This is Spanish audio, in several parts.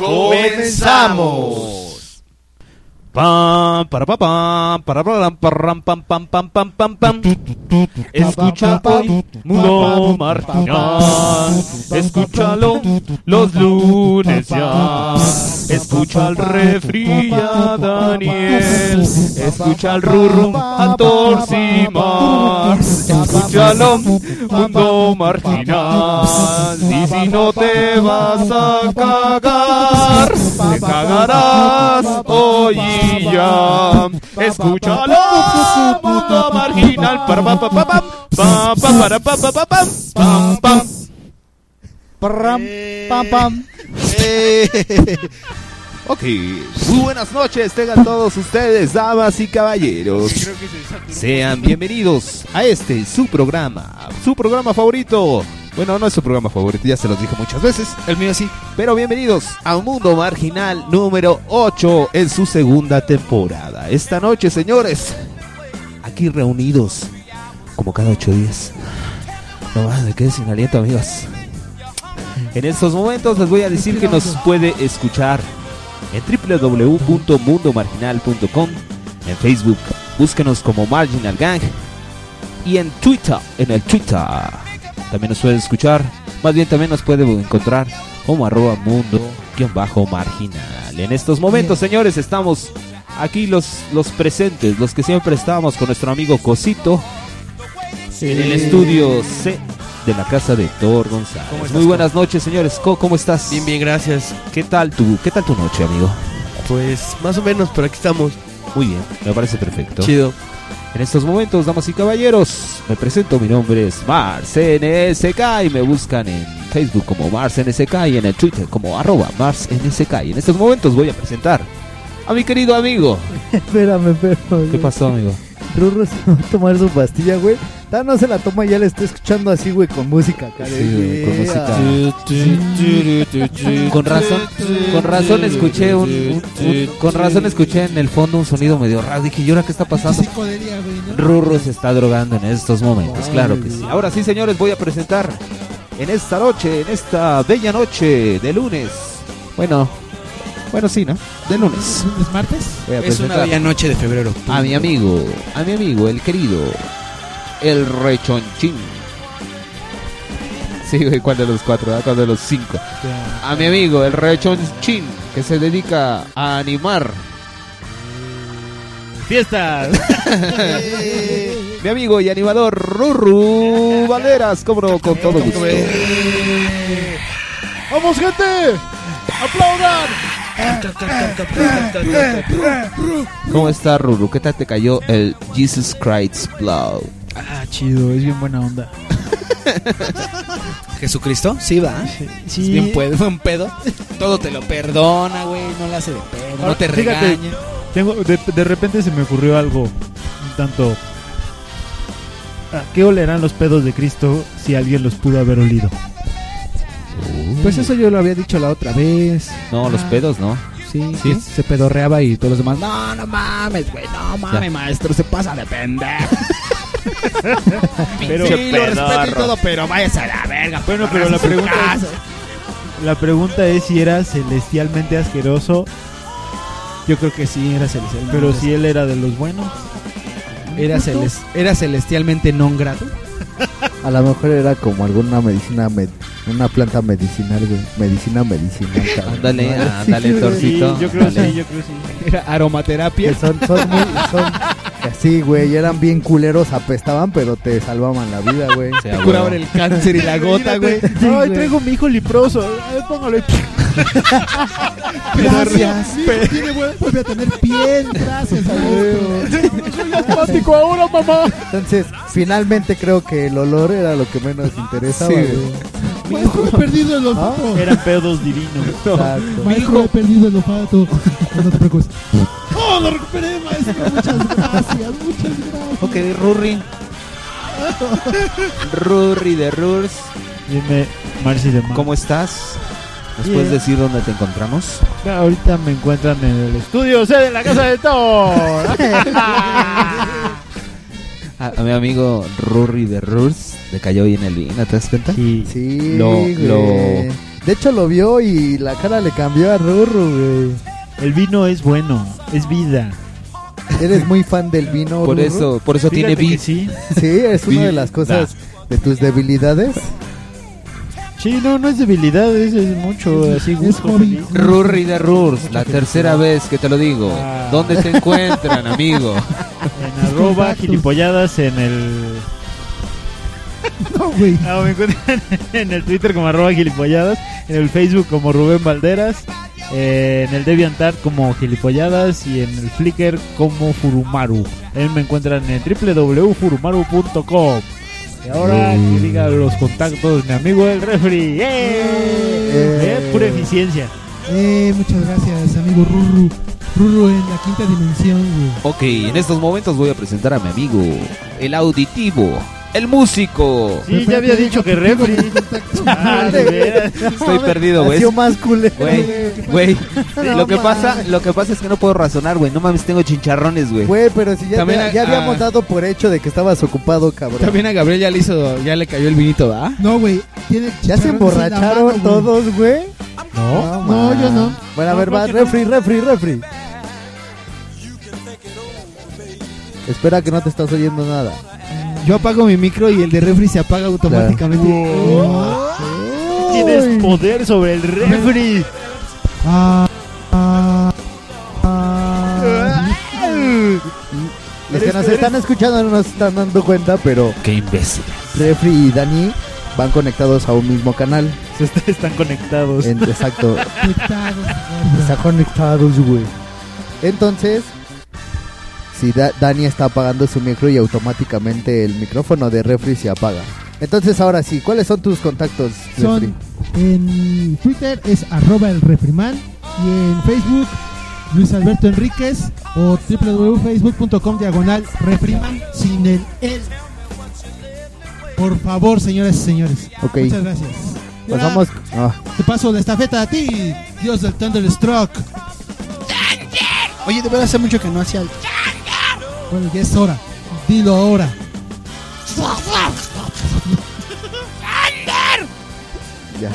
¡Comenzamos! Pam, para pa, pam, para pam, pam, pam, pam, pam, pam, pam. Escucha hoy Mundo Marginal. Escúchalo los lunes ya. Escucha al refri a Daniel. Escucha al Rurrum a Torcimar. Escúchalo Mundo Marginal. Y si no te vas a cagar, te cagarás hoy y ya. Escúchalo, mundo marginal. Pam, pam, pam pam. Ok, muy buenas noches, tengan todos ustedes, damas y caballeros. Sean bienvenidos a este, su programa, su programa favorito. Bueno, no es su programa favorito, ya se los dije muchas veces. El mío sí. Pero bienvenidos a un Mundo Marginal número 8 en su segunda temporada. Esta noche, señores, aquí reunidos, como cada ocho días. No más, me quedé sin aliento, amigos. En estos momentos les voy a decir que nos puede escuchar en www.mundomarginal.com, en Facebook, búsquenos como Marginal Gang y en Twitter, en el Twitter. También nos puede escuchar, más bien también nos puede encontrar como arroba mundo-marginal. En estos momentos, señores, estamos aquí los, los presentes, los que siempre estábamos con nuestro amigo Cosito en el estudio C de la casa de Thor González. ¿Cómo estás, Muy buenas noches, señores. Co- ¿Cómo estás? Bien, bien, gracias. ¿Qué tal tu, qué tal tu noche, amigo? Pues más o menos, pero aquí estamos. Muy bien, me parece perfecto. Chido. En estos momentos, damas y caballeros, me presento, mi nombre es MarsNSK y me buscan en Facebook como MarsNSK y en el Twitter como arroba MarsNSK. Y en estos momentos voy a presentar a mi querido amigo. Espérame, espérame. ¿Qué pasó, amigo? Rurro se va a tomar su pastilla, güey. Ta no se la toma y ya la está escuchando así, güey, con música acá. de- Sí, con música. Con razón, con razón escuché un, un- un- con razón escuché en el fondo un sonido medio raro. Dije, ¿y ahora qué está pasando? Rurro se está drogando en estos momentos, claro que sí. Ahora sí, señores, voy a presentar en esta noche, en esta bella noche de lunes. Bueno, bueno sí, ¿no? De lunes. ¿Es martes? Voy a Es una bella noche de febrero. a mi amigo, a mi amigo, el querido, el rechonchín. Sí, güey, ¿cuál de los cuatro? ah? ¿Cuál de los cinco? A mi amigo, el rechonchín, que se dedica a animar. ¡Fiestas! Mi amigo y animador Rurru Valeras, como no, con todo gusto. ¡Vamos, gente! ¡Aplaudan! ¿Cómo está Rurru? ¿Qué tal te cayó el Jesus Christ Blow? ah, chido, es bien buena onda. ¿Jesucristo? Sí, va. Sí. Es bien puedo, buen pedo. Todo te lo perdona, güey. No le hace de pedo. No te Fíjate, regaña. Tengo, de, de repente se me ocurrió algo un tanto... ¿A qué olerán los pedos de Cristo si alguien los pudo haber olido? Pues eso yo lo había dicho la otra vez. No, los pedos, ¿no? Sí, ¿Sí? se pedorreaba y todos los demás. No, no mames, güey, no mames, Ya. maestro, se pasa de pendejo. Pero, sí, lo respeto y todo, pero váyase a la verga. Bueno, para pero la pregunta es, la pregunta es si era celestialmente asqueroso. Yo creo que sí, era celestial. Pero si él era de los buenos. era, celes- era celestialmente non grato. A lo mejor era como alguna medicina, med- una planta medicinal, güey. Medicina medicinal. Ándale, ¿no? ándale, torcito. yo creo Dale. sí, yo creo sí. Era aromaterapia. Que son, son muy, son, así, güey, eran bien culeros, apestaban, pero te salvaban la vida, güey. Sí, a Curaban el cáncer y la gota, güey. Ay, traigo mi hijo liproso. Ay, Gracias. Tiene buen- vuelve a tener piel. Gracias, maestro. asmático ahora, mamá. Entonces, finalmente creo que el olor era lo que menos interesaba. Sí. Maestro, he perdido el olfato. Eran pedos divinos. Exacto. Maestro, he perdido el olfato. No te preocupes. ¡Oh, lo recuperé, maestro! Muchas gracias, muchas gracias. Ok, Rurri. Rurri de Rurs. Dime, Marcy de Man. ¿Cómo estás? ¿Nos puedes Bien. decir dónde te encontramos? Ahorita me encuentran en el estudio C de la casa de Thor. A, a mi amigo Rurri de Rurs le cayó hoy en el vino, ¿te das cuenta? Y Sí, Lo- güey. lo- De hecho, lo vio y la cara le cambió a Rurru, güey. el vino es bueno, es vida. ¿Eres muy fan del vino, Por Rurru? eso, por eso tiene Fíjate que vid. sí. Sí, es una de las cosas de tus debilidades. Sí, no, no es debilidad, es, es mucho así gusto. hobby. feliz. Rurri de Rurs, la tercera vez que te lo digo. Ah. ¿Dónde te encuentran, amigo? En arroba gilipolladas en el... No, güey. No, me encuentran en el Twitter como arroba gilipolladas, en el Facebook como Rubén Valderas, eh, en el DeviantArt como gilipolladas y en el Flickr como Furumaru. Él me encuentran en www.furumaru.com. Y ahora que diga los contactos, mi amigo el refri. ¡Eh! Eh, pura eficiencia. Eh, muchas gracias, amigo Ruru. Ruru en la quinta dimensión, güey. Ok, en estos momentos voy a presentar a mi amigo, el auditivo, el músico. Sí, ya había dicho que refri. Estoy perdido, güey. más culero. Güey, güey. Lo que pasa, lo que pasa es que no puedo razonar, güey. No mames, tengo chincharrones, güey. Güey, pero si ya, También ya, a- ya habíamos a- dado por hecho de que estabas ocupado, cabrón. También a Gabriel ya le hizo, ya le cayó el vinito, ¿va? No, güey. Tiene ¿Ya se chicharrones en la emborracharon mano, güey. todos, güey? No. No, yo no. Bueno, a No, ver, va, ¿por qué no? refri, refri, refri. Espera que no te estás oyendo nada. Yo apago mi micro y el de refri se apaga automáticamente. Oh. Tienes poder sobre el refri. Ah, ah, ah. Los que nos están escuchando no nos están dando cuenta, pero Qué imbécil. Refri y Dani van conectados a un mismo canal. Est- Están conectados. En- exacto. Conectados, Están conectados, güey. Entonces, si Da- Dani está apagando su micro y automáticamente el micrófono de Refri se apaga. Entonces, ahora sí, ¿cuáles son tus contactos, Refri? Son en Twitter es arroba el refriman y en Facebook Luis Alberto Enríquez o www.facebook.com diagonal refriman sin el el. Por favor, señoras y señores. Ok. Muchas gracias. Pasamos. ah, Te paso la estafeta a ti, Dios del Thunderstruck. Oye, de verdad hace mucho que no hacía el... Bueno, ya es hora. Dilo ahora. ya.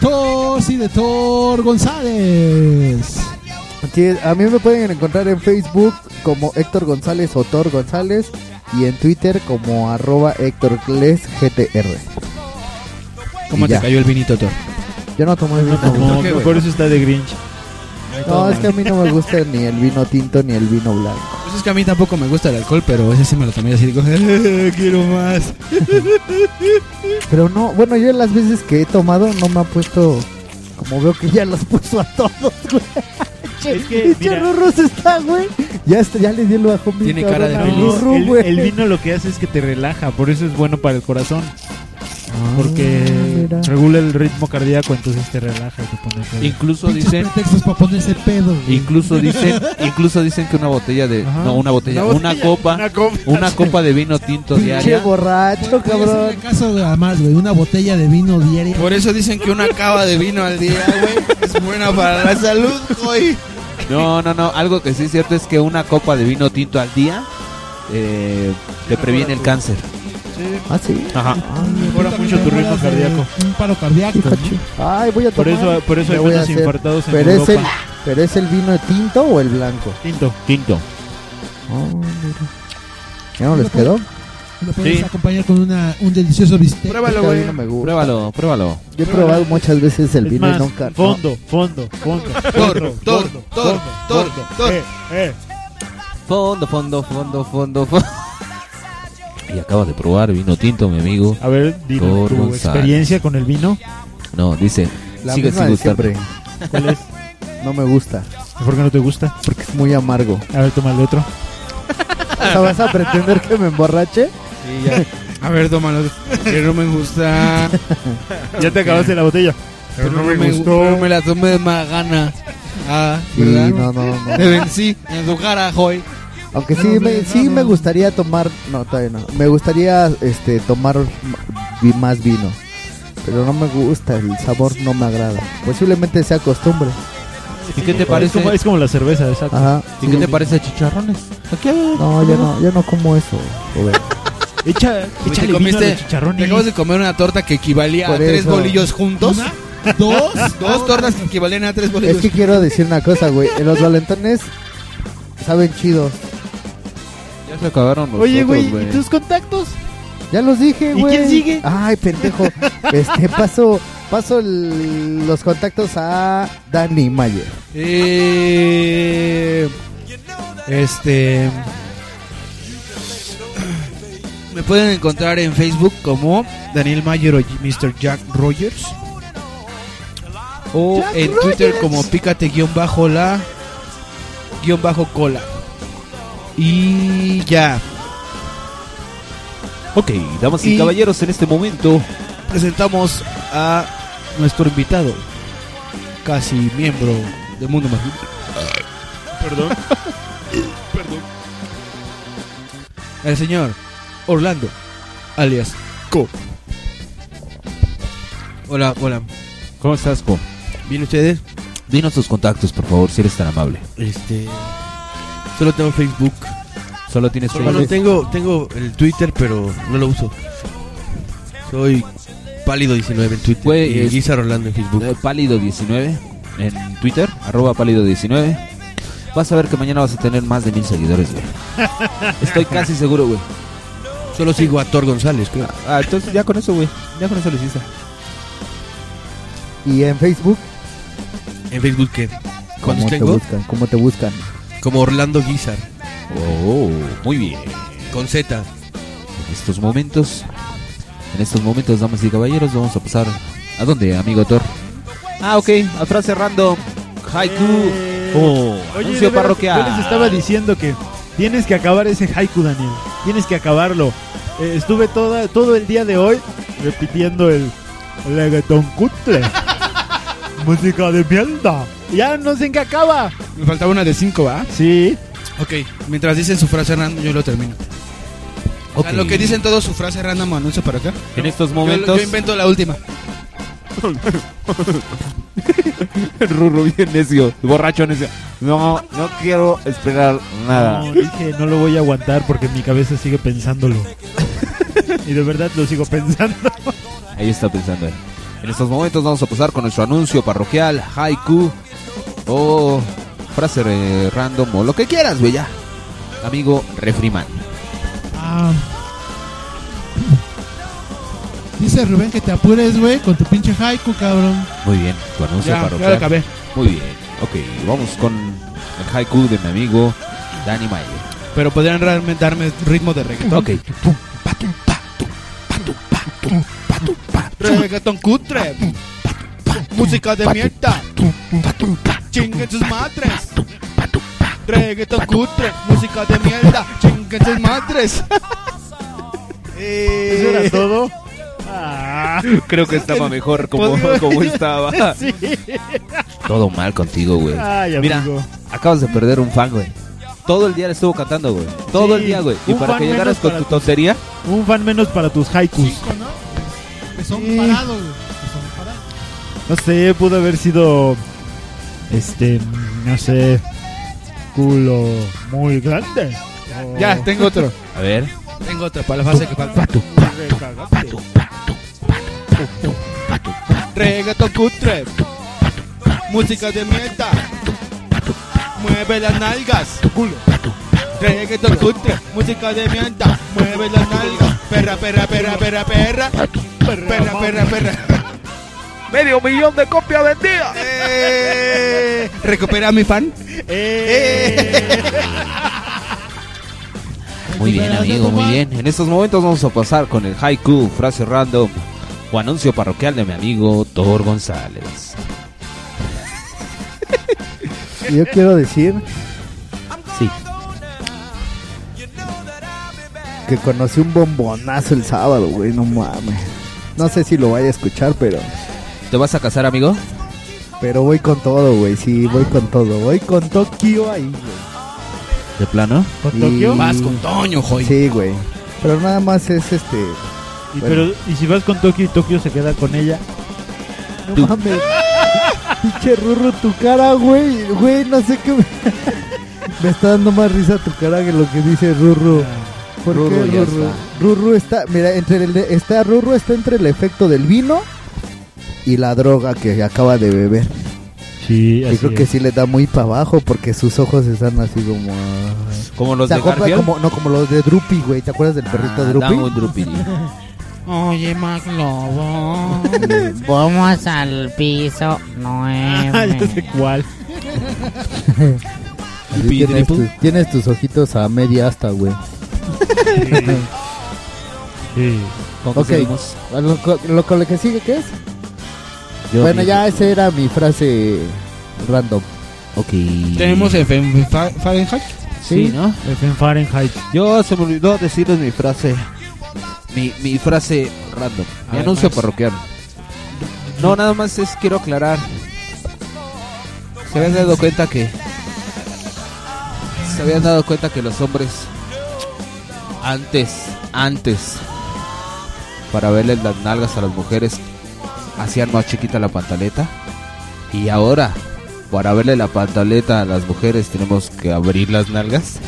Thor, sí, de Thor González. A mí me pueden encontrar en Facebook como Héctor González o Thor González y en Twitter como arroba Héctor Gles GTR. ¿Cómo Y te ya. cayó el vinito, Thor? Yo no tomo el vino. No, ¿Qué, güey? por eso está de Grinch. No, es que a mí no me gusta ni el vino tinto ni el vino blanco. Es que a mí tampoco me gusta el alcohol, pero ese sí me lo tomé así. Digo, "Eh, quiero más. Pero no, bueno, yo las veces que he tomado no me ha puesto. Como veo que ya los puso a todos, güey. Es que, mira, está, güey. Ya, está, ya le dio el bajón Tiene cara de feliz. Rurru, el, el vino lo que hace es que te relaja, por eso es bueno para el corazón. Ah, Porque mira. regula el ritmo cardíaco, entonces te relaja y te pone pedo. Incluso dicen, pretextos para ponerse pedo. güey. incluso dicen, incluso dicen que una botella de, Ajá. no, una botella, Una una, botella, copa, una copa. una copa de vino tinto Pinche diaria. borracho, Voy a hacerle cabrón. caso a más, güey. Una botella de vino diaria. Por eso dicen que una cava de vino al día, güey, es buena para la salud, güey. No, no, no. Algo que sí es cierto es que una copa de vino tinto al día eh, te previene el cáncer. Ah, sí. Ajá. Mejora mucho tu ritmo cardíaco. Un paro cardíaco. ¿no? Ay, voy a Por tomar. eso, por eso hay voy a menos hacer. infartados en Pero es, el, Europa. pero es el vino tinto o el blanco. Tinto. Tinto. Oh, mira. ¿Ya no les quedó? Lo puedes Sí. acompañar con una, un delicioso bistec. Pruébalo, Este a mí güey. no me gusta. Pruébalo, pruébalo. Yo he probado muchas veces el Es vino más, y nunca. no. fondo, fondo, fondo. Fondo, tor, fondo, tor, fondo, tor, fondo. tor. Eh, eh. Fondo, fondo, fondo, fondo, fondo. Y acaba de probar vino tinto, mi amigo. A ver, dime tu González. experiencia con el vino. No, dice, La sigue misma sin de siempre. ¿Cuál es? No me gusta. ¿Por qué no te gusta? Porque es muy amargo. A ver, toma el otro. O sea, ¿vas a pretender que me emborrache? Sí, ya. A ver, tómalo. Que no me gusta. Ya te acabaste la botella. Pero no me, gustó. Me la tomé de mala gana. Ah, Sí, ¿verdad? no, no, no. Te vencí en tu cara, joy. Aunque sí, me, sí me gustaría tomar... No, todavía no. Me gustaría este, tomar más vino. Pero no me gusta, el sabor no me agrada. Posiblemente sea costumbre. ¿Y qué te Es parece? como, es como la cerveza, exacto. Ajá. ¿Y qué te parece chicharrones? Aquí hay- No, yo no, yo no como eso. Rubén. Echa, Te échale vino a comiste. los chicharrones. Te acabas de comer una torta que equivalía Por a tres eso. bolillos juntos. Dos. Dos tortas que equivalían a tres bolillos. Es que quiero decir una cosa, güey. Los valentones saben chidos. Ya se acabaron los Oye, güey, ¿y tus contactos? Ya los dije, ¿Y güey. quién sigue? Ay, pendejo. Este, paso, paso el- los contactos a Danny Mayer. Eh, este. Me pueden encontrar en Facebook como Daniel Mayer o Mr. Jack Rogers. O en Twitter como pícate Y ya. Ok, damas y, Y- caballeros, en este momento presentamos a nuestro invitado, casi miembro del mundo mágico. Perdón. Perdón. El señor Orlando, alias Co. Hola, hola. ¿Cómo estás, Co? ¿Bien ustedes? Dinos tus contactos, por favor, si eres tan amable. Este. Solo tengo Facebook. Solo tienes Bueno, Facebook. tengo, tengo el Twitter, pero no lo uso. Soy Pálido19 en Twitter. Güey, y es- Guisa Rolando en Facebook. Eh, Pálido19 en Twitter, arroba Pálido19. Vas a ver que mañana vas a tener más de mil seguidores, güey. Estoy casi seguro, güey. Solo sigo a Thor González, creo. Ah, entonces ya con eso, güey. Ya con eso lo hiciste. Y en Facebook, En Facebook, ¿qué? ¿Cuántos ¿cómo te tengo? buscan? ¿Cómo te buscan? Como Orlando Guizar. Oh, muy bien. Con Z. En estos momentos, en estos momentos, damas y caballeros, vamos a pasar. ¿A dónde, amigo Thor? Ah, ok, a frase random. Haiku. Oh, Oye, de anuncio veras, parroquial. Yo les estaba diciendo que tienes que acabar ese haiku, Daniel. Tienes que acabarlo. Eh, estuve toda, todo el día de hoy repitiendo el reggaeton cutre. Música de mierda. Ya no sé en qué acaba. Me faltaba una de 5, ¿va? Sí. Ok, mientras dicen su frase random, yo lo termino. O sea, lo que dicen todos su frase random anuncio para acá. En estos Yo, momentos. yo invento la última. Rurro bien necio, borracho necio. No, no quiero esperar nada. No, dije, no lo voy a aguantar porque mi cabeza sigue pensándolo. y de verdad lo sigo pensando. Ahí está pensando. él. En estos momentos vamos a pasar con nuestro anuncio parroquial, haiku o frase eh, random o lo que quieras, güey, ya. Amigo Refriman. Ah. Dice Rubén que te apures, güey, con tu pinche haiku, cabrón. Muy bien, tu anuncio Ya, ya parroquial. lo acabé. Muy bien, ok, vamos con el haiku de mi amigo Danny Mayer. Pero podrían realmente darme ritmo de reggaetón. Ok, Reggaetón cutre. Música de mierda. Chinguen sus madres. Reggaetón cutre. Música de mierda. Chinguen sus madres. Eh, ¿Eso era todo? Ah, creo que estaba mejor como, como estaba. sí. Todo mal contigo, güey. Ay, Mira, amigo. acabas de perder un fan, güey. Todo el día le estuvo cantando, güey. Todo Sí, el día, güey. Y un para que llegaras con tu tontería, Un fan menos para tus haikus. Cinco, ¿no? Que son Sí. parados, güey. Que son parados. No sé, pudo haber sido. Este, no sé. Culo muy grande. O- Ya, tengo otro. a ver. Tengo otro para la fase que falta. Recagate. Reggaetón cutre. Música de mierda. Mueve las nalgas. Reggaetón cutre. Música de mierda. Mueve las nalgas. Perra, perra, perra, perra, perra. Perra, perra, perra. ¡Medio millón de copias vendidas! Eh, Recupera a mi fan. Eh. Muy bien, amigo, muy bien. En estos momentos vamos a pasar con el haiku, frase random o anuncio parroquial de mi amigo Thor González. Yo quiero decir Sí. que conocí un bombonazo el sábado, güey, no mames. No sé si lo vaya a escuchar, pero ¿Te vas a casar, amigo? pero voy con todo, güey. Sí, voy con todo. Voy con Tokio ahí, güey. ¿De plano? ¿Con Y- Tokio? Vas con Toño, joy. Sí, güey. Pero nada más es este. Y, Bueno. pero, y si vas con Tokio y Tokio se queda con ella. No mames. Pinche rurro tu cara, güey. Güey, no sé qué. Me... me está dando más risa tu cara que lo que dice Rurro. ¿Por Rurro qué ya Rurro? está. Rurro está, mira, entre el de- está Rurro está entre el efecto del vino y la droga que acaba de beber. Sí, Y creo que sí le da muy para abajo porque sus ojos están así como ah. Como los ¿Te de Garfield. como no como los de Drupi, güey? ¿Te acuerdas del perrito Ah, Drupi? da un Drupi. Oye, Maclobo, vamos al piso Ah, ya sé nueve. cuál. Así tienes, tus, tienes tus ojitos a media asta, güey. Sí. ¿Con qué Ok. seguimos? Lo, lo- lo que sigue, ¿qué es? Yo bueno, ya esa era mi frase random. Ok. Tenemos Fa- Fahrenheit. Sí, ¿no? F en Fahrenheit. Yo se me olvidó decirles mi frase. Mi, mi frase random. A Mi ver, anuncio Max. parroquial. No, nada más es quiero aclarar. Se habían dado cuenta que. Se habían dado cuenta que los hombres. Antes, antes. Para verle las nalgas a las mujeres. Hacían más chiquita la pantaleta. Y ahora. Para verle la pantaleta a las mujeres tenemos que abrir las nalgas.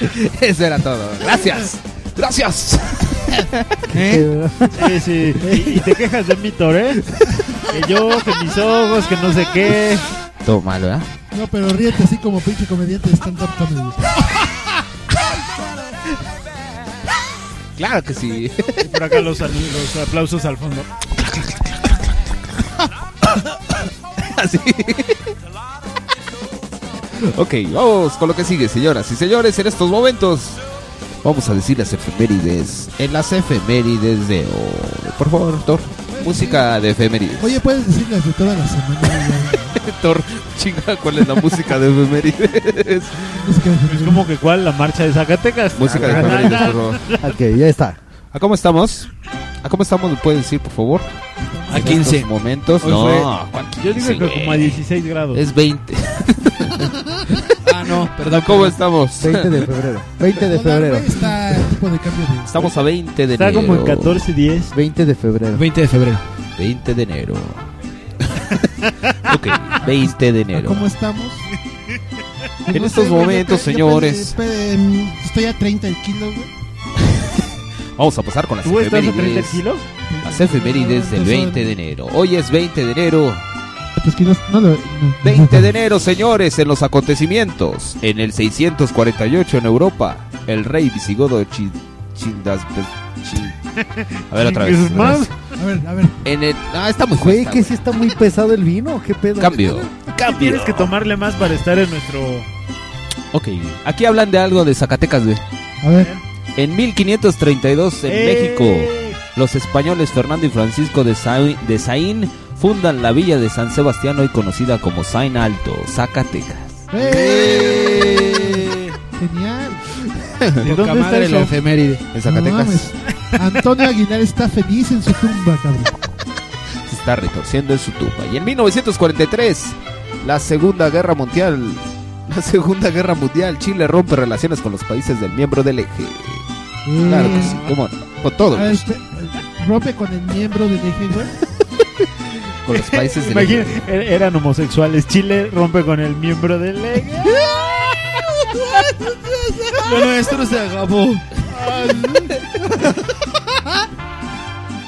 Eso era todo. Gracias. Gracias. Sí, sí. Y, y te quejas de mi Toré. Que yo, que mis ojos, que no sé qué. Todo mal, ¿verdad? No, pero ríete así como pinche comediante de stand-up comedy. Claro que sí. Y por acá los, aplausos al fondo. Así. ok, vamos con lo que sigue, señoras y señores. En estos momentos vamos a decir las efemérides. En las efemérides de hoy. Por favor, Thor. Música de efemérides. Oye, puedes decirles de toda la semana. ya, Thor, chinga, ¿cuál es la música de efemérides? Es como que cuál, la marcha de Zacatecas. música de efemérides, por favor. Ok, ya está. ¿A cómo estamos? ¿A cómo estamos? ¿Me pueden decir, por favor? A En 15. estos momentos. Hoy no, fue- ¿cuál Yo digo 15, que como a güey? 16 grados. Es 20. Ah, no, perdón. ¿Cómo estamos? 20 de febrero. 20 de febrero. está el tipo de cambio de. Estamos a 20 de Está enero. como en 14, 10. 20 de febrero. 20 de febrero. 20 de enero. ok, 20 de ¿A enero. ¿Cómo estamos? En No estos sé, momentos, yo pe- yo señores. estoy a 30 el kilo, güey. Vamos a pasar con las ¿Tú estás a 30 efemérides. kilos? Las efemérides del 20 de enero. Hoy es 20 de enero. ¿Cuántos kilos? No, lo- no. 20 de enero, señores, en los acontecimientos. En el 648 en Europa, el rey visigodo Chi- Chindas... Chin- A ver otra vez. ¿Chingues más? A ver, a ver. En el... Ah, está muy Güey, que sí está muy pesado el vino. ¿Qué pedo? Cambio. ¿Qué tienes que tomarle más para estar en nuestro... Ok, aquí hablan de algo de Zacatecas, güey. A ver. En 1532 en ¡Eh! México, los españoles Fernando y Francisco de, Sain, de Saín fundan la villa de San Sebastián, hoy conocida como Sain Alto, Zacatecas. ¡Eh! Genial. ¿De dónde está madre la eso? efeméride. En Zacatecas. Antonio Aguilar está feliz en su tumba, cabrón. se está retorciendo en su tumba. Y en 1943, la Segunda Guerra Mundial, la Segunda Guerra Mundial, Chile rompe relaciones con los países del miembro del eje. Claro que sí, cómo no, con todo, A ver, espe- rompe con el miembro del eje, güey. con los países del Imagina, eje. er- eran homosexuales. Chile rompe con el miembro del eje. Lo nuestro se acabó.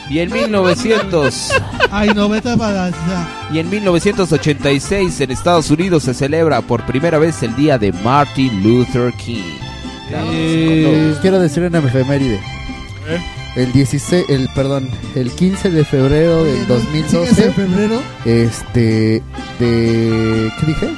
Y en 1900 Ay, no, vete a balanzar. Y en 1986 en Estados Unidos se celebra por primera vez el día de Martin Luther King. Eh, quiero decir una efeméride. ¿Eh? El 16, el perdón, el 15 de febrero del Oye, ¿no? ¿Sigues en 2012, febrero? este de ¿qué dije?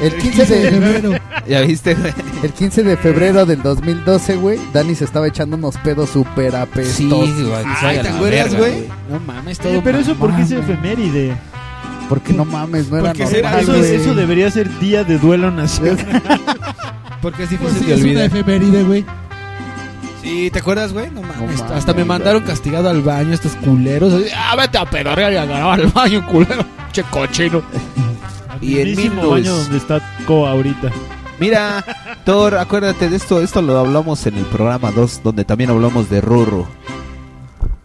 El 15 15 de febrero. ¿Ya viste? güey? el 15 de febrero del 2012, güey, Dani se estaba echando unos pedos super apestosos. güey. Ay, ¿te acuerdas, güey? No mames, todo Oye, pero eso porque es mamado. efeméride. Porque no mames, no era Porque normal, Eso, güey. eso debería ser día de duelo nacional. Porque es Pues difícil sí, de es una olvidar. efeméride, güey. Sí, ¿te acuerdas, güey? No mames. mames, Hasta me mandaron castigado al baño estos culeros. Así, Ah, vete a pedorrear y a grabar al baño, culero. Che cochino. Y en mismo 1900 baño donde está Co ahorita. Mira, Thor, acuérdate de esto. Esto lo hablamos en el programa 2, donde también hablamos de Rurro.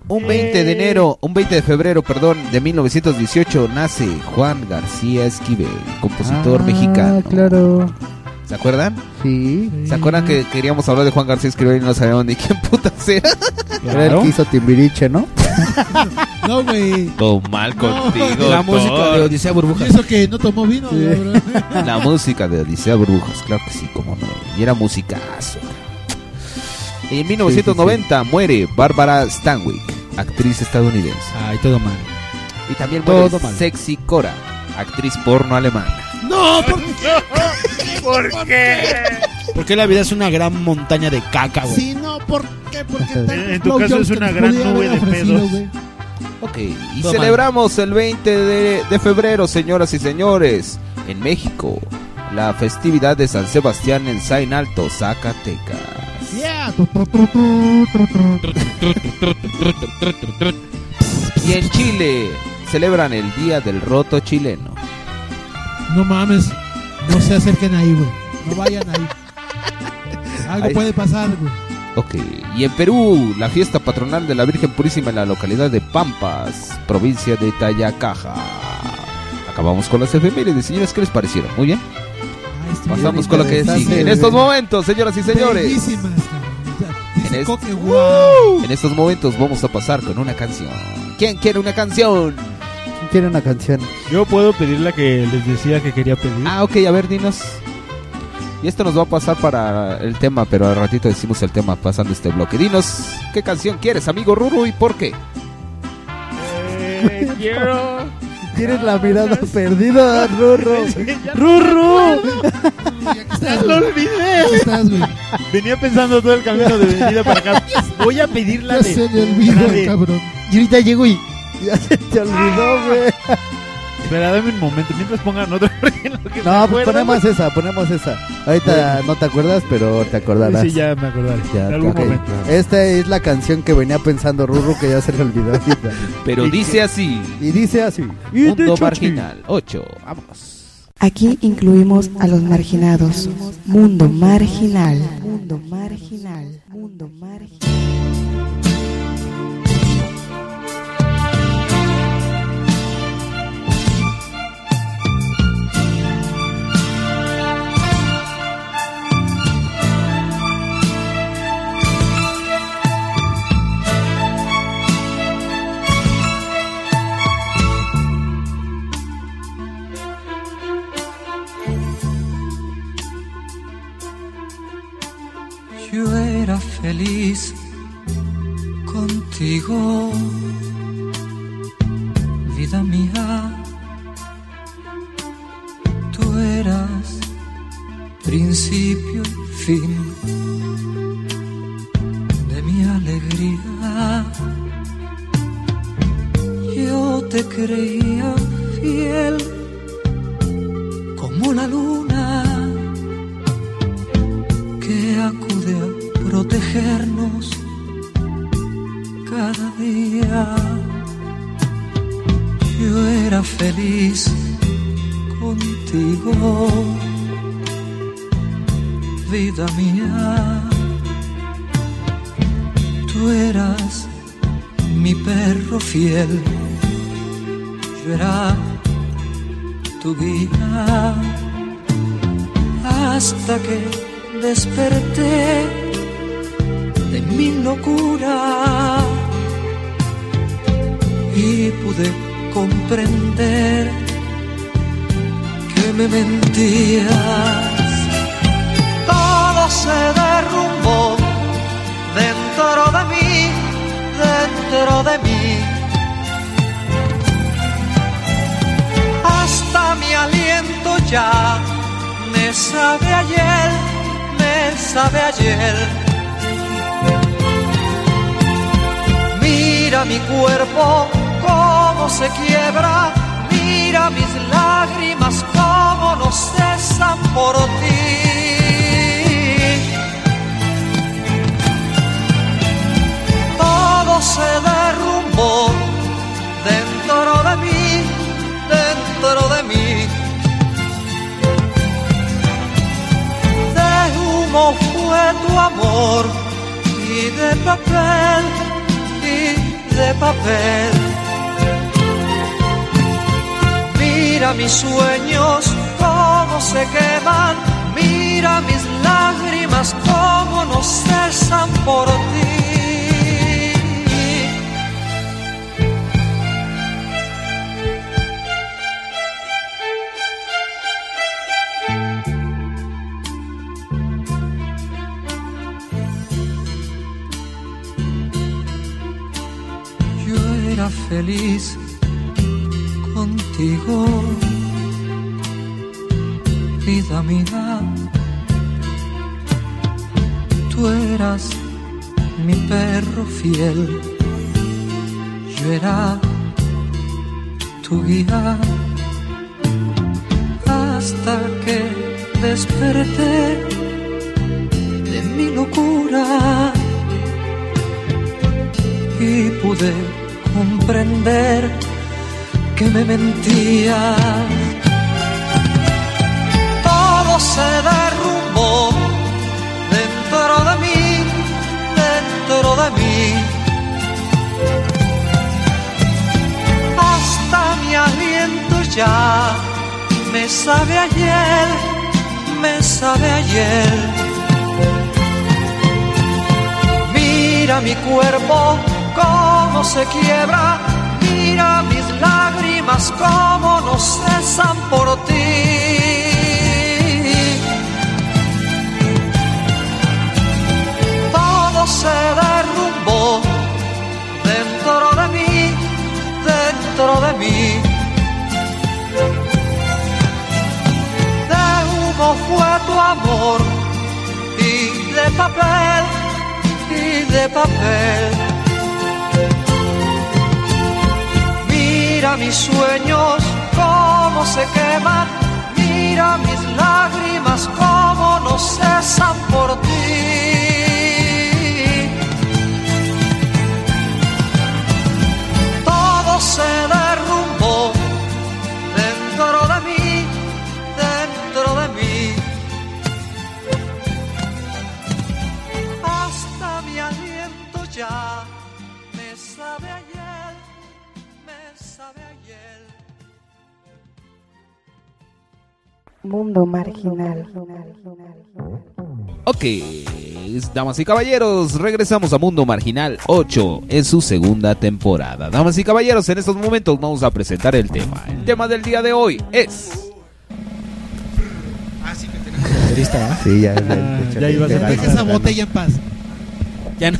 Un 20 de enero, un 20 de febrero, perdón, de 1918 nace Juan García Esquivel, compositor Ah, mexicano. claro. ¿Se acuerdan? Sí. ¿Se acuerdan que queríamos hablar de Juan García Esquivel y no sabíamos ni quién putas era? Era el que hizo Timbiriche, ¿no? No, güey. Todo mal contigo. La música Thor. de Odisea Y Burbujas. eso que no tomó vino, cabrón. La música de Odisea Brujas, claro que sí, como no. Y era musicazo. En 1990 muere Barbara Stanwyck, actriz estadounidense. Ay, todo mal. Y también muere Todo mal. Sexy Cora, actriz porno alemana. No, ¿por ¿Por qué? Porque la vida es una gran montaña de caca, güey. Sí, no, ¿por qué? Porque En tu caso es una gran nube de pedos. Ok, y celebramos el 20 de, de febrero, señoras y señores, en México, la festividad de San Sebastián en Sain Alto, Zacatecas. Yeah. Y en Chile, celebran el Día del Roto Chileno. No mames. No se acerquen ahí, güey. No vayan ahí. Algo Ahí- puede pasar, güey. Ok, y en Perú, la fiesta patronal de la Virgen Purísima en la localidad de Pampas, provincia de Tayacaja. Acabamos con las efemérides, señores, ¿qué les parecieron? Muy bien. Ah, este Pasamos con lo que sigue. En estos momentos, señoras y señores. En es- Coque, wow. En estos momentos vamos a pasar con una canción. ¿Quién quiere una canción? Quiere una canción. Yo puedo pedir la que les decía que quería pedir. Ah, ok, a ver, dinos. Y esto nos va a pasar para el tema, pero al ratito decimos el tema pasando este bloque. Dinos, ¿qué canción quieres, amigo Ruru, y por qué? Eh, quiero. Tienes la mirada perdida, Rorro. ¡Rurru! Estás, ¡Lo olvidé! Aquí estás, güey. Venía pensando todo el camino de venida para acá. Voy a pedir la Ya de. se me olvidó, cabrón. Y ahorita llego y. Ya se te olvidó, güey. Espera, dame un momento. Mientras pongan otra. porque en lo que me No, pues acuerdo, ponemos esa, ponemos esa. Ahorita no te acuerdas, pero te acordarás. Sí, ya me acordaré. Ya, en algún momento. Esta es la canción que venía pensando Rurro que ya se le olvidó ahorita. Pero ¿Y dice así: Y dice así. Mundo Marginal 8. Vamos. Aquí incluimos a los marginados. Mundo marginal. Mundo marginal. Mundo marginal. Ya me sabe ayer, me sabe ayer. Mira mi cuerpo cómo se quiebra, mira mis lágrimas cómo no cesan por ti. Todo se derrumbó dentro de mí, dentro de mí. Fue tu amor y de papel y de papel. Mira mis sueños cómo se queman, mira mis lágrimas cómo no cesan por ti. Mundo marginal. Ok, damas y caballeros, regresamos a Mundo Marginal 8 en su segunda temporada. Damas y caballeros, en estos momentos vamos a presentar el tema. El tema del día de hoy es... Sí, ya, ya, Ah, ya ibas a esa botella en paz. Ya no.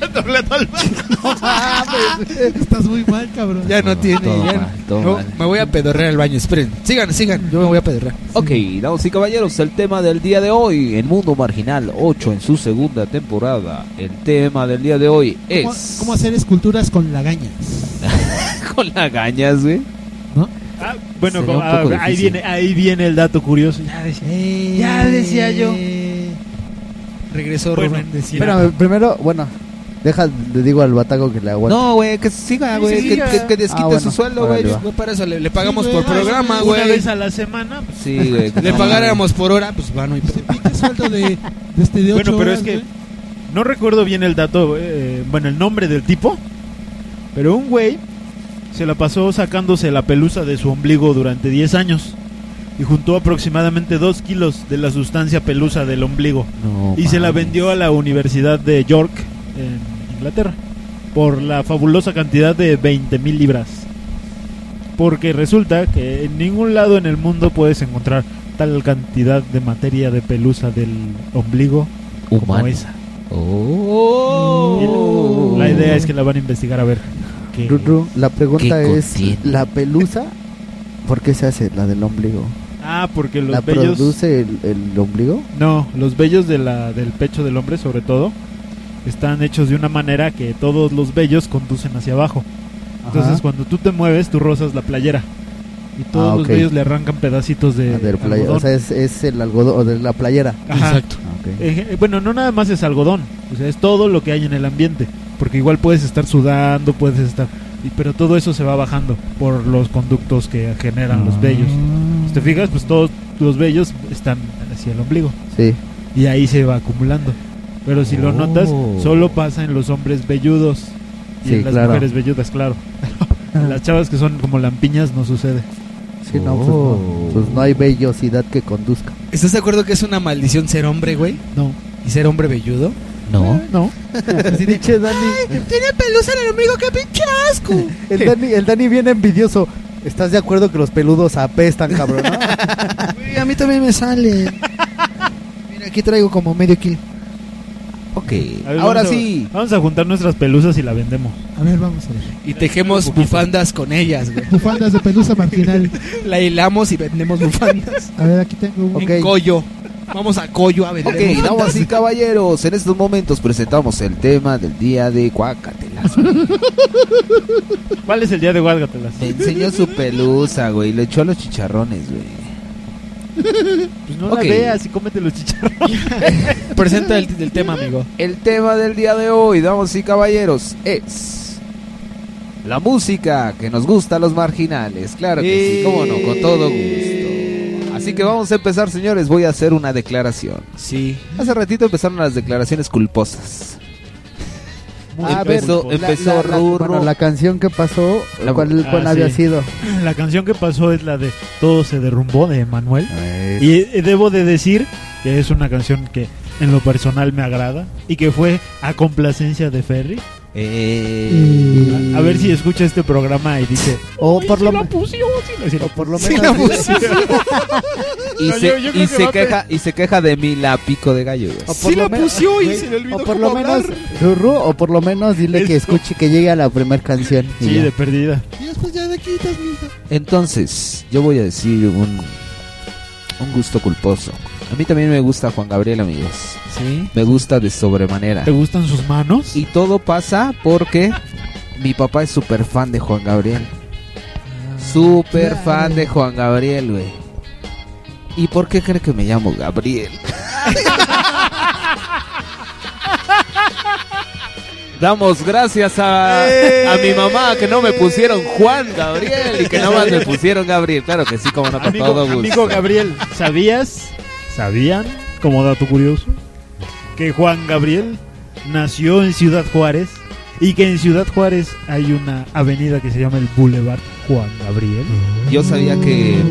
Le doblé todo el Estás muy mal, cabrón. Ya no tiene. Todo ya no. mal, todo No, mal. me voy a pedorrear al baño. Esperen. Sigan, sigan. Yo me voy a pedorrear. Ok, damas y caballeros, el tema del día de hoy en Mundo Marginal 8 en su segunda temporada. El tema del día de hoy ¿Cómo, es... cómo hacer esculturas con lagañas? Con lagañas, güey. Ah, bueno, Sería poco ah, ahí difícil. viene, ahí viene el dato curioso. Ya decía, ya decía yo. Regresó Bueno, Rubén. decía- Espérame, primero, bueno, deja, le digo al bataco que le aguante. No, güey, que siga, güey. sí, que, que- que desquite Ah, bueno, su sueldo, güey. para eso le, le pagamos Sí, por güey, programa, Una güey. vez a la semana. pues, Sí, güey. Le no, pagáramos por hora, pues bueno. Y ¿Qué sueldo de, de este de Bueno, ocho pero horas, es que güey? no recuerdo bien el dato, eh, bueno, el nombre del tipo, pero un güey se la pasó sacándose la pelusa de su ombligo durante 10 años y juntó aproximadamente 2 kilos de la sustancia pelusa del ombligo No, y se la vendió a la Universidad de York en Inglaterra por la fabulosa cantidad de 20 mil libras. Porque resulta que en ningún lado en el mundo puedes encontrar tal cantidad de materia de pelusa del ombligo como Humano. esa. Oh. La idea es que la van a investigar a ver. qué- Ru- Ru, la pregunta ¿Qué es, contiene? ¿la pelusa por qué se hace la del ombligo? Ah, porque los ¿La vellos... produce el, el ombligo? No, los vellos de la, del pecho del hombre, sobre todo, están hechos de una manera que todos los vellos conducen hacia abajo. Entonces, Ajá. cuando tú te mueves, tú rozas la playera. y todos Ah, los vellos le arrancan pedacitos de, Ah, del playa- algodón. o sea, es, es el algodón o de la playera. Ajá. Exacto. Ah. Eh, bueno, no nada más es algodón, o sea, es todo lo que hay en el ambiente, porque igual puedes estar sudando, puedes estar, pero todo eso se va bajando por los conductos que generan los vellos. Si te fijas, pues todos los vellos están hacia el ombligo Sí. y ahí se va acumulando. Pero si lo Oh. notas, solo pasa en los hombres velludos y Sí, en las claro. mujeres velludas, claro. En las chavas que son como lampiñas no sucede. Sí, no, pues no. Pues no hay vellosidad que conduzca. ¿Estás de acuerdo que es una maldición ser hombre, güey? No. ¿Y ser hombre velludo? No. No. Pinche Dani. Tiene pelusa en el ombligo, qué pinche asco. El Dani, el Dani viene envidioso. ¿Estás de acuerdo que los peludos apestan, cabrón? no? Güey, a mí también me sale. Mira, aquí traigo como medio kilo. Ok. A ver, Ahora vamos a- sí. Vamos a juntar nuestras pelusas y la vendemos. A ver, vamos a ver. Y tejemos bufandas con ellas, güey. Bufandas de pelusa marginal. La hilamos y vendemos bufandas. A ver, aquí tengo un. En Coyo. Vamos a Coyo a vender Ok, damas y caballeros, en estos momentos presentamos el tema del día de Cuacatelazo. ¿Cuál es el día de Guárgatelas? Me enseñó su pelusa, güey, le echó a los chicharrones, güey. Pues no la veas y cómete los chicharrones. Presenta el, el tema, amigo. El tema del día de hoy, damas y caballeros, es la música que nos gusta a los marginales. Claro que sí, cómo no, con todo gusto. Así que vamos a empezar, señores. Voy a hacer una declaración. Sí. Hace ratito empezaron las declaraciones culposas. A ver, empezó, la- empezó la- la- Rurro. bueno, la canción que pasó, La- ¿cuál, Ah, cuál había sí. sido? La canción que pasó es la de Todo se derrumbó de Manuel. Y eh, debo de decir que es una canción que en lo personal me agrada y que fue a complacencia de Ferry. Eh, A, a ver si escucha este programa y dice, O por lo, me- pusió, sí, o por lo menos. y, No, se, yo- yo y queja y se queja de mi la pico de gallo. güey. o por Sí lo la menos- pusió y güey, se le olvidó O por cómo lo menos, hablar. Rurru, o por lo menos dile que escuche que llegue a la primera canción. y sí, ya. de perdida. Y después ya de quitas, mija. Entonces, yo voy a decir un, un gusto culposo. A mí también me gusta Juan Gabriel, amigos. Sí. Me gusta de sobremanera. ¿Te gustan sus manos? Y todo pasa porque mi papá es súper fan de Juan Gabriel. Súper Claro. fan de Juan Gabriel, güey. ¿Y por qué cree que me llamo Gabriel? Damos gracias a, a mi mamá que no me pusieron Juan Gabriel y que nada más me pusieron Gabriel. Claro que sí, como no, con Amigo, todo gusto. amigo Gabriel, ¿sabías? ¿Sabían? Como dato curioso, que Juan Gabriel nació en Ciudad Juárez y que en Ciudad Juárez hay una avenida que se llama el Boulevard Juan Gabriel. Yo sabía que,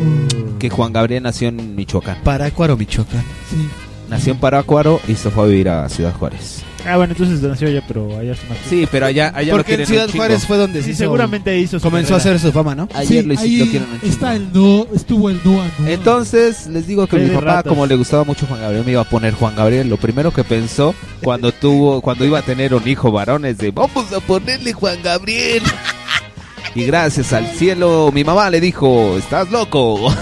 que Juan Gabriel nació en Michoacán. Parácuaro, Michoacán. Sí. Nació en Parácuaro y se fue a vivir a Ciudad Juárez. Ah, bueno, entonces nació allá, pero allá se mató. Sí, pero allá, allá lo Porque en quieren Ciudad. Juárez fue donde Sí, hizo- seguramente hizo su comenzó a hacer su fama, ¿no? Ayer Sí, lo, hizo- ahí lo quieren un chingo. está el no, estuvo el no. Entonces les digo que mi de papá, ratas. como le gustaba mucho Juan Gabriel, me iba a poner Juan Gabriel. Lo primero que pensó cuando tuvo, cuando iba a tener un hijo varón es de vamos a ponerle Juan Gabriel. Y gracias al cielo, mi mamá le dijo, estás loco.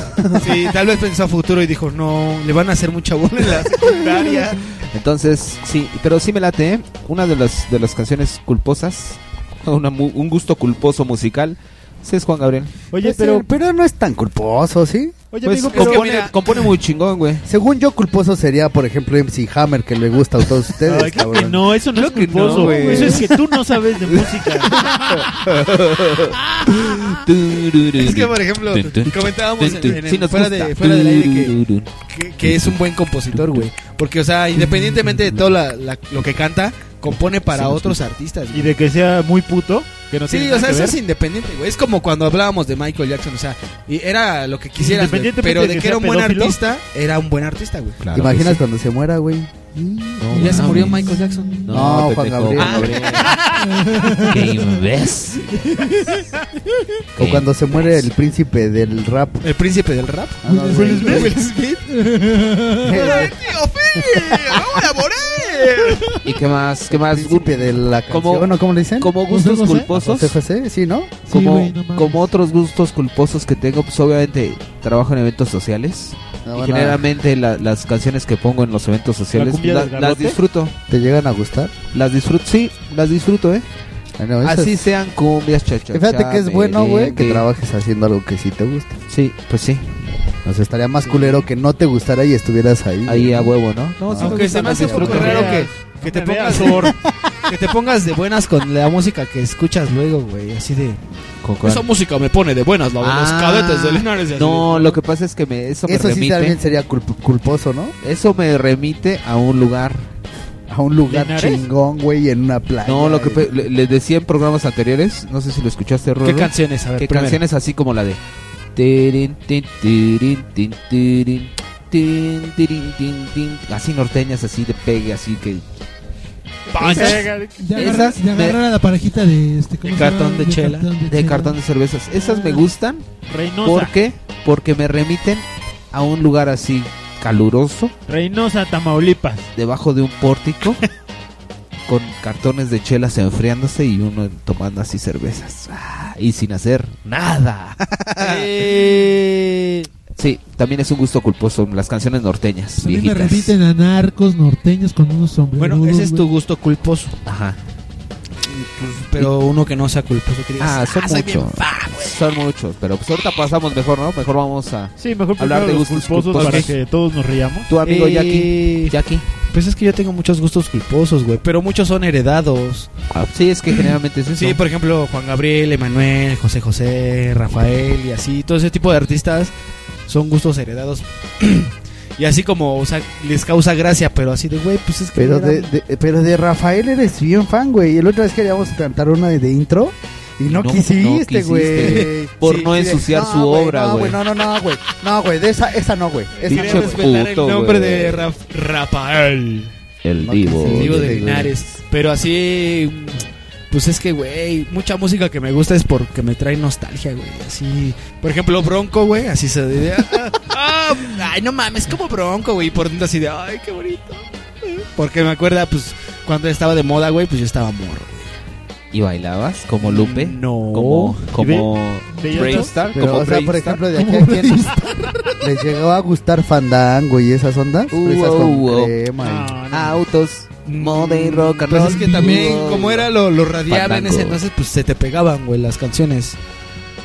Sí, tal vez pensó a futuro y dijo, no, le van a hacer mucha bola en la secundaria. Entonces, sí, pero sí me late, ¿eh? Una de las, de las canciones culposas, una un gusto culposo musical, sí es Juan Gabriel. Oye, Pues, pero pero no es tan culposo, ¿sí? Oye, Pues amigo, pero compone, mira- compone muy chingón, güey. Según yo, culposo sería, por ejemplo, MC Hammer, que le gusta a todos ustedes. Ay, claro que no, eso no Creo es no, culposo. güey. eso es que tú no sabes de música. Es que, por ejemplo, comentábamos en, en el- Sí nos fuera, de, fuera del aire que, que, que es un buen compositor, güey. Porque, o sea, independientemente de todo la- la- lo que canta, compone para otros artistas. y de que sea muy puto, que no Sí, o sea, que eso ver. es independiente, güey. Es como cuando hablábamos de Michael Jackson, o sea, y era lo que quisieras, güey, pero de que que era un buen pedófilo. artista, era un buen artista, güey. Claro ¿Te imaginas sí. cuando se muera, güey? Y ya se murió Michael Jackson. No, Juan Gabriel. Qué imbécil. O cuando se muere el príncipe del rap. El príncipe del rap. Ah, no. Will Smith. ¡Tío Phil! ¡Vamos a morir! ¿Y qué más? ¿Qué más? príncipe de la canción, Como- ¿no? ¿Cómo le dicen? Como gustos José José. culposos. José José, sí, ¿no? Sí, como, güey, no mames. como otros gustos culposos que tengo, pues obviamente trabajo en eventos sociales. No, y bueno, generalmente la- las canciones que pongo en los eventos sociales cumbia la- del las garrote? disfruto. ¿Te llegan a gustar? Las disfruto, sí, las disfruto, ¿eh? Ah, no, eso Así es- sean cumbias. Fíjate que es bueno, güey, que trabajes haciendo algo que sí te gusta. Sí, pues sí. O sea, estaría más culero que no te gustara y estuvieras ahí. Ahí a huevo, ¿no? No, sí Aunque se me hace un poco raro que, que te pongas que te pongas de buenas con la música que escuchas luego, güey, así de esa música me pone de buenas, la de los Ah, cadetes de Linares. y así No, de- lo que pasa es que me, eso me Eso sí remite. también sería culp- culposo, ¿no? Eso me remite a un lugar. A un lugar ¿Linares? chingón, güey, en una playa. No, lo que güey. pe- le, le decía en programas anteriores, no sé si lo escuchaste, Rorro. ¿Qué canciones? A ver, Que primero. canciones así como la de así norteñas, así de pegue, así que. De Esas de agarrar a la parejita de este cartón de chela. de chela. cartón de cervezas. Esas me gustan. Reynosa. ¿Por qué? Porque me remiten a un lugar así caluroso, Reynosa, Tamaulipas. debajo de un pórtico, con cartones de chelas enfriándose y uno tomando así cervezas. Ah, y sin hacer nada. Eh, Sí, también es un gusto culposo las canciones norteñas. A mí me remiten a narcos norteños con unos sombreros. bueno, ese es tu gusto culposo, Ajá. Pero uno que no sea culposo que digas, Ah, son bien muchos. fan, güey". Son muchos, pero pues ahorita pasamos mejor, ¿no? Mejor vamos a Sí, mejor Hablar de los gustos culposos culposos. para que todos nos riamos. tu amigo Eh, Jackie. Jackie. Pues es que yo tengo muchos gustos culposos, güey, pero muchos son heredados. Ah, sí, es que generalmente es eso. Sí, por ejemplo, Juan Gabriel, Emanuel, José José, Rafael y así, todo ese tipo de artistas son gustos heredados. y así como, o sea, les causa gracia, pero así de, güey, pues es que... Pero de, pero de Rafael eres bien fan, güey. Y la otra vez queríamos cantar una de, de intro y no, quisiste, güey. Por no sí, ensuciar su güey, obra, no, güey. No, no, no, güey. No, güey, de esa, esa no, güey. Güey. respetar el puto, nombre güey. de Raf- Rafael. El No, divo. Digo Sí, de. Linares. Pero así, pues es que, güey, mucha música que me gusta es porque me trae nostalgia, güey. Así, por ejemplo, Bronco, güey, así se de, ah, ah, ay, no mames, como Bronco, güey. Por dentro así de, ay, qué bonito. Porque me acuerda, pues, cuando estaba de moda, güey, pues yo estaba morro, güey. ¿Y bailabas como Lupe? No. Como, como Brainstar, Pero, como o sea, por ejemplo, de aquí a quién les llegó a gustar Fandango y esas ondas. Uh, Fresas con uh, uh. crema y- No, no. Autos, moda y rock and Pues roll. es que también, como era lo, lo radiable en ese entonces, pues se te pegaban, güey, las canciones.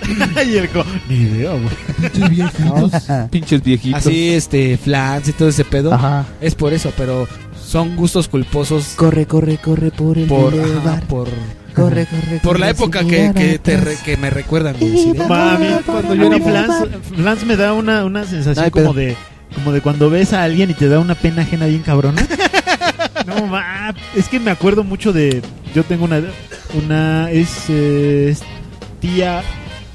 y el co- Ni idea, güey. Pinches viejitos. Pinches viejitos. Así, este, flans y todo ese pedo. Ajá. Es por eso, pero son gustos culposos Corre, corre, corre por el por, ajá, por, Corre, corre. por la época que, que, te re- que me recuerdan, de, Mami, cuando yo era Flans, Flans me da una, una sensación Ay, como pedo. de como de cuando ves a alguien y te da una pena ajena bien cabrona. no, ma, es que me acuerdo mucho de yo tengo una una es, eh, es tía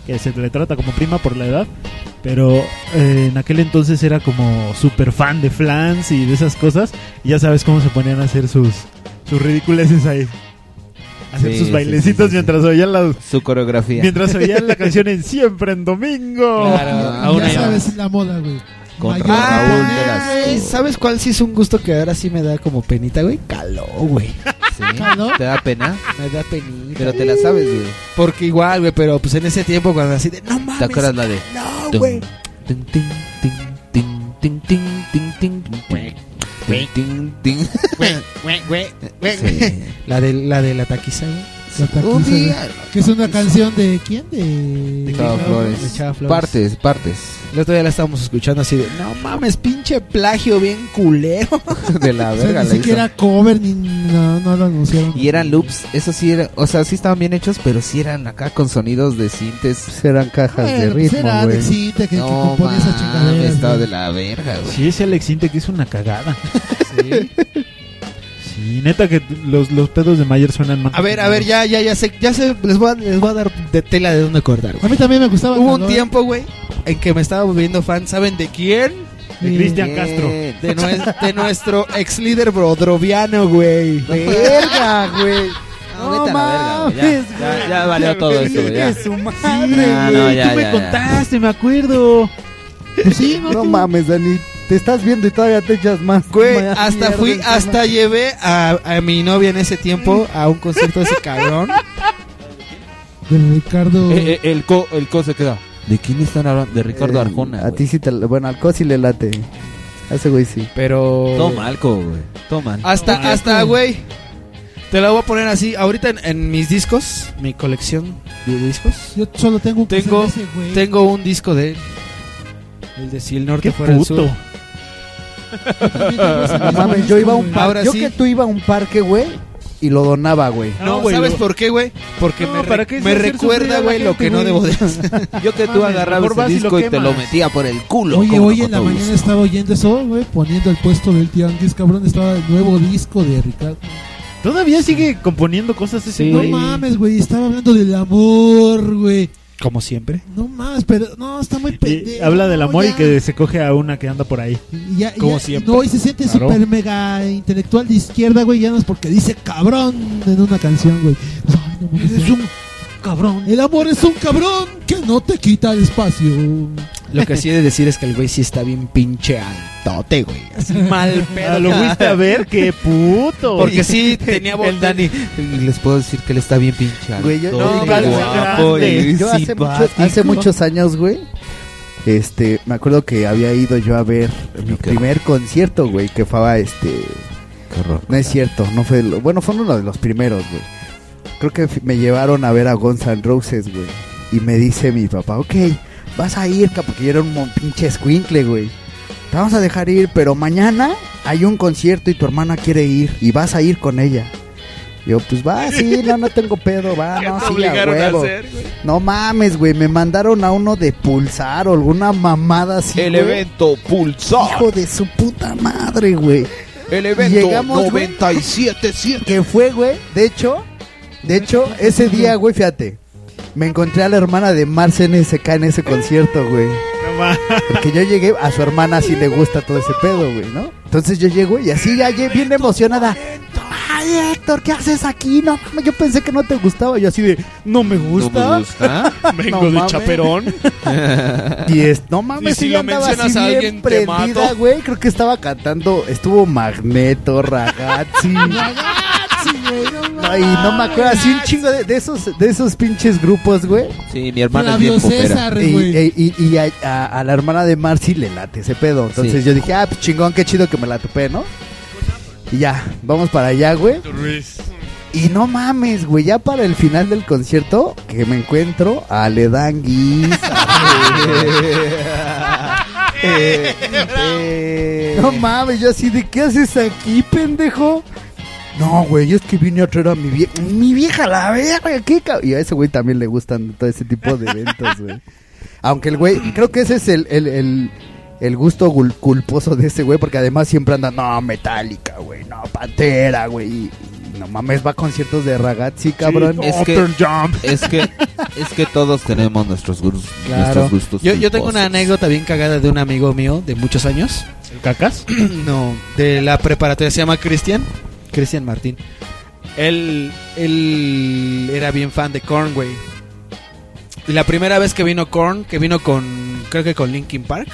que se le trata como prima por la edad, pero eh, en aquel entonces era como super fan de Flans y de esas cosas, y ya sabes cómo se ponían a hacer sus sus ridiculeces ahí. Hacer Sí, sus bailecitos sí, sí, mientras oían la Su coreografía. Mientras oían la canción en Siempre en Domingo. Claro, aún ya sabes la moda, güey. Con Raúl ay, ¿Sabes cuál sí es un gusto que ahora sí me da como penita, güey? Caló, güey. ¿Sí? ¿Caló? ¿Te da pena? Me da penita. Pero te la sabes, güey. Porque igual, güey, pero pues en ese tiempo cuando así de, no mames. ¿Te acuerdas la de? No, güey. La de la, de la taquiza, güey. La taquiza, Un día. Que es una canción de quién? De. Chava de Flores. Chava Flores. Partes, partes. El otro día la estábamos escuchando así de, no mames, pinche plagio bien culero. De la O sea, verga ni la hizo. cover ni no, no lo anunciaron. Y eran loops, eso sí era, o sea, sí estaban bien hechos, pero sí eran acá con sonidos de sintes. Pues eran cajas de Bueno, pues ritmo, era güey. Alex Intec que, que No compone esa mames, chingadera. estaba güey. de la verga, güey. Sí, ese Alex Inte que hizo una cagada. Sí. Sí, neta que los, los pedos de Mayer suenan más. A ver, a ver, ya, ya, ya sé, ya sé, les voy a, les voy a dar de tela de dónde cortar, A mí también me gustaba. Hubo un Calor. tiempo, güey, en que me estaba volviendo fan, ¿saben de quién? De Cristian. Castro. De, nue- de nuestro ex líder brodroviano, güey. Verga, güey. No, vete a la verga, güey, mames, ya, ya, ya valió todo esto, güey, ya. Su madre, Ah, güey. ya, tú me ya, ya. contaste, me acuerdo. Pues sí, no, No mames, Dani. Te estás viendo y todavía te echas más. Güey, hasta fui, encima. hasta llevé a, a mi novia en ese tiempo a un concierto de ese cabrón. De Ricardo. Eh, eh, el, co, el co se queda. ¿De quién están hablando? De Ricardo Eh, Arjona. A ti sí te. Bueno, al Cosi le late. A ese güey sí. Pero. Todo malco, güey. Todo mal. Hasta, hasta, güey. Te la voy a poner así. Ahorita en, en mis discos, mi colección de discos. Yo solo tengo un Tengo, de ese, güey. tengo un disco de él. El de Si el norte Qué fuera el sur. No mames, yo iba a un parque. Ahora Yo sí. que tú iba a un parque, güey, y lo donaba, güey. No, güey, ¿sabes lo- por qué, güey? Porque No, me, ¿para re- qué me hacer sufrir a recuerda, la güey, lo gente, que no güey? debo de hacer. Yo que tú Mames, agarrabas mejor vas el y lo disco y te lo metía por el culo. Oye, como hoy en la mañana estaba oyendo eso, güey, poniendo el puesto del tianguis, cabrón, estaba el nuevo disco de Ricardo. Todavía sigue componiendo cosas ese Sí. No mames, güey, estaba hablando del amor, güey. Como siempre. No mames, pero no, está muy Y pendejo. habla del amor y que se coge a una que anda por ahí. Y ya- Como ya- siempre. No, y se siente Claro. súper mega intelectual de izquierda, güey, ya no es porque dice cabrón en una canción, güey. No es un cabrón. El amor es un cabrón que no te quita el espacio. Lo que sí he de decir es que el güey sí está bien pinche altote, güey. Así mal pedo. Ah, lo fuiste a ver, qué puto. Porque sí tenía El Dani, y les puedo decir que él está bien pinchado. Güey, yo- guapo y Yo hace, mucho- simpático. hace muchos años, güey, este, me acuerdo que había ido yo a ver mi primer concierto, güey, que fue a este... Horror. No es cierto, no fue... lo- bueno, fue uno de los primeros, güey. Creo que me llevaron a ver a Guns N' Roses, güey. Y me dice mi papá, ok, vas a ir, porque yo era un pinche escuincle, güey. Te vamos a dejar ir, pero mañana hay un concierto y tu hermana quiere ir y vas a ir con ella. Yo, pues va, sí, no, no tengo pedo, va, no, sí, a huevo. No mames, güey, me mandaron a uno de pulsar o alguna mamada así. El güey. evento Pulsar. Hijo de su puta madre, güey. El evento Llegamos, güey. 97.7. Que fue, güey, de hecho, de hecho, ese día, güey, fíjate, me encontré a la hermana de Marce NSK en ese concierto, güey. No. Porque yo llegué, a su hermana sí le gusta todo ese pedo, güey, ¿no? Entonces yo llego y así ya llegué bien emocionada. Ay, Héctor, ¿qué haces aquí? No mames, yo pensé que no te gustaba. Yo así de, no me ¿No gusta. me gusta? Vengo No de mames. chaperón. Y es, no mames, Y si lo andaba mencionas así a bien prendida, güey. Creo que estaba cantando, estuvo Magneto, Ragazzi. No, y no me acuerdo, así un chingo de, de esos de esos pinches grupos, güey. Sí, mi hermana es bien popera. César, Y, güey. y- y- y a, a- a la hermana de Marcy le late ese pedo. Entonces Sí. yo dije, ah, pues chingón, qué chido que me la topé, ¿no? Y ya, vamos para allá, güey. Y no mames, güey, ya para el final del concierto, que me encuentro a Ledanguis. no mames, yo así de, ¿qué haces aquí, pendejo? No, güey, es que vine a traer a mi vieja. Mi vieja, la verga, ¿qué cab-?" Y a ese güey también le gustan todo ese tipo de eventos, güey. Aunque el güey, creo que ese es el, el, el, el gusto gul- culposo de ese güey, porque además siempre anda, no, Metallica, güey, no, Pantera, güey. No mames, va a conciertos de ragazzi, cabrón. Es que, es que es que todos tenemos nuestros gustos, Claro. nuestros gustos. Yo, yo tengo una anécdota bien cagada de un amigo mío de muchos años. ¿El cacas? no, de la preparatoria. Se llama Cristian. Cristian Martín. Él, él era bien fan de Korn, güey. Y la primera vez que vino Korn, que vino con, creo que con Linkin Park,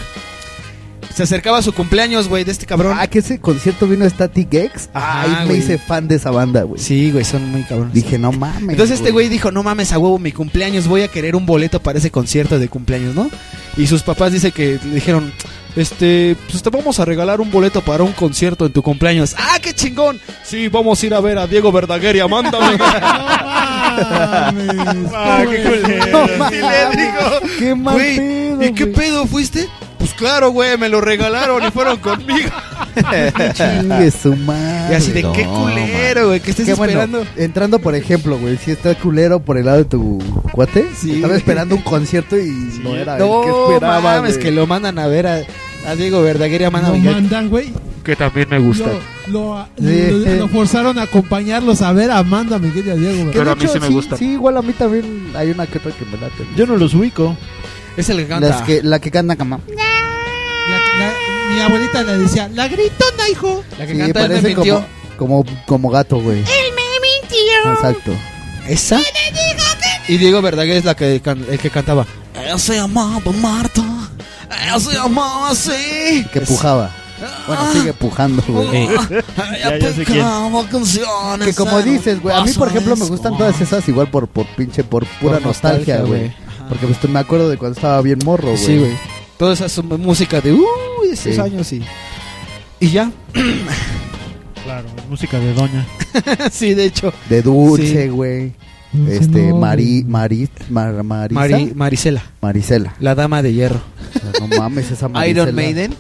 se acercaba a su cumpleaños, güey, de este cabrón. Ah, que ese concierto vino Static X. Ajá, Ahí me güey. hice fan de esa banda, güey. Sí, güey, son muy cabrones. Dije, no mames. Entonces este güey dijo, no mames, a huevo, mi cumpleaños, voy a querer un boleto para ese concierto de cumpleaños, ¿no? Y sus papás dice que le dijeron, este, pues te vamos a regalar un boleto para un concierto en tu cumpleaños. ¡Ah, qué chingón! Sí, vamos a ir a ver a Diego Verdaguer y Amanda. Ah, qué culero. No Y le digo, Qué mal güey, pedo, ¿y qué güey. pedo fuiste? Pues claro, güey, me lo regalaron y fueron conmigo. Chingue su madre. Y así de No, qué culero, güey, que estés Qué bueno, esperando. entrando por ejemplo, güey, si está culero por el lado de tu cuate, Sí, estaba esperando un concierto y no era el No, que esperaba, mames, güey. que lo mandan a ver a, a Diego Verdaguer y Amanda Lo Miguel. mandan, güey. Que también me gusta. Lo, lo, Sí. lo- lo forzaron a acompañarlos a ver a Amanda, Miguel y a Diego. De Pero a mí hecho, sí me sí, gustan. Sí, igual a mí también hay una que otra que me late. Yo no los ubico. Es el que canta. Las que, la que canta cama. La- la- mi abuelita le decía, la gritona, hijo. La que Sí, canta él me parece mintió. como, como, como gato, güey. Él me mintió. Exacto. ¿Esa? Y Diego Verdaguer es la que can- el que cantaba. Ella se llamaba Marta. Ella se llamaba así. Que pujaba. Bueno, sigue pujando, güey. Ella Ya, ya sé quién. Que como dices, güey, a mí por ejemplo me gustan todas esas igual por, por pinche, por pura Por nostalgia, nostalgia, güey. Porque pues me acuerdo de cuando estaba bien morro, güey. Sí, güey. Toda esa su- música de uy, esos Sí. años y. Y ya. Claro, música de doña. sí, de hecho. De dulce, Sí. güey. Dulce Este, no, Mari, Mari, Mar- Marisa. Mari- Marisela. Marisela. La dama de hierro. No mames, esa Marisela. Iron Maiden.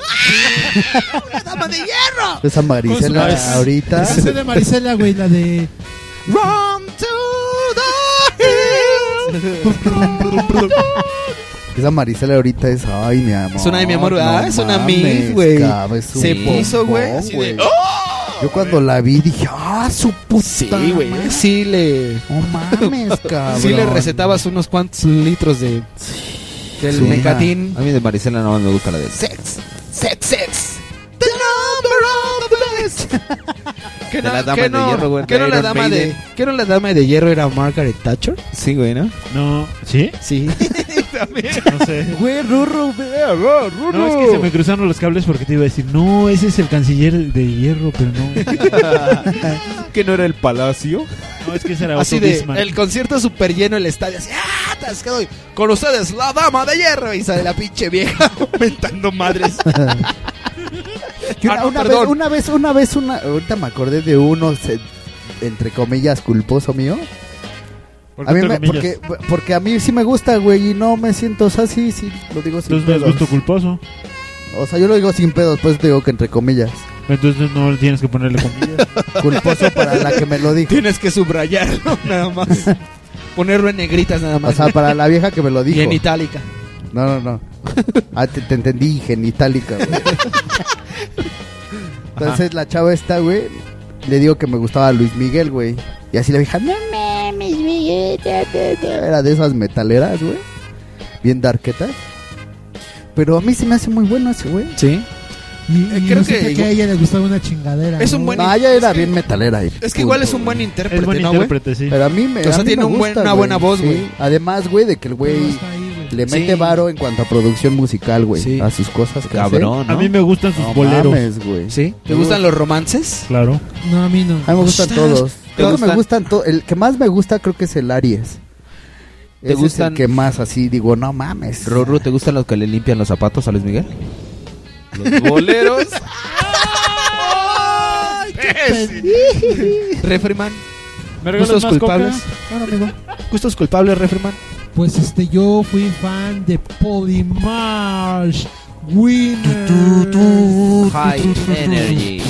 ¡Dama de hierro! Esa Marisela su- ahorita. La canción de Marisela, güey, la de... Run to Esa Marisela ahorita es, ay, mi amor. Es una de mi amor, no ah, es una mil, güey. Se puso, güey, así de, güey. ¡oh! Yo cuando la vi dije, ah, su puta. Sí, güey. madre. Sí le. No mames, cabrón. Sí le recetabas unos cuantos litros de. Del Sí. mecatín. A mí de Marisela no me gusta la de Sex, sex, sex. The number of the best. ¿Qué De la dama de hierro, güey, ¿Qué de no la Iron dama de, Maiden. ¿Qué no la dama de hierro era Margaret Thatcher? Sí, güey, ¿no? No, ¿sí? Sí. No sé. Güey, Rurro, vea, Rurro. No, es que se me cruzaron los cables porque te iba a decir, no, ese es el canciller de hierro, pero no. ¿Que no era el palacio? No, es que ese era Así de el concierto super lleno, el estadio así, ¡ah! atascado! Con ustedes, la dama de hierro. Y sale la pinche vieja mentando madres. Que una, Ah, no, una vez, una vez, una vez, una, ahorita me acordé de uno, se- entre comillas, culposo mío. ¿Por qué A mí me- porque, porque a mí sí me gusta, güey, y no me siento, o sea, sí, sí, lo digo sin Entonces no es pedos. gusto culposo. O sea, yo lo digo sin pedos, pues digo que entre comillas. Entonces no tienes que ponerle comillas. Culposo para la que me lo dijo. Tienes que subrayarlo nada más. Ponerlo en negritas nada más. O sea, para la vieja que me lo dijo. Y en itálica. No, no, no. Ah, te, te entendí, genitálica, güey. Entonces la chava esta, güey, le digo que me gustaba Luis Miguel, güey. Y así la vieja, no mames, Ta". Era de esas metaleras, güey. Bien darquetas. Pero a mí se me hace muy bueno ese, güey. Sí. Y, y creo que que, a ella le gustaba una chingadera. Es un buen- No, ella era bien metalera. Es que igual es un buen intérprete, Es buen intérprete, sí. Pero a mí me O sea, a mí tiene me un buen- gusta, una buena voz, Sí. güey. Además, güey, de que el güey le mete Sí. varo en cuanto a producción musical, güey. Sí. A sus cosas que Cabrón, A ¿no? mí me gustan sus. No boleros. mames, güey. ¿Sí? ¿Te gustan los romances? Claro. No, a mí no. A mí me gustan todos. Creo que me gustan? gustan todos. El que más me gusta creo que es el Aries. ¿Te Ese es gustan? el que más así digo, no mames. Rorro, ¿te gustan los que le limpian los zapatos a Luis Miguel? Los boleros. Refriman. ¿Me regalas Gustos más culpables. coca? Claro, amigo. Gustos culpables, Refriman. Pues este, yo fui fan de Polymarch. Winner. High energy.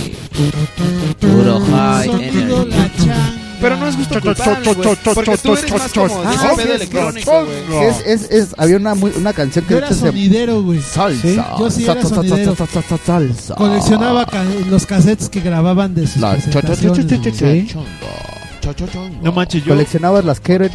Puro high energy. Pero no es gusto culpable, güey. Porque tú eres más como de Ah, sí, es- electrónico, güey. Es, es, es, había una, muy- una canción que Yo de era hecho se sonidero, güey. Salsa. Yo sí era Sa- sa- sa- sonidero. sa- sa- sa- salsa. Coleccionaba ca- los cassettes que grababan de sus La- presentaciones. güey. Sí. No manches, yo. Coleccionabas las que eran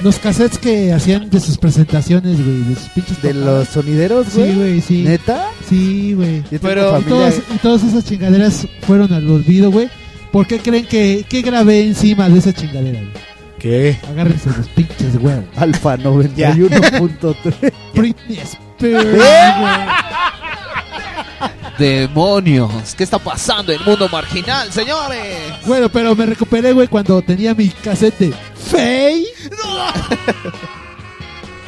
Los cassettes que hacían de sus presentaciones, güey. De sus pinches de los sonideros, güey. Sí, güey, sí. ¿Neta? Sí, güey. Pero- Y, todas, y todas esas chingaderas fueron al olvido, güey. ¿Por qué creen que, que grabé encima de esa chingadera, güey? ¿Qué? Agárrense los pinches huevos. Alfa 91.3. Britney Spears, güey. Demonios, ¿qué está pasando en el mundo marginal, señores? Bueno, pero me recuperé, güey, cuando tenía mi cassette de Faye.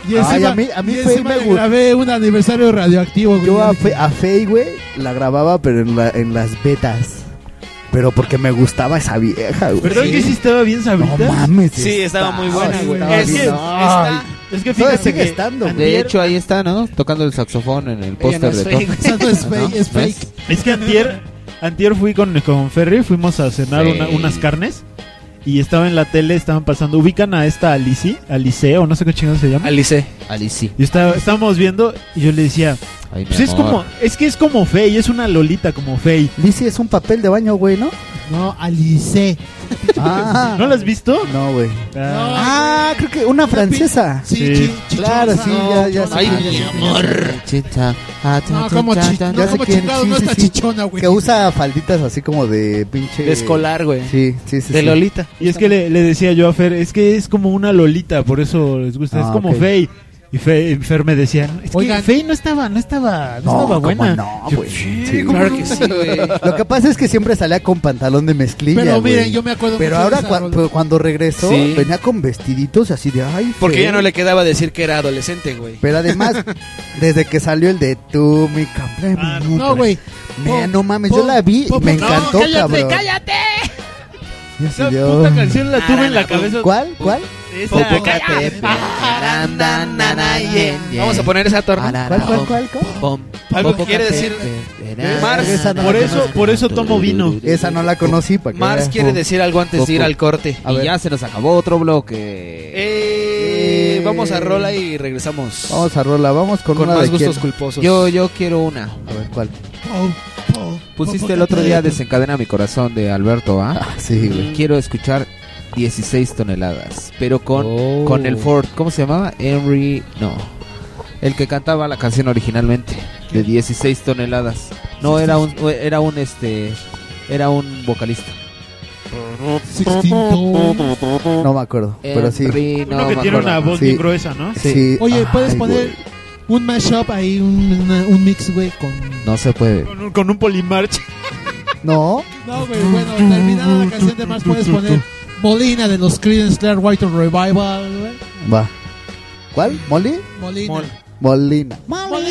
Y Ay, a mí- a mí y Faye encima me le gustó. grabé un aniversario radioactivo, güey. Yo a, Fe, a Fey, güey, la grababa, pero en, la- en las betas. Pero porque me gustaba esa vieja, güey. ¿Verdad que sí estaba bien No sabrita? mames. Sí, estaba muy buena, güey. estaba Es que está- Es que fíjate sigue que estando, güey. De hecho, ahí está, ¿no? Tocando el saxofón en el póster no de no es fake, es ¿Ves? fake. Es que antier, antier fui con, con Ferry, fuimos a cenar Sí. una- unas carnes y estaba en la tele, estaban pasando, ubican a esta Alice, Alice o no sé qué chingada se llama. Alice. Alice. Y estaba, estábamos viendo y yo le decía, Ay, mi pues es amor. como, es que es como Faye, es una lolita como Faye. Lizzie es un papel de baño, güey, ¿no? No, Alice. Ah, ¿No la has visto? no, güey. Ah, Ah, creo que una francesa. Sí, Sí. Claro, sí, ya, ya no, sé Ay, quién, mi amor. Chita, ah, cha, No, cha, como, cha, chi- cha, no, ya sé como quién, chingado, sí, no sí, está sí. chichona, güey. Que usa falditas así como de pinche... De escolar, güey. Sí, sí, sí. De sí. Lolita. Y es que le, le decía yo a Fer, es que es como una lolita, por eso les gusta, es Ah, como ok. Faye. Y Fe, y Fer me decían, es Oigan. que Fe no estaba, no estaba, no, No, estaba ¿cómo buena. no, Yo, güey? sí, Sí, claro que sí, güey. Lo que pasa es que siempre salía con pantalón de mezclilla. Pero güey. miren, yo me acuerdo Pero ahora cua- pero cuando regresó, Sí. venía con vestiditos así de ay. Porque Fer". ya no le quedaba decir que era adolescente, güey. Pero además, desde que salió el de tú, mi complemento. Ah, No, güey. Mira, no mames, yo la vi y pon- me no, encantó, cállate, cabrón. ¡Cállate! Esa puta "Oh". canción la tuve en la cabeza. ¿Cuál? ¿Cuál? Esa, Vamos a poner esa torna. ¿Cuál, cuál, cuál? cuál? Algo que quiere decir Mars. No por eso, por eso tomo vino. Esa no la conocí. ¿para Mars quiere decir algo antes de ir al corte. A y ver. ya se nos acabó otro bloque. Eh, vamos a rola y regresamos. Vamos a rola, vamos con, Con una más de gustos quién. culposos. Yo, yo quiero una. A ver, ¿cuál? Pusiste el otro día. Desencadena mi corazón de Alberto, ¿ah? Ah, sí, güey. Quiero escuchar 16 toneladas, pero con, Oh. con el Ford. ¿Cómo se llamaba? Henry. No. El que cantaba la canción originalmente. De 16 toneladas. No, era un, era un, este. Era un vocalista. Sixteen No me acuerdo, pero sí. Henry, no Uno que me tiene acuerdo. una voz Sí. bien gruesa, ¿no? Sí. Oye, puedes Ay, poner güey. un mashup ahí, un, una- un mix, güey, con... No se puede. Con un, con un polimarch. No, No, güey, bueno, terminada la canción de Mars puedes poner Molina de los Creedence Clearwater Revival, güey. va. ¿Cuál? ¿Molly? Molina. Molina. Molina.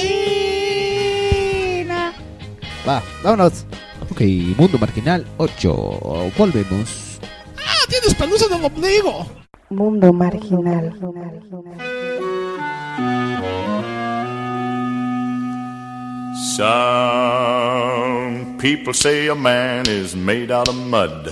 Va, vámonos. Ok, Mundo Marginal 8. Volvemos. ¡Ah, tienes pelusa del ombligo! Mundo marginal. Some people say a man is made out of mud.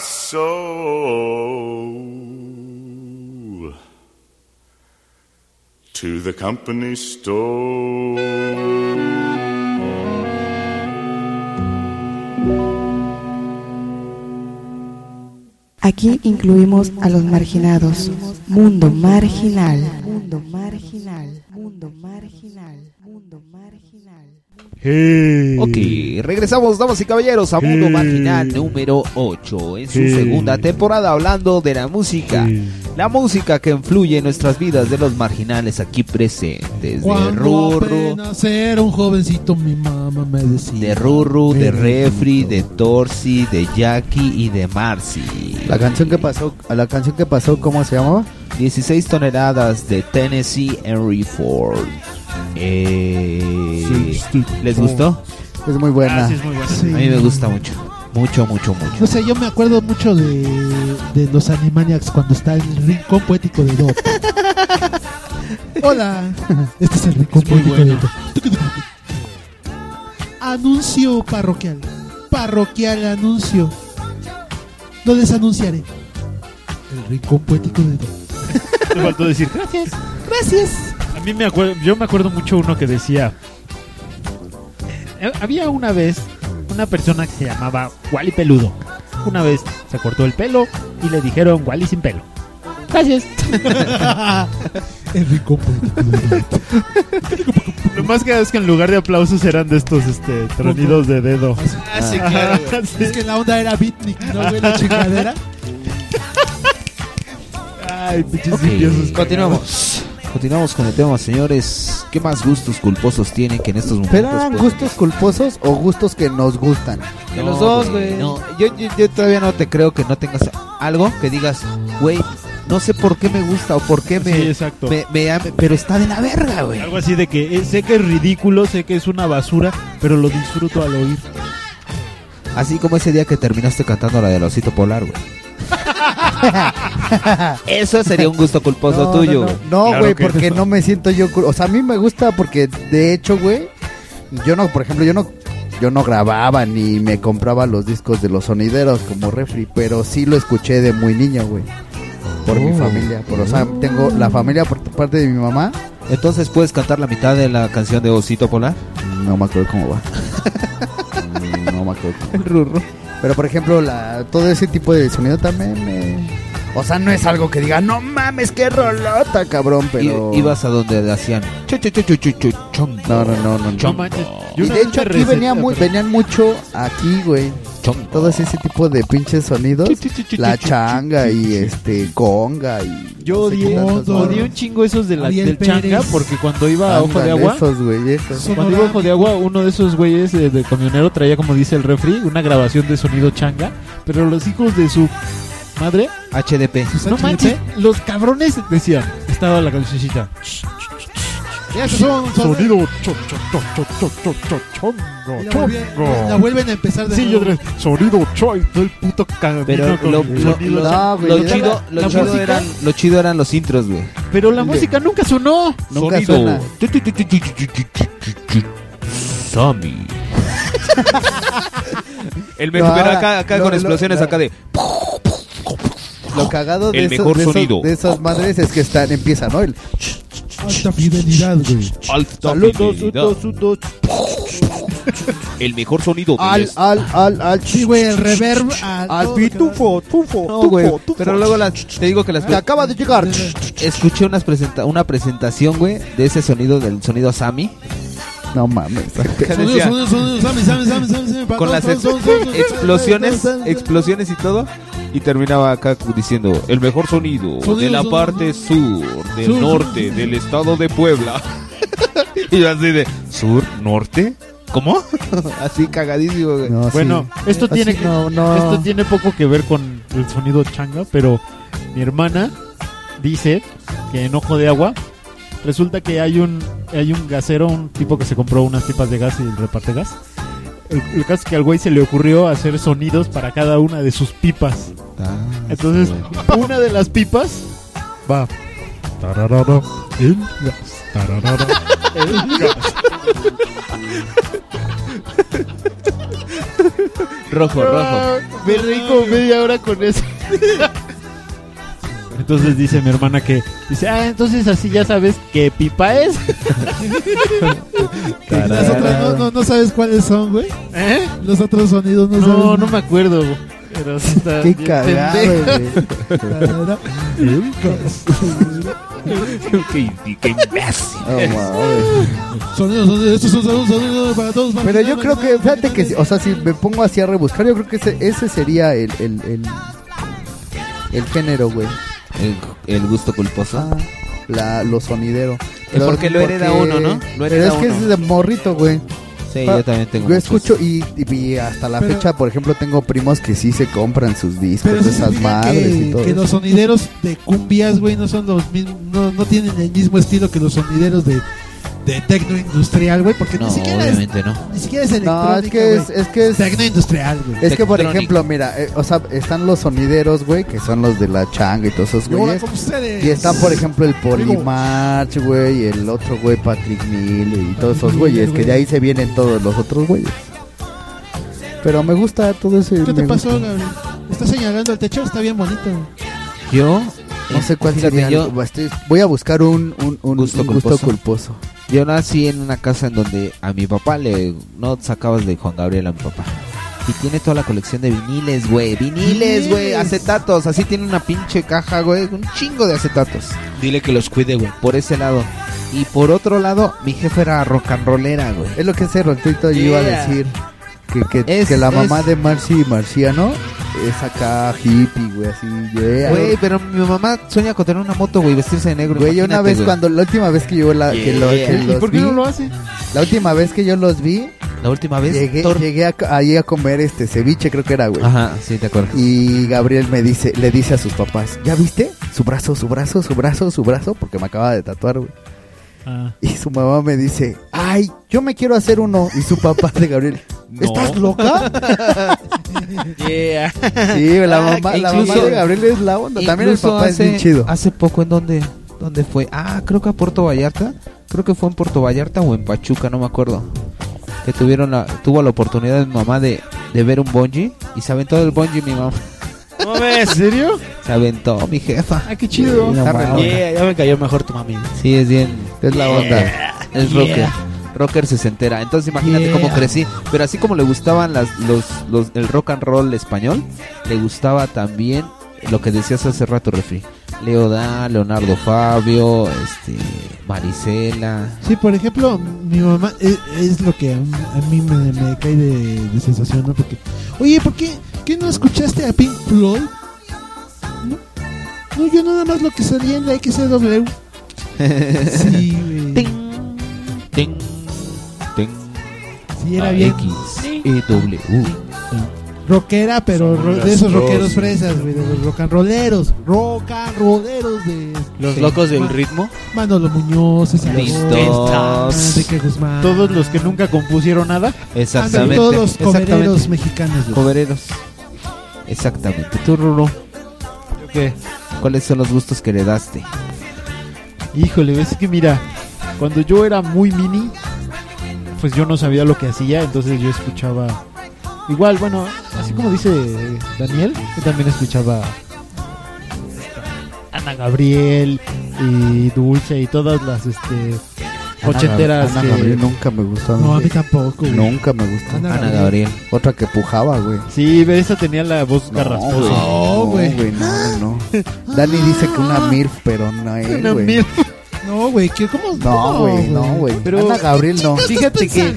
soul to the company store. Aquí incluimos a los marginados. Mundo marginal. Mundo marginal. Mundo marginal. Mundo marginal. Ok, regresamos, damas y caballeros, a Mundo Marginal número 8 en su Sí. segunda temporada hablando de la música. La música que influye en nuestras vidas de los marginales aquí presentes. De Cuando Rurru, apenas era un jovencito, mi mamá me decía. de Rurru, de "Ven, Refri, de Torsi, de Jackie y de Marcy. La canción que pasó, la canción que pasó, ¿cómo se llamaba? 16 toneladas de Tennessee Henry Ford. Eh, ¿Les gustó? Es muy buena. Ah, sí, es muy buena. Sí. A mí me gusta mucho. Mucho, mucho, mucho. No sé, yo me acuerdo mucho de, de los Animaniacs cuando está el rincón poético de Dot. Hola, este es el rincón poético de Dot. Anuncio parroquial. Parroquial anuncio. Lo desanunciaré. El rincón poético de Dot. Me faltó decir gracias. Gracias. A mí me acuerdo, yo me acuerdo mucho uno que decía, había una vez una persona que se llamaba Wally Peludo. Una vez se cortó el pelo y le dijeron Wally sin pelo. Gracias. Dot. Lo más que es que en lugar de aplausos eran de estos este, tronidos de dedo. Ah, sí, claro, güey. Sí. Es que la onda era beatnik, ¿no, güey? La chingadera. Ay, pinches Ok, continuamos. Continuamos con el tema, señores. ¿Qué más gustos culposos tienen que en estos momentos? ¿Pero eran pues, gustos culposos o gustos que nos gustan? De los dos, güey. No, yo, yo, yo todavía no te creo que no tengas algo que digas, güey, no sé por qué me gusta o por qué me, Sí, exacto. me, me ame, pero está de la verga, güey. Algo así de que eh, sé que es ridículo, sé que es una basura, pero lo disfruto al oír. Así como ese día que terminaste cantando la del osito polar, güey. Eso sería un gusto culposo No, tuyo. no, no. No, Claro güey, que porque no me siento yo. O sea, a mí me gusta porque, de hecho, güey, yo no, por ejemplo, yo no, yo no grababa ni me compraba los discos de los sonideros como refri, pero sí lo escuché de muy niño, güey. Por mi Oh. familia. Por, o sea, tengo la familia por parte de mi mamá. Entonces puedes cantar la mitad de la canción de Osito Polar. No me acuerdo cómo va. no me acuerdo. cómo. Pero por ejemplo, la, todo ese tipo de sonido también me... O sea, no es algo que diga, no mames, qué rolota, cabrón, pero... Ibas a donde hacían chu, chongo. No, no, no, no. No Y de hecho aquí venía muy, venían mucho aquí, güey. Todo ese tipo de pinches sonidos. La changa y este conga y... Yo odié, odié un chingo esos de la, Ariel del changa porque cuando iba a Ojo de Agua, esos, güey, esos. cuando iba a Ojo de Agua, uno de esos güeyes eh, de camionero traía, como dice el refri, una grabación de sonido changa, pero los hijos de su madre, HDP. no manches, los cabrones decían, estaba la cancioncita. Esos son, son Sonido chon, chon, chon, chongo, la, vuelven, chongo. la vuelven a empezar de sí, nuevo. Sonido choy, todo el puto camino. Pero lo, chido, lo, chido eran, los intros, güey. Pero la música nunca sonó. Nunca sonido. suena. El mejor, acá, acá con explosiones, acá de lo cagado de, esos, de, esos, de, madres es que están, empiezan, ¿no? El Alta fidelidad, güey. alta saludos, fidelidad. saludos, saludos. El mejor sonido al, al, al, al, Sí, güey, el reverb. al- al pitufo, tufo, No, tufo, güey, tufo. pero luego las, te digo que las Te acaba de llegar. escuché unas presenta una presentación, güey, de ese sonido del sonido Sammy. No mames. con las explosiones, explosiones y todo, y terminaba acá diciendo el mejor sonido, Sonido, de la sonido, parte sur, del Sur, norte, sur. del estado de Puebla. y yo así de sur, norte, ¿cómo? así cagadísimo, güey. No, Bueno, sí. esto Así tiene no, no. esto tiene poco que ver con el sonido changa, pero mi hermana dice que en Ojo de Agua resulta que hay un hay un gasero, un tipo que se compró unas pipas de gas y reparte gas. El, el caso es que al güey se le ocurrió hacer sonidos para cada una de sus pipas. Ah, Entonces, una de las pipas va Tararara, el gas, tararara. el gas. Rojo, rojo. Ah, Me reí como media hora con eso. Entonces dice mi hermana que dice, ah, entonces así ya sabes qué pipa es. Las otras no, no, no sabes cuáles son, güey. ¿Eh? Los otros sonidos no, No, sabes. no me acuerdo. Pero sí está Qué bien cagado, pendejo. güey. qué, qué imbécil. No mames. Sonidos, sonidos, estos son sonidos, sonidos para todos. para Pero yo creo que, fíjate que, si- o sea, si me pongo así a rebuscar, yo creo que ese, ese sería el, el, el, el género, güey. El, el gusto culposo. Ah, la, lo sonidero. Es porque lo hereda uno, ¿no? Lo Pero es que uno. es de morrito, güey. Sí, Ah, yo también tengo Yo escucho y, y- y hasta la Pero- fecha, por ejemplo, tengo primos que sí se compran sus discos Pero esas madres y que, todo. que eso. los sonideros de cumbias, güey, no son los mismos, no, no tienen el mismo estilo que los sonideros de, de tecno industrial, güey, porque No, ni siquiera obviamente es, no. ni siquiera es No, es que es, güey. es que es tecno industrial, güey. Es que por ejemplo, mira, eh, o sea, están los sonideros, güey, que son los de la changa y todos esos güeyes. Y están, por ejemplo, el Polymarch, güey, y el otro güey, Patrick Mill, y todos esos güeyes, que de ahí se vienen todos los otros güeyes. Pero me gusta todo ese. ¿Qué te pasó, gusta. Gabriel? Está señalando el techo, está bien bonito. Yo No sé cuál Fíjate, sería. yo- el- voy a buscar un, un, un Gusto un gusto culposo. culposo. Yo nací en una casa en donde a mi papá le no sacabas de Juan Gabriel a mi papá. Y tiene toda la colección de viniles, güey. Viniles, güey. Acetatos. Así tiene una pinche caja, güey. Un chingo de acetatos. Dile que los cuide, güey. Por ese lado. Y por otro lado, mi jefe era rock and rollera, güey. Es lo que ese ratito yo iba a decir. Que, que, Es- que la mamá es- de Marcy Marciano es acá hippie, güey, así. yeah. Güey, pero mi mamá sueña con tener una moto, güey, vestirse de negro. Güey, yo una vez güey. cuando, la última vez que yo la, que lo- Yeah. que ¿Y los por qué vi, no lo hace? La última vez que yo los vi, La última vez. llegué, llegué a, ahí a comer este ceviche, creo que era, güey. Ajá, sí, te acuerdo. Y Gabriel me dice, le dice a sus papás, ¿ya viste? Su brazo, su brazo, su brazo, su brazo, porque me acaba de tatuar, güey. Ah. Y su mamá me dice, ay, yo me quiero hacer uno. Y su papá de Gabriel, ¿estás loca? Yeah. Sí, la mamá, la mamá Incluso- de Gabriel es la onda. También el papá es bien chido. Hace poco, ¿en dónde, dónde fue? Ah, creo que a Puerto Vallarta. Creo que fue en Puerto Vallarta o en Pachuca, no me acuerdo. Que tuvieron la, tuvo la oportunidad mi mamá de, de ver un bungee y se aventó del bungee mi mamá. ¿No ves? ¿En serio? Se aventó mi jefa. Ah, qué chido. Sí, no Está re mames. loca. Yeah, ya me cayó mejor tu mami. Sí, es bien. Es la onda. Es Yeah. rocker. Rocker se entera. Entonces imagínate Yeah. cómo crecí. Pero así como le gustaban las, los, los, el rock and roll español, le gustaba también lo que decías hace rato, Refri. Leodán, Leonardo Fabio, este, Marisela. Sí, por ejemplo, mi mamá es, es lo que a, mí- a mí me, me cae de, de sensación, ¿no? Porque, oye, ¿por qué, qué no escuchaste a Pink Floyd? No, no yo nada más lo que salía en la XCW. Sí, güey. Ting, ting, ting. Sí, era A, bien X, E, W. rockera, pero ro- de esos rockeros fresas, güey, de los rock and rolleros. Rock and rolleros de... Los locos del ritmo. Manolo Muñoz. Gómez, Enrique Guzmán. Todos los que nunca compusieron nada. Exactamente. todos los cobereros mexicanos, güey. Cobereros. Exactamente. Tú, Ruru, ¿Qué? ¿cuáles son los gustos que le daste? Híjole, ves que mira, cuando yo era muy mini, pues yo no sabía lo que hacía, entonces yo escuchaba igual, bueno, así como dice Daniel, yo también escuchaba Ana Gabriel y Dulce y todas las este ochenteras Ana que- Gabriel nunca me gustó. No, a mí tampoco, güey. Nunca me gustó. Ana Ana Gabriel. Otra que pujaba, güey. Sí, ve, esa tenía la voz garrasposa. No, güey. güey, no, no. Dani dice que una MILF, pero no es, Una güey. mil- No, güey, ¿qué? ¿cómo? No, güey, no, güey. Pero- Ana Gabriel no. Fíjate que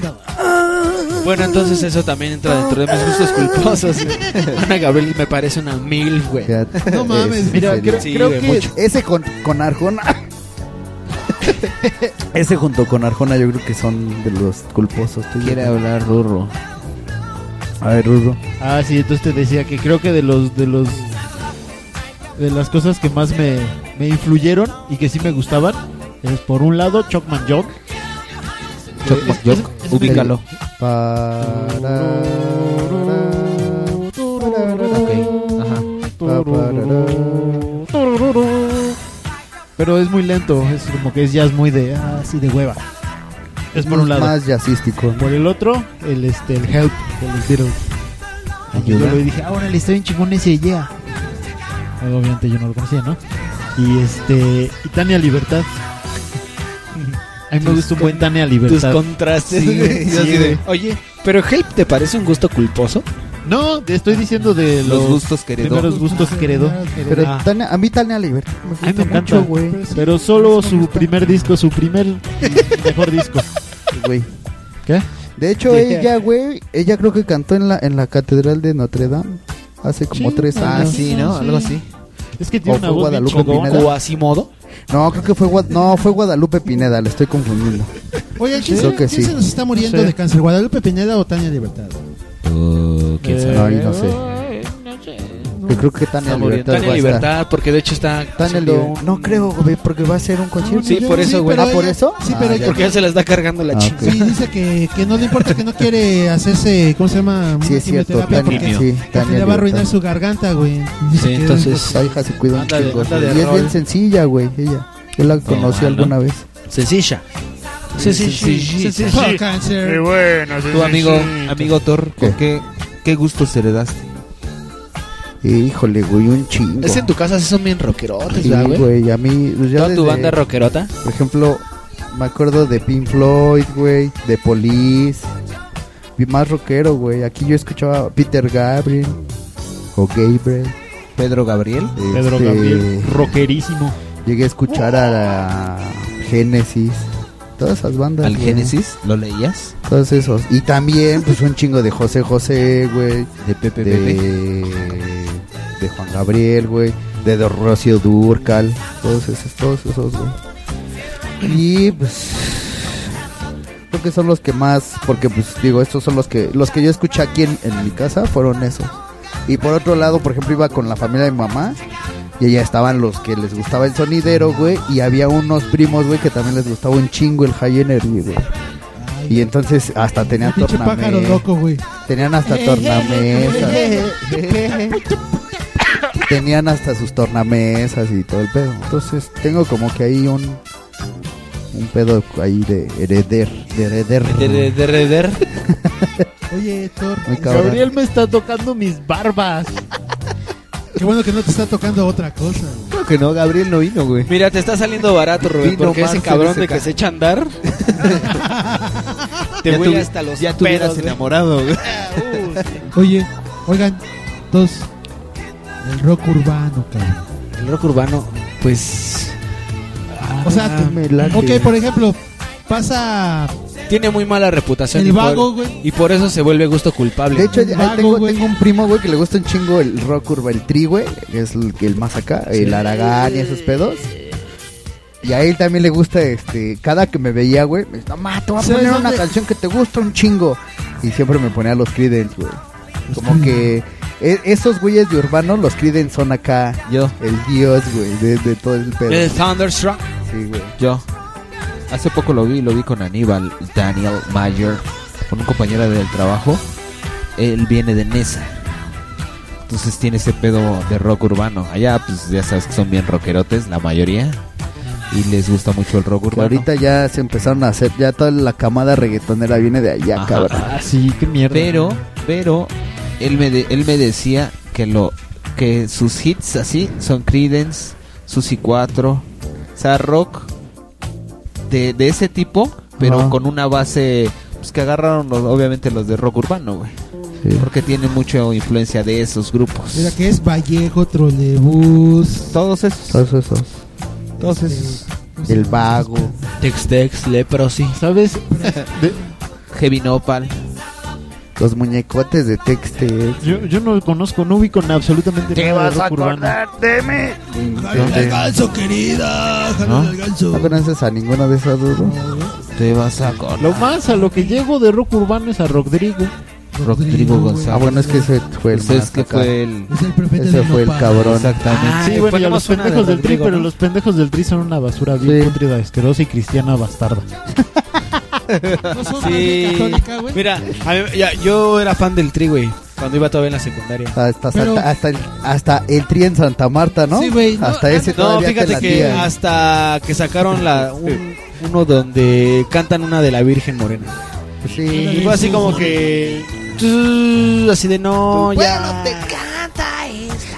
Bueno, entonces eso también entra dentro de mis gustos culposos. Ana Gabriel me parece una mil, güey. No mames. ese Mira, creo, Sí, creo que mucho. Ese con, con Arjona. Ese junto con Arjona yo creo que son de los culposos. ¿Tú Quiere hablar Rurro. A ver, Rurro. Ah, sí, entonces te decía que creo que de los de los de las cosas que más me, me influyeron y que sí me gustaban es por un lado Chocman Jock. Choc, Es- Mac, es- Joc, es- ubícalo. Para... Ok, ajá. Pero es muy lento, es como que es jazz muy de ah, así de hueva. Es por un lado. Más jazzístico. Por el otro, el este el Help de los Beatles. Yo lo dije, ahora le está bien chingón ese yeah. Obviamente yo no lo conocía, ¿no? Y este y Tania Libertad. A mí me gusta un buen Tania Tus Libertad. contrastes. Sí, sí, de. Oye, pero Help te parece un gusto culposo? No, te estoy diciendo de Los los, gustos que heredó. primeros gustos que heredó. Pero Ah. Tania- a mí Tania Libertad me me encanta, mucho, güey. Pero solo su primer disco, su primer mejor disco. güey. ¿Qué? De hecho, ella, güey, ella creo que cantó en la, en la Catedral de Notre Dame hace como Sí, tres Ah, años. sí, ¿no? Algo así. Es que O tiene una fue voz Guadalupe. Pineda. ¿O así modo? No, creo que fue, Gua- no, fue Guadalupe Pineda, le estoy confundiendo. Oye, ¿quién, Creo se, que quién sí. se nos está muriendo No sé. de cáncer? ¿Guadalupe Pineda o Tania Libertad? Uh, ¿Quién sabe? Ay, no sé. Eh, ¿no? Yo creo que Tania Está muriendo. Libertad. Tania va a estar. Libertad, porque de hecho está Tania un- No creo, güey, porque va a ser un concierto. Sí, por eso, güey. Ah, ¿por eso? Sí, Ah, pero ya, Porque ya. él se la está cargando la Ah, chica. ok. Sí, dice que, que no le importa, que no quiere hacerse, ¿cómo se llama? Sí, Una es cierto, quimioterapia Tania, porque, sí, Tania le va a arruinar Libertad. su garganta, güey. Dice Sí, que- entonces- La hija se cuida un Anda de- chingo. anda de y es bien sencilla, güey, ella. Yo la conocí alguna vez. Sencilla. Sencillita. Fuck cancer. bueno, Tu amigo, amigo Thor, ¿con qué, qué gustos heredaste? Híjole, güey, un chingo. Es en tu casa sí son bien rockerotes, Sí, ¿verdad, güey? güey, a mí... pues, ya ¿Toda tu desde- banda rockerota? Por ejemplo, me acuerdo de Pink Floyd, güey, de Police. Vi más rockero, güey. Aquí yo escuchaba a Peter Gabriel o Gabriel. Pedro Gabriel. Pedro Este, Gabriel, rockerísimo. Llegué a escuchar a la Genesis. Todas esas bandas. ¿Al. Génesis? ¿Lo leías? Todos esos. Y también, pues, un chingo de José José, güey. De Pepe De, Pepe. de Juan Gabriel, güey. De Rocío Durcal. Todos esos, todos esos, güey. Y, pues... Creo que son los que más... Porque, pues, digo, estos son los que... Los que yo escuché aquí en, en mi casa fueron esos. Y por otro lado, por ejemplo, iba con la familia de mi mamá. Y allá estaban los que les gustaba el sonidero, güey. Y había unos primos, güey, que también les gustaba un chingo el High Energy, güey. Y entonces hasta tenían tornamesas. loco, güey. Tenían hasta tornamesas. Tenían hasta sus tornamesas y todo el pedo. Entonces tengo como que ahí un un pedo ahí de hereder, de hereder. De, de, de Reder. Oye, cabrón. Gabriel me está tocando mis barbas. Qué bueno que no te está tocando otra cosa. güey. Creo que no, Gabriel no vino, güey. Mira, te está saliendo barato, Rubén, Vino porque ese Marcel cabrón de que se echa a andar. te Ya voy tuvi- hasta los Ya te hubieras pedos, güey. enamorado, güey. Oye, oigan, dos. El rock urbano, cabrón. El rock urbano, pues. O sea, Ah, me late. ok, por ejemplo, pasa Tiene muy mala reputación. el y por- vago, güey. Y por eso se vuelve gusto culpable. De hecho, Un ahí vago, tengo, un primo, güey, que le gusta un chingo el rock urba, el tri, güey, que es el, que el más acá, el Aragán y esos pedos. Y a él también le gusta, este, cada que me veía, güey, me dice, no, ma, te voy a ¿Sabes poner una dónde? canción que te gusta un chingo. Y siempre me ponía los Creedence, güey. Como que e- esos güeyes de urbano, los Creedence son acá Yo, el dios, güey, de, de todo el pedo. El Thunderstruck. Sí, güey. yo. Hace poco lo vi, lo vi con Aníbal Daniel Mayer, con un compañero del trabajo. Él viene de Nesa. Entonces tiene ese pedo de rock urbano. Allá, pues ya sabes que son bien rockerotes, la mayoría. Y les gusta mucho el rock Que urbano. ahorita ya se empezaron a hacer, ya toda la camada reggaetonera viene de allá, Ajá. cabrón. Ah, sí, qué mierda. Pero, pero, él me, de- él me decía que lo que sus hits así son Creedence, Susi 4, o sea, rock de, de ese tipo, pero Ajá. con una base pues, que agarraron los- obviamente los de rock urbano, güey. Sí. Porque tiene mucha influencia de esos grupos. Mira que es Vallejo, Trolebús. Todos esos. Todos esos. Todos este, esos. ¿cómo se El vago. Tex-Tex, Leprosy. ¿Sabes? Heavy Nopal. Los muñecotes de Textex. Yo, yo no conozco, no ubico absolutamente nada de rock urbano. de mí? Del ganso, querida. Jalo ¿No? del ganso. ¿No conoces a ninguno de esos dos? Te vas a acordar. Lo más a lo que llego de rock urbano es a Rodrigo. Rodrigo. González. Ah, bueno, es que ese fue el Pues es que fue el... Es el Ese de fue el cabrón. Exactamente. Ah, Sí, bueno, y a los de pendejos del tri, pero ¿no? los pendejos del tri son una basura bien Sí. putrida, asquerosa y cristiana bastarda. No son Sí. católica, güey. Mira, a mí- ya, yo era fan del Tri, güey. Cuando iba todavía en la secundaria. Hasta, Pero- Santa- hasta, el, hasta el tri en Santa Marta, ¿no? Sí, güey, no, hasta ese No, todavía te fíjate que hasta que sacaron la un- uno donde cantan una de la Virgen Morena. Sí. Y fue así como que tú, así de no, ya.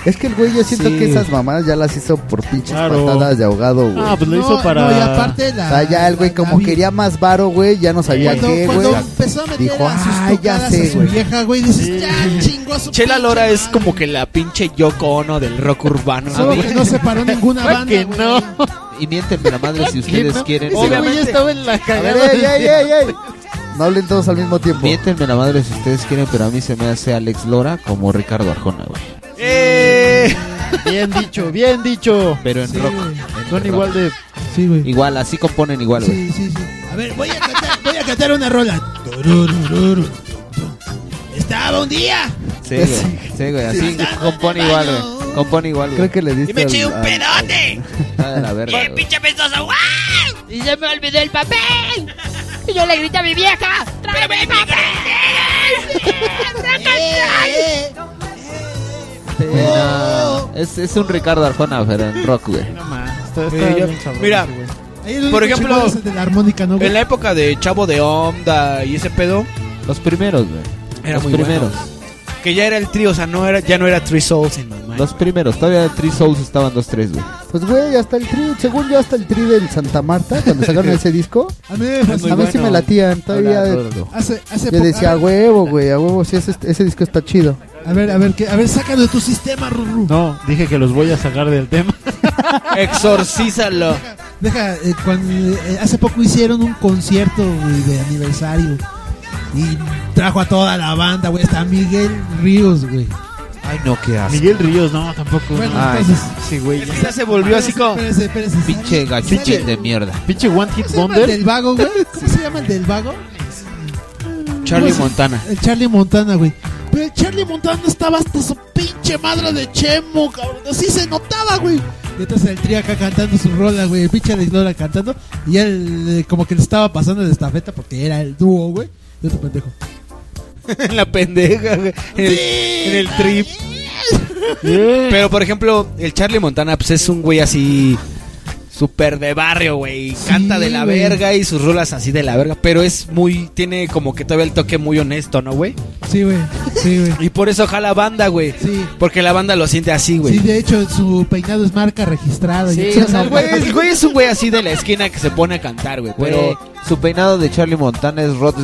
Es que el güey yo siento Sí. que esas mamadas ya las hizo por pinches Claro. patadas de ahogado, güey. Ah, pues lo No, hizo para. No, y aparte la. o sea, ya el güey como quería más varo, güey, ya no sabía Cuando, qué, cuando güey. empezó a meter Dijo, a sus "Ay, ya tocadas sé, a su güey". vieja, güey, dices, ya chingó a su Chela pinche Lora es madre. como que la pinche Yoko Ono del rock urbano. Solo ¿no? que no separó ninguna Claro banda. que güey. no. Y miéntenme la madre si ustedes ¿no? quieren. Ese Obviamente- güey estaba en la A ver, cagada. ey, ey, ey, ey. No hablen todos al mismo tiempo. Miéntenme la madre si ustedes quieren, pero a mí se me hace Alex Lora como Ricardo Arjona, güey. ¡Eh! Bien dicho, bien dicho. Pero en Sí, rock. güey. en Son rock. igual de. Sí, güey. Igual, así componen igual, güey. Sí, sí, sí. A ver, voy a cantar, voy a cantar una rola. Tururururu. Estaba un día Sí, güey. Sí, güey. Así compone igual, güey. Compone igual, güey. Creo que le diste Y me eché un al- pedote. Ah, de la verga, Por güey. pinche pestoso. ¡guau! Y se me olvidó el papel. Y yo le grité a mi vieja. ¡Tráeme el papel! Sí, no. Es, es un Ricardo Arjona, pero en rock, güey. Está bien mira, güey. Ahí por ejemplo, chingón es el de la armónica, ¿no, güey? en la época de Chavo de Onda y ese pedo, Los primeros, güey. Los muy primeros. bueno. Que ya era el trío, o sea, no era, ya no era Three Souls en. Los primeros. Todavía Three Souls estaban dos, tres, güey. Pues güey, hasta el tri, según yo hasta el tri del Santa Marta, cuando sacaron ese disco, A mí a mí sí me latían, todavía Hola. Hace, hace yo decía, a huevo, güey, a huevo, sí, ese, ese disco está chido. A ver, a ver, que, a ver, sácalo de tu sistema, Ruru. No, dije que los voy a sacar del tema. Exorcízalo. Deja, eh, cuando, eh, hace poco hicieron un concierto, güey, de aniversario. Y trajo a toda la banda, güey. Está Miguel Ríos, güey. Ay, no, qué asco. Miguel Ríos, no, tampoco. Bueno, Ay, entonces. Sí, güey. Ya se volvió así como... Espérese, espérese. Pinche gachuchín de mierda. Pinche One Hit ¿Cómo se llama el Wonder. del vago, güey? ¿Cómo se llama el del vago? Charlie ¿Cómo se- Montana. El Charlie Montana, güey. Pero el Charlie Montana estaba hasta su pinche madre de chemo, cabrón. Así se notaba, güey. Y entonces el tri acá cantando su rola, güey. El pinche de Ignora cantando. Y él, eh, como que le estaba pasando de estafeta porque era el dúo, güey. De otro pendejo. en la pendeja, güey. En el, en el trip. Pero, por ejemplo, el Charlie Montana, pues es un güey así... Súper de barrio, güey. Canta de la verga y sus rolas así de la verga. Pero es muy... Tiene como que todavía el toque muy honesto, ¿no, güey? Sí, güey. Sí, güey. Y por eso jala banda, güey. Sí. Porque la banda lo siente así, güey. Sí, de hecho, su peinado es marca registrada. Sí, y o sea, el güey, el güey es un güey así de la esquina que se pone a cantar, güey. Pero Pero su peinado de Charlie Montana es, Rod,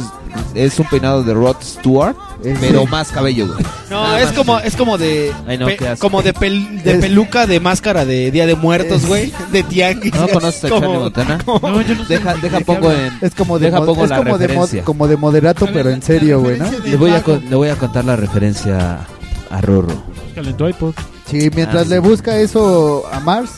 es un peinado de Rod Stewart, pero más cabello, güey. no, Nada es más. como es como de Ay, no, pe- qué asco. como de, pel- de Es- peluca de máscara de Día de Muertos, Es- güey, de tianguis. ¿No conoces a Como- Charlie Montana? No, yo no sé Deja, de deja qué habla. en... Es como de, Deja mod- pongo es la como, de mod- referencia. como de moderato, pero en serio, güey, ¿no? Le voy, a, Vago. con- le voy a contar la referencia a Rorro. Búscale en tu iPod. Sí, mientras Ah, le busca eso a Mars,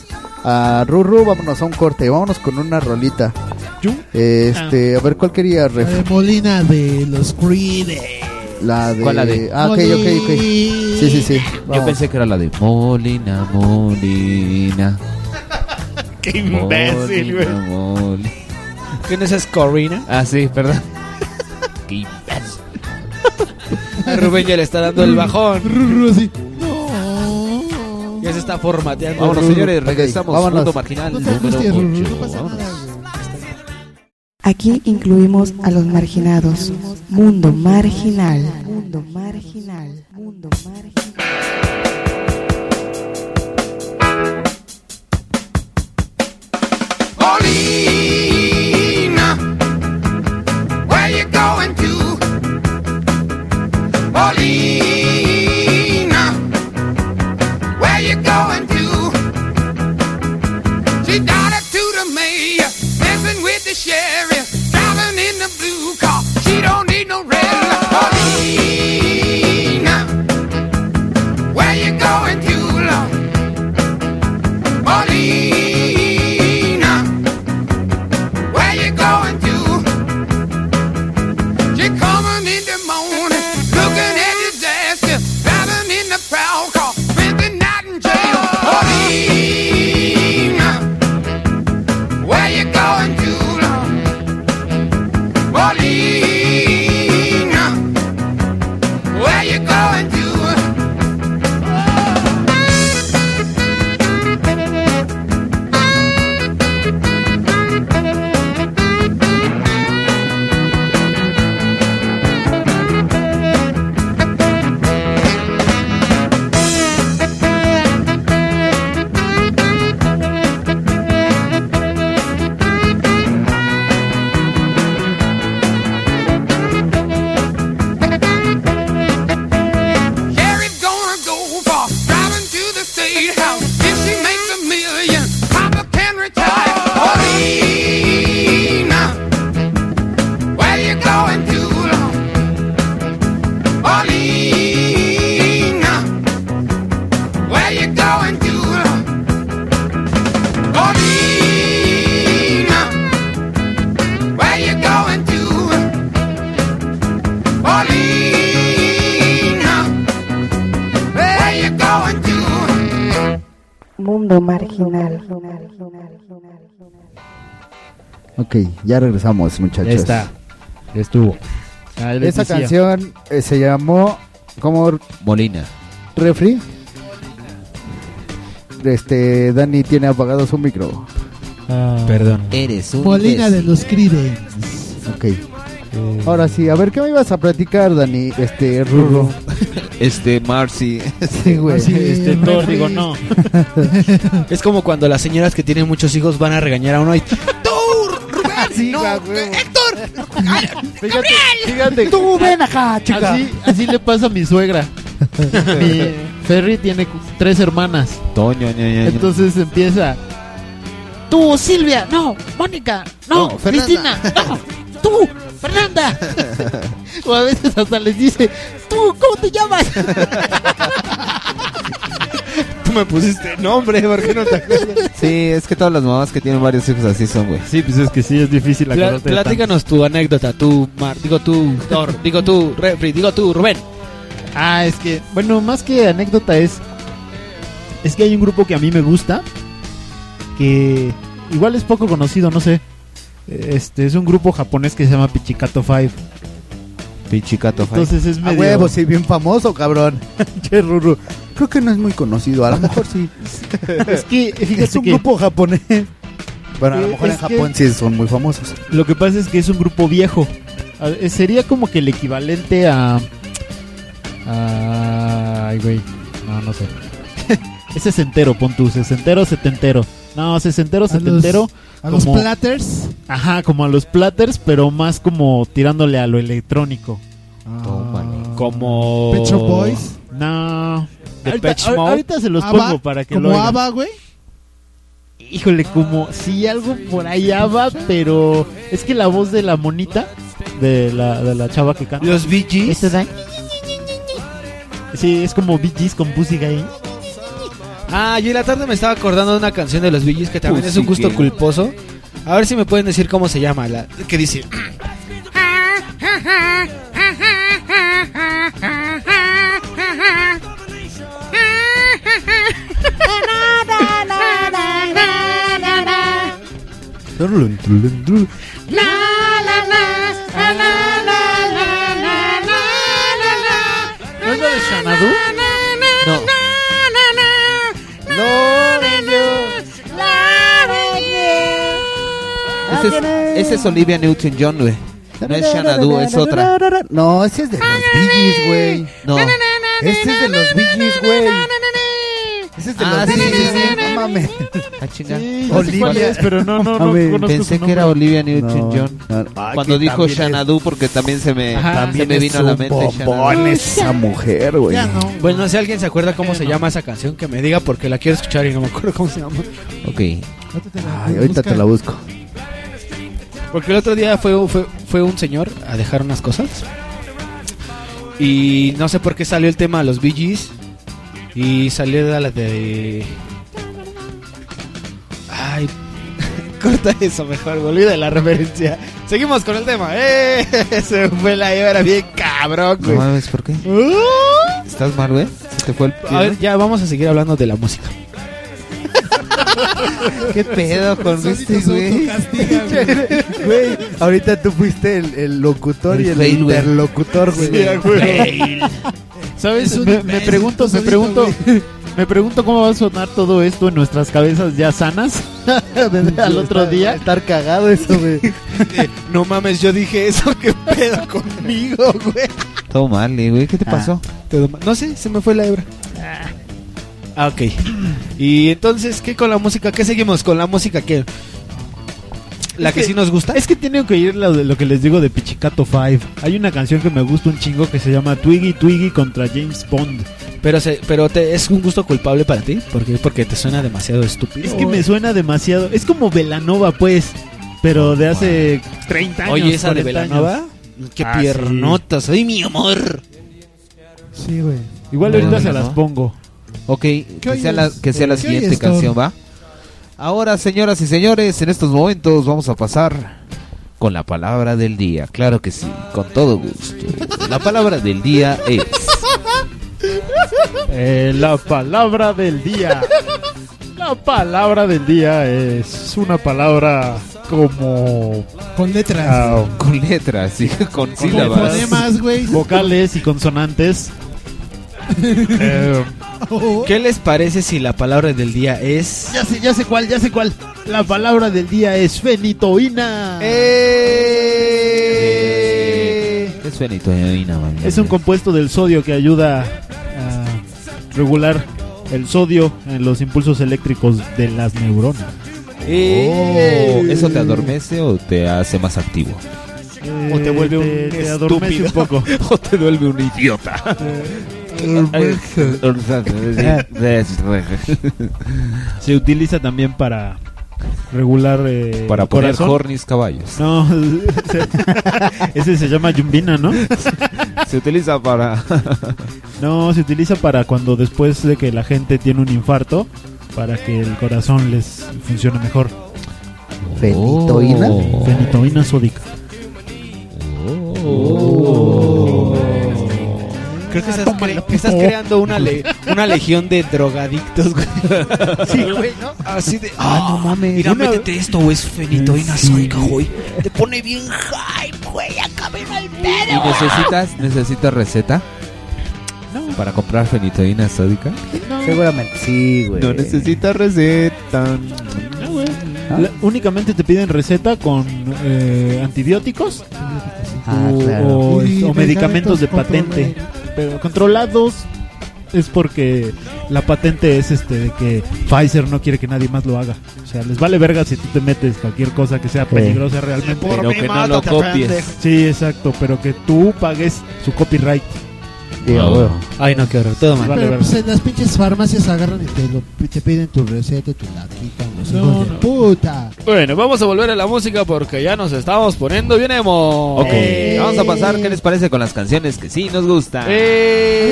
a Ruru, vámonos a un corte, vámonos con una rolita. ¿Yo? Este, a ver, ¿cuál quería? La Ref? de Molina de los Creed. La de... ¿Cuál la de? Ah, ok, ok, ok. Sí, sí, sí. Yo pensé que era la de Molina, Molina. Qué imbécil, güey. Molina, Molina. ¿Quién es esa Corina? Ah, sí, perdón. Qué imbécil. A Rubén ya le está dando el bajón. Ruru así. Ya se está formateando. Vámonos, señores, regresamos. vámonos. Mundo marginal No te número angusties, Ruru, 8. no pasa Vámonos. nada, güey. Aquí incluimos a los marginados. Mundo marginal. Mundo marginal. Mundo marginal. Where you going to? Ya regresamos, muchachos. Ya está. Ya estuvo. Ah, Esa canción eh, se llamó como Molina. Refri. Este, Dani tiene apagado su micro. Perdón. Eres un Molina de los Creedence. Ok. Ahora sí, a ver, ¿qué me ibas a platicar, Dani? Este, Rurro. Este, Marcy. Sí, güey. Este Thor, digo, no. Es como cuando las señoras que tienen muchos hijos van a regañar a uno y Sí, no, va, güey. Héctor, Fíjate, fíjate. Tú ven acá, chica. Así, así le pasa a mi suegra. Mi Ferry tiene tres hermanas. Toño, ña, ña, ña. Entonces empieza. Tú, Silvia, no, Mónica, no. Cristina, no, tú, Fernanda. O a veces hasta les dice, Tú, ¿cómo te llamas? tú me pusiste nombre, ¿por qué no te acuerdas? Sí, es que todas las mamás que tienen varios hijos así son, güey. Sí, pues es que sí, es difícil de platícanos tu anécdota, tú, Mar, digo tú, Thor, digo tú, Refri, digo tú, Rubén. Ah, es que, bueno, más que anécdota es. Es que hay un grupo que a mí me gusta. Que igual es poco conocido, no sé. Este es un grupo japonés que se llama Pichikato 5. Pichicato. Entonces es A medio. huevo, sí, bien famoso, cabrón. Che, Ruru. Creo que no es muy conocido, a lo mejor sí. Es que, fíjate es un que- grupo japonés. Bueno, a lo mejor en que- Japón sí son muy famosos. Lo que pasa es que es un grupo viejo. A- eh, Sería como que el equivalente a. a- Ay, güey. No, no sé. es sesentero, pon tú. Sesentero, setentero. No, sesentero, A los- a los como- platters. Ajá, como a los platters, pero más como tirándole a lo electrónico. Como. Pet Shop Boys. No. Depeche Ahorita, Mode. ahorita se los pongo para que como lo oigan. Ava, güey. Híjole, como si algo por allá va, pero es que la voz de la monita, de la, de la chava que canta. Los Gees. Este da- Sí, es como Gees con Pussy Gay. Ah, yo en la tarde me estaba acordando de una canción de los Gees que también es un gusto culposo. A ver si me pueden decir cómo se llama, la que dice. ¿No es la de Xanadu? Ese es, ese es Olivia Newton-John, güey. No es Xanadu, es otra. No, ese es de los Bee Gees, güey. No. Este es de los Bee Gees, güey. Ese es de Ah, los sí, Bee sí, Gees, sí. no mames. Ah, chinga. Olivia. Olivia. pero no, no, no conozco Pensé su que nombre. era Olivia Newton-John. No, no. Ah, Cuando que dijo también es- porque también se me, Ajá, se También me es vino a la mente bombón Xanadu. esa mujer, güey. Ya no. Bueno, si alguien se acuerda cómo se llama esa canción, que me diga porque la quiero escuchar y no me acuerdo cómo se llama. Ok. Ay, ahorita te la busco. Porque el otro día fue, fue, fue un señor a dejar unas cosas. Y no sé por qué salió el tema de los Bee Gees. Y salió de la de. Ay, corta eso mejor, me olvidé de la referencia. Seguimos con el tema. ¡Eh! Se fue la hebra bien cabrón, No güey. mames, ¿por qué? Uh. ¿Estás mal, güey? ¿Se te fue el A ver, ya vamos a seguir hablando de la música. ¿Qué pedo con este, güey? ahorita tú fuiste el, el locutor El y el fail, güey. interlocutor, güey. Sí, güey. ¿Sabes? Me, pregunto, me pregunto, me pregunto cómo va a sonar todo esto en nuestras cabezas ya sanas al otro día. Estar cagado eso, güey. No mames, yo dije eso, qué pedo conmigo, güey. Todo mal, eh, güey. ¿Qué te pasó? Todo mal. No sé, se me fue la hebra. Ah, ok. Y entonces, ¿qué con la música? ¿Qué seguimos con la música? ¿Qué? ¿La Es que, que- sí nos gusta? Es que tienen que oír lo, de- lo que les digo de Pichicato 5. Hay una canción que me gusta un chingo que se llama Twiggy Twiggy contra James Bond. Pero, se, pero te, es un gusto culpable para ti. ¿Por qué? Porque te suena demasiado estúpido. Es que me suena demasiado. Es como Velanova, pues. Pero de hace 30 años. Oye, esa de 40 Velanova. años. Qué Ah, piernotas. ¡Ay, mi amor! Sí, güey. Igual No, ahorita no, se no. las pongo. Ok, que sea, la, que sea la ¿Qué siguiente canción, ¿va? Ahora, señoras y señores, en estos momentos vamos a pasar con la palabra del día. Claro que sí, con todo gusto. La palabra del día es... Eh, la palabra del día. La palabra del día es una palabra como... Con letras. Ah, Con letras, sí, con con sílabas. fonemas, güey. Vocales y consonantes. Eh, ¿Qué les parece si la palabra del día es... ya sé, ya sé cuál, ya sé cuál. La palabra del día es fenitoína. Eh, Es fenitoína, mami. Es un compuesto del sodio que ayuda a regular el sodio en los impulsos eléctricos de las neuronas. Oh, ¿Eso te adormece o te hace más activo? O te vuelve un te, estúpido. un poco. o te vuelve un idiota. Se utiliza también para regular eh, Para el poner corazón. hornis caballos. No, ese se llama yumbina, ¿no? Se utiliza para. No, se utiliza para cuando después de que la gente tiene un infarto, para que el corazón les funcione mejor. ¿Fenitoína? Oh. Fenitoína sódica. Creo que estás, cre- que estás creando una, le- una legión de drogadictos, güey. Sí, güey, ¿no? Así de... Ah, no mames. Mira, Una- métete esto, güey, es fenitoína Sí. sódica, güey. Te pone bien hype, güey, acaba el ¿Y pedo. necesitas, necesitas receta? Para comprar fenitoína sódica. Seguramente sí, güey. No necesitas receta. No, güey. La- únicamente te piden receta con eh, antibióticos Ah, o, claro. o- Y o medicamentos de patente. Pero controlados es porque la patente es este de que Pfizer no quiere que nadie más lo haga. O sea, les vale verga si tú te metes cualquier cosa que sea peligrosa realmente. Pero que no lo copies. Sí, exacto, pero que tú pagues su copyright. A huevo. Ay, no, qué horror, todo mal. Vale, Pero pues en las pinches farmacias agarran y te, lo, te piden tu receta y te la quitan. Los No, hijos de no. puta. Bueno, vamos a volver a la música porque ya nos estamos poniendo bien emo. Ok, vamos a pasar. ¿Qué les parece con las canciones que sí nos gustan? A mí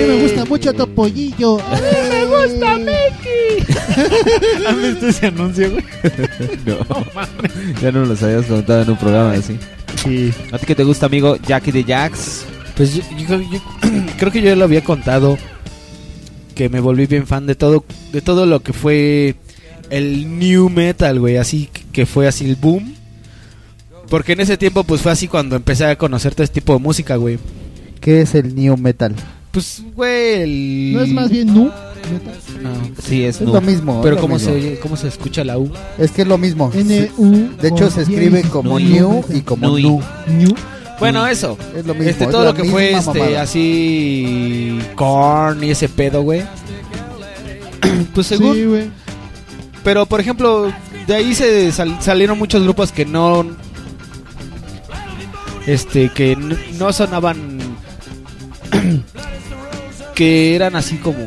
me gusta mucho Topollillo. me gusta Mickey. ¿Has visto ese anuncio, güey? no, ya no los habías contado en un programa así. Sí. ¿A ti qué te gusta, amigo? Jackie de Jax. Pues yo, yo- yo- creo que yo lo había contado que me volví bien fan de todo de todo lo que fue el new metal, güey, así que fue así el boom. Porque en ese tiempo pues fue así cuando empecé a conocer todo este tipo de música, güey. ¿Qué es el new metal? Pues, güey, el... ¿No es más bien nu? No. Sí, es, Es nu. lo mismo. Pero ¿cómo mismo. se, oye- ¿cómo se escucha la U? Es que es lo mismo. De hecho, se escribe como new y como nu. New. Bueno, eso. Es lo mismo. Este, es todo lo que fue este mamada. así corn y ese pedo, güey. pues según Sí, güey. Pero, por ejemplo, de ahí se sal- salieron muchos grupos que no. Este, que no sonaban. que eran así como.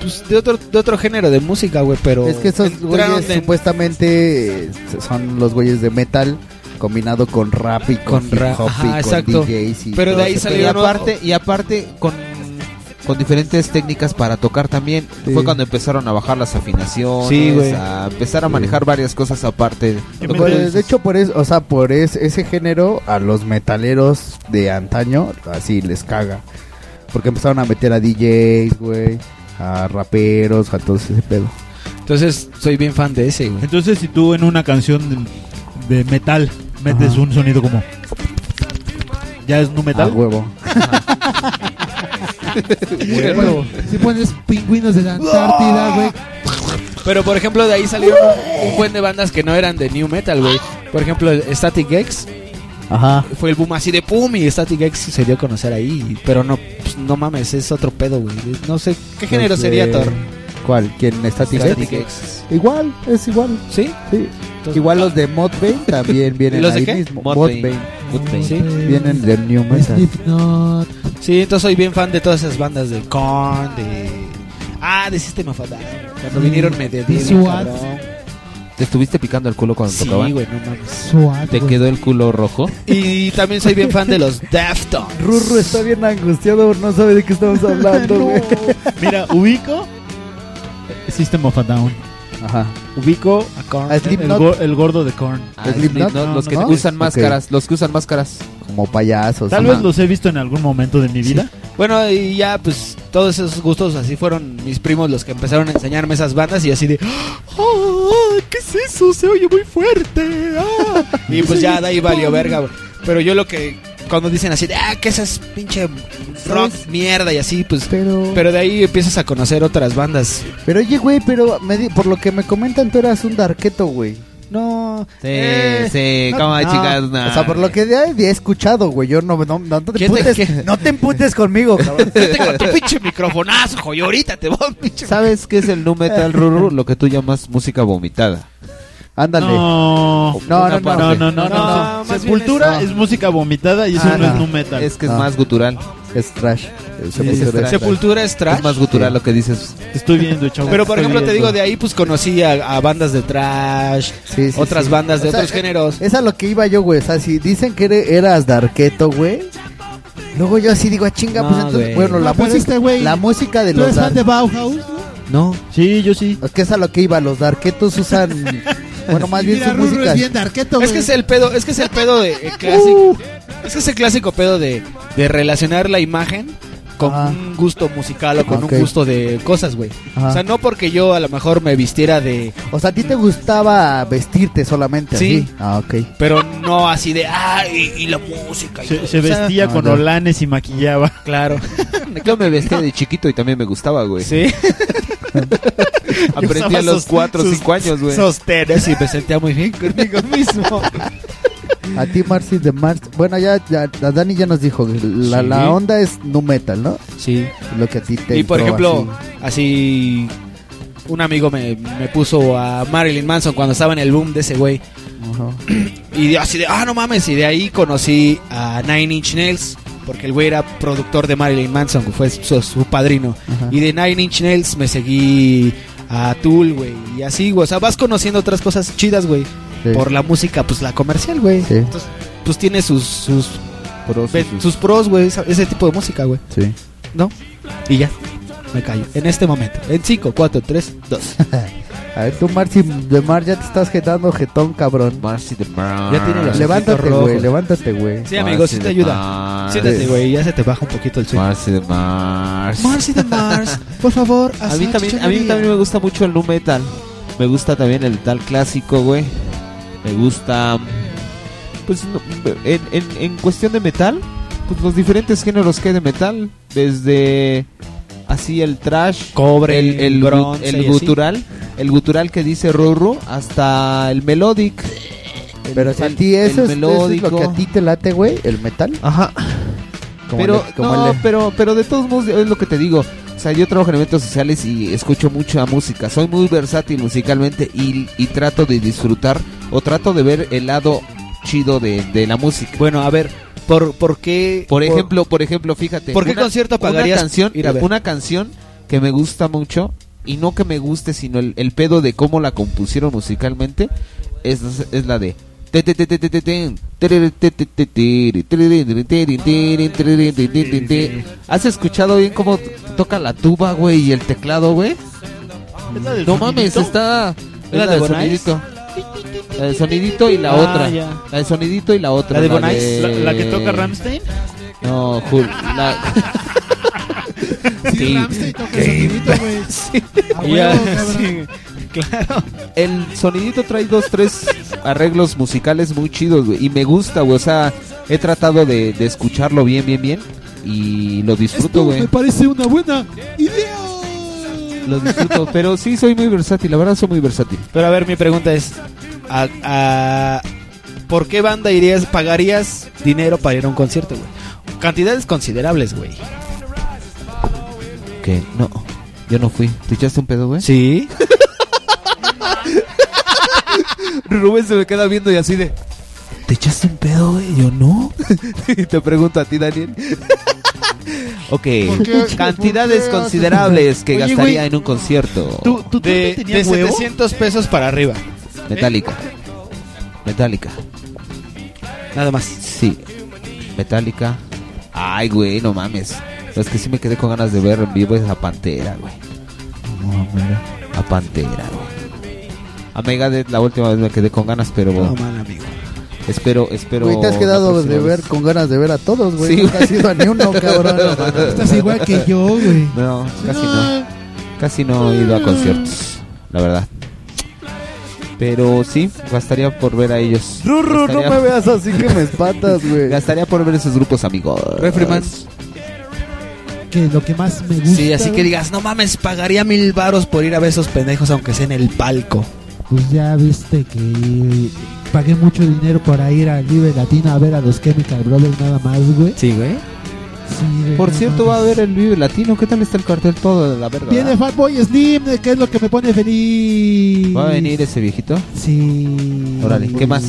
Pues de otro, de otro género de música, güey, pero. Es que esos güeyes en- supuestamente son los güeyes de metal combinado con rap y con, Con hip rap, hop ajá, y con exacto. DJs y Pero de todo ahí ese salió Y aparte, y aparte con, con diferentes técnicas para tocar también. Sí. Fue cuando empezaron a bajar las afinaciones, Sí, a empezar a manejar varias cosas aparte. Pues, de hecho, por eso, o sea, por es- ese género, a los metaleros de antaño, así les caga. Porque empezaron a meter a DJs, güey, a raperos, a todo ese pedo. Entonces, soy bien fan de ese, güey. Entonces, si tú en una canción de, de metal metes Ajá. un sonido como. ¿Ya es nu A metal? huevo. Bueno, si pones pingüinos de la Antártida, güey. Pero, por ejemplo, de ahí salieron un buen de bandas que no eran de new metal, güey. Por ejemplo, Static X. Ajá. Fue el boom así de pum y Static X se dio a conocer ahí. Pero no, pues, no mames, es otro pedo, güey. No sé, ¿qué género Los sería de- Thor? ¿Cuál? ¿Quién? ¿Static Static X? X. Igual, es igual. ¿Sí? Sí. Igual los de Modbane también vienen ¿Los de ahí qué? mismo. Modbane. Modbane. Modbane. Sí. Vienen del New Metal. Slipknot. Sí, entonces soy bien fan de todas esas bandas de Korn, de... Ah, de System of a Down. Cuando vinieron me cabrón. ¿Te estuviste picando el culo cuando Sí, tocaban? güey, no mames. ¿Te güey. quedó el culo rojo? Y también soy bien fan de los Deftones. Rurro está bien angustiado, no sabe de qué estamos hablando, güey. Mira, ubico System of a Down. Ajá. Ubico A Korn. A el, go- el gordo de Korn. Ah, Slipknot, Slipknot, no, los que ¿no? usan Ok. máscaras, los que usan máscaras. Como payasos. Tal vez los he visto en algún momento de mi vida. Bueno, y ya, pues, todos esos gustos así fueron mis primos los que empezaron a enseñarme esas bandas y así de, ¡Oh! ¿Qué es eso? Se oye muy fuerte. ¡Ah! y pues ya de ahí valió verga, güey. Pero yo lo que cuando dicen así de, ah, que esa es pinche rock mierda y así, pues Pero- pero de ahí empiezas a conocer otras bandas. Pero oye, güey, pero me di- por lo que me comentan, tú eras un darqueto, güey. No. Sí, Eh, sí, no, como no, chicas. O sea, por lo que ya había escuchado, güey. Yo no, no, no, te ¿Quién te- emputes, qué? no te emputes conmigo, cabrón. Tengo tu pinche microfonazo, joy, ahorita te voy a pinche ¿Sabes qué es el nu metal, Ruru? Lo que tú llamas música vomitada. Ándale. No, No, no, no, no, no, no, No, no. más Sepultura es, música vomitada y eso Ah, no, es no. nu metal. Es que es Ah. más gutural. Es trash. Sepultura es Sepultura es trash. Es más gutural lo que dices. Estoy viendo, chavo. Pero por ejemplo te digo de ahí pues conocí a, a bandas de trash, Sí, sí, otras sí. bandas de O sea, otros géneros. Es a lo que iba yo, güey. O sea, si dicen que eras darqueto, güey. Luego yo así digo, ah, chinga, No, pues entonces, bueno, la No, pero música, este la música de ¿Tú los eres fan de Bauhaus? no? No. Sí, yo sí. Es que es a lo que iba, los darquetos usan, bueno, más bien Mira, su Ruru música. es bien darqueto, Es güey. que es el pedo, es que es el pedo de el clásico. Es que es el clásico pedo de, de relacionar la imagen con un gusto musical o con Ok. un gusto de cosas, güey. Ajá. O sea, no porque yo a lo mejor me vistiera de O sea, a ti te gustaba vestirte solamente Sí. así. Ah, ok. pero no así de ah y, y la música y Se, todo. se O sea, vestía no, con no. olanes y maquillaba. claro. Yo me vestía de chiquito y también me gustaba, güey. Sí. Aprendí a los sus- 4 o sus 5 años, güey. Sostenes y me sentía muy bien conmigo mismo. A ti, Marcy de Mars. Bueno, ya, ya, Dani ya nos dijo, la, Sí. la onda es nu metal, ¿no? Sí. Lo que a ti te Y por ejemplo, así un amigo me, me puso a Marilyn Manson cuando estaba en el boom de ese güey. así. Ajá. Y así de, ah, no mames. Y de ahí conocí a Nine Inch Nails. Porque el güey era productor de Marilyn Manson, que fue su, su padrino. Ajá. Y de Nine Inch Nails me seguí a Tool, güey. Y así, güey. O sea, vas conociendo otras cosas chidas, güey. Sí. Por la música, pues la comercial, güey. Sí. Entonces, pues tiene sus, sus, Pros ve- sus- sus pros, güey. Ese tipo de música, güey. Sí. ¿No? Y ya. Me callo. En este momento. En 5, 4, 3, 2. A ver, tú, Marcy de Mar, ya te estás jetando jetón, cabrón. Marcy de Mar. Ya tiene los Levántate, güey, levántate, güey. Sí, amigo, sí te ayuda. Mars. Siéntate, güey. Ya se te baja un poquito el sueño. Marcy de Mars. Marcy de Mars, por favor. A mí, también, a mí también me gusta mucho el nu metal. Me gusta también el tal clásico, güey. Me gusta. Pues no, en, en, en cuestión de metal, pues los diferentes géneros que hay de metal. Desde así el trash, Cobre, el, el, bronce el así. El gutural que dice Ruru, hasta el melodic. El- Pero si a ti eso, el es, eso es lo que a ti te late, güey, el metal. Ajá. Como pero el- como no, el- pero pero de todos modos es lo que te digo. O sea, yo trabajo en eventos sociales y escucho mucha música. Soy muy versátil musicalmente y, y trato de disfrutar o trato de ver el lado chido de, de la música. Bueno, a ver, ¿por, por qué? Por ejemplo, por ejemplo, fíjate. ¿Por qué una- concierto pagarías Una canción, ir a ver? una canción que me gusta mucho y no que me guste, sino el, el pedo de cómo la compusieron musicalmente es, es la de ¿Has escuchado bien cómo toca la tuba, güey, y el teclado, güey? ¿Es la del No mames, está ¿Es la de del sonidito. La del sonidito y la Ah, otra. La del sonidito y la otra. ¿La de Bonais? ¿La, que toca Ramstein? No, Jul, la... Sí, Sí. Ramstein toca el sonidito, güey. A huevo, Ya, cabrón. sí, claro. El sonidito trae dos, tres arreglos musicales muy chidos, güey. Y me gusta, güey. O sea, he tratado de, de escucharlo bien, bien, bien. Y lo disfruto, Esto güey. me parece una buena idea. Lo disfruto. Pero sí, soy muy versátil. La verdad, soy muy versátil. Pero a ver, mi pregunta es: ¿a, a- por qué banda irías, pagarías dinero para ir a un concierto, güey? Cantidades considerables, güey. Que no. Yo no fui. ¿Te echaste un pedo, güey? Sí. Rubén se me queda viendo y así de. ¿Te echaste un pedo, güey? Yo no. y te pregunto a ti, Daniel. ok. Cantidades considerables que Oye, gastaría güey. en un concierto. ¿Tú, tú, tú De, de huevo? 700 pesos para arriba. Metallica. Metallica. Nada más. Sí. Metallica. Ay, güey, no mames. Es que sí me quedé con ganas de ver en vivo es a Pantera, güey. A Pantera, güey. A Megadeth la última vez me quedé con ganas, pero No mal, amigo. Espero, espero. Güey, te has quedado de ver con ganas de ver a todos, güey. Sí, no has ido a ni uno, cabrón. Estás igual que yo, güey. No, casi no. Casi no he ido a conciertos, la verdad. Pero sí, gastaría por ver a ellos. Rurru, no Gastaría- me veas así que me espatas, güey. Gastaría por ver esos grupos amigos. Refriman. Que lo que más me gusta. Sí, así que digas, no mames, pagaría mil varos por ir a ver esos pendejos aunque sea en el palco. Pues ya viste que pagué mucho dinero para ir al Libre Latino a ver a los Chemical Brothers nada más, güey. Sí, güey. Sí, Por no cierto, va a haber el Vive Latino. ¿Qué tal está el cartel todo de la verga? Viene Fatboy Slim, que es lo que me pone feliz. ¿Va a venir ese viejito? Sí. Órale, ¿qué más?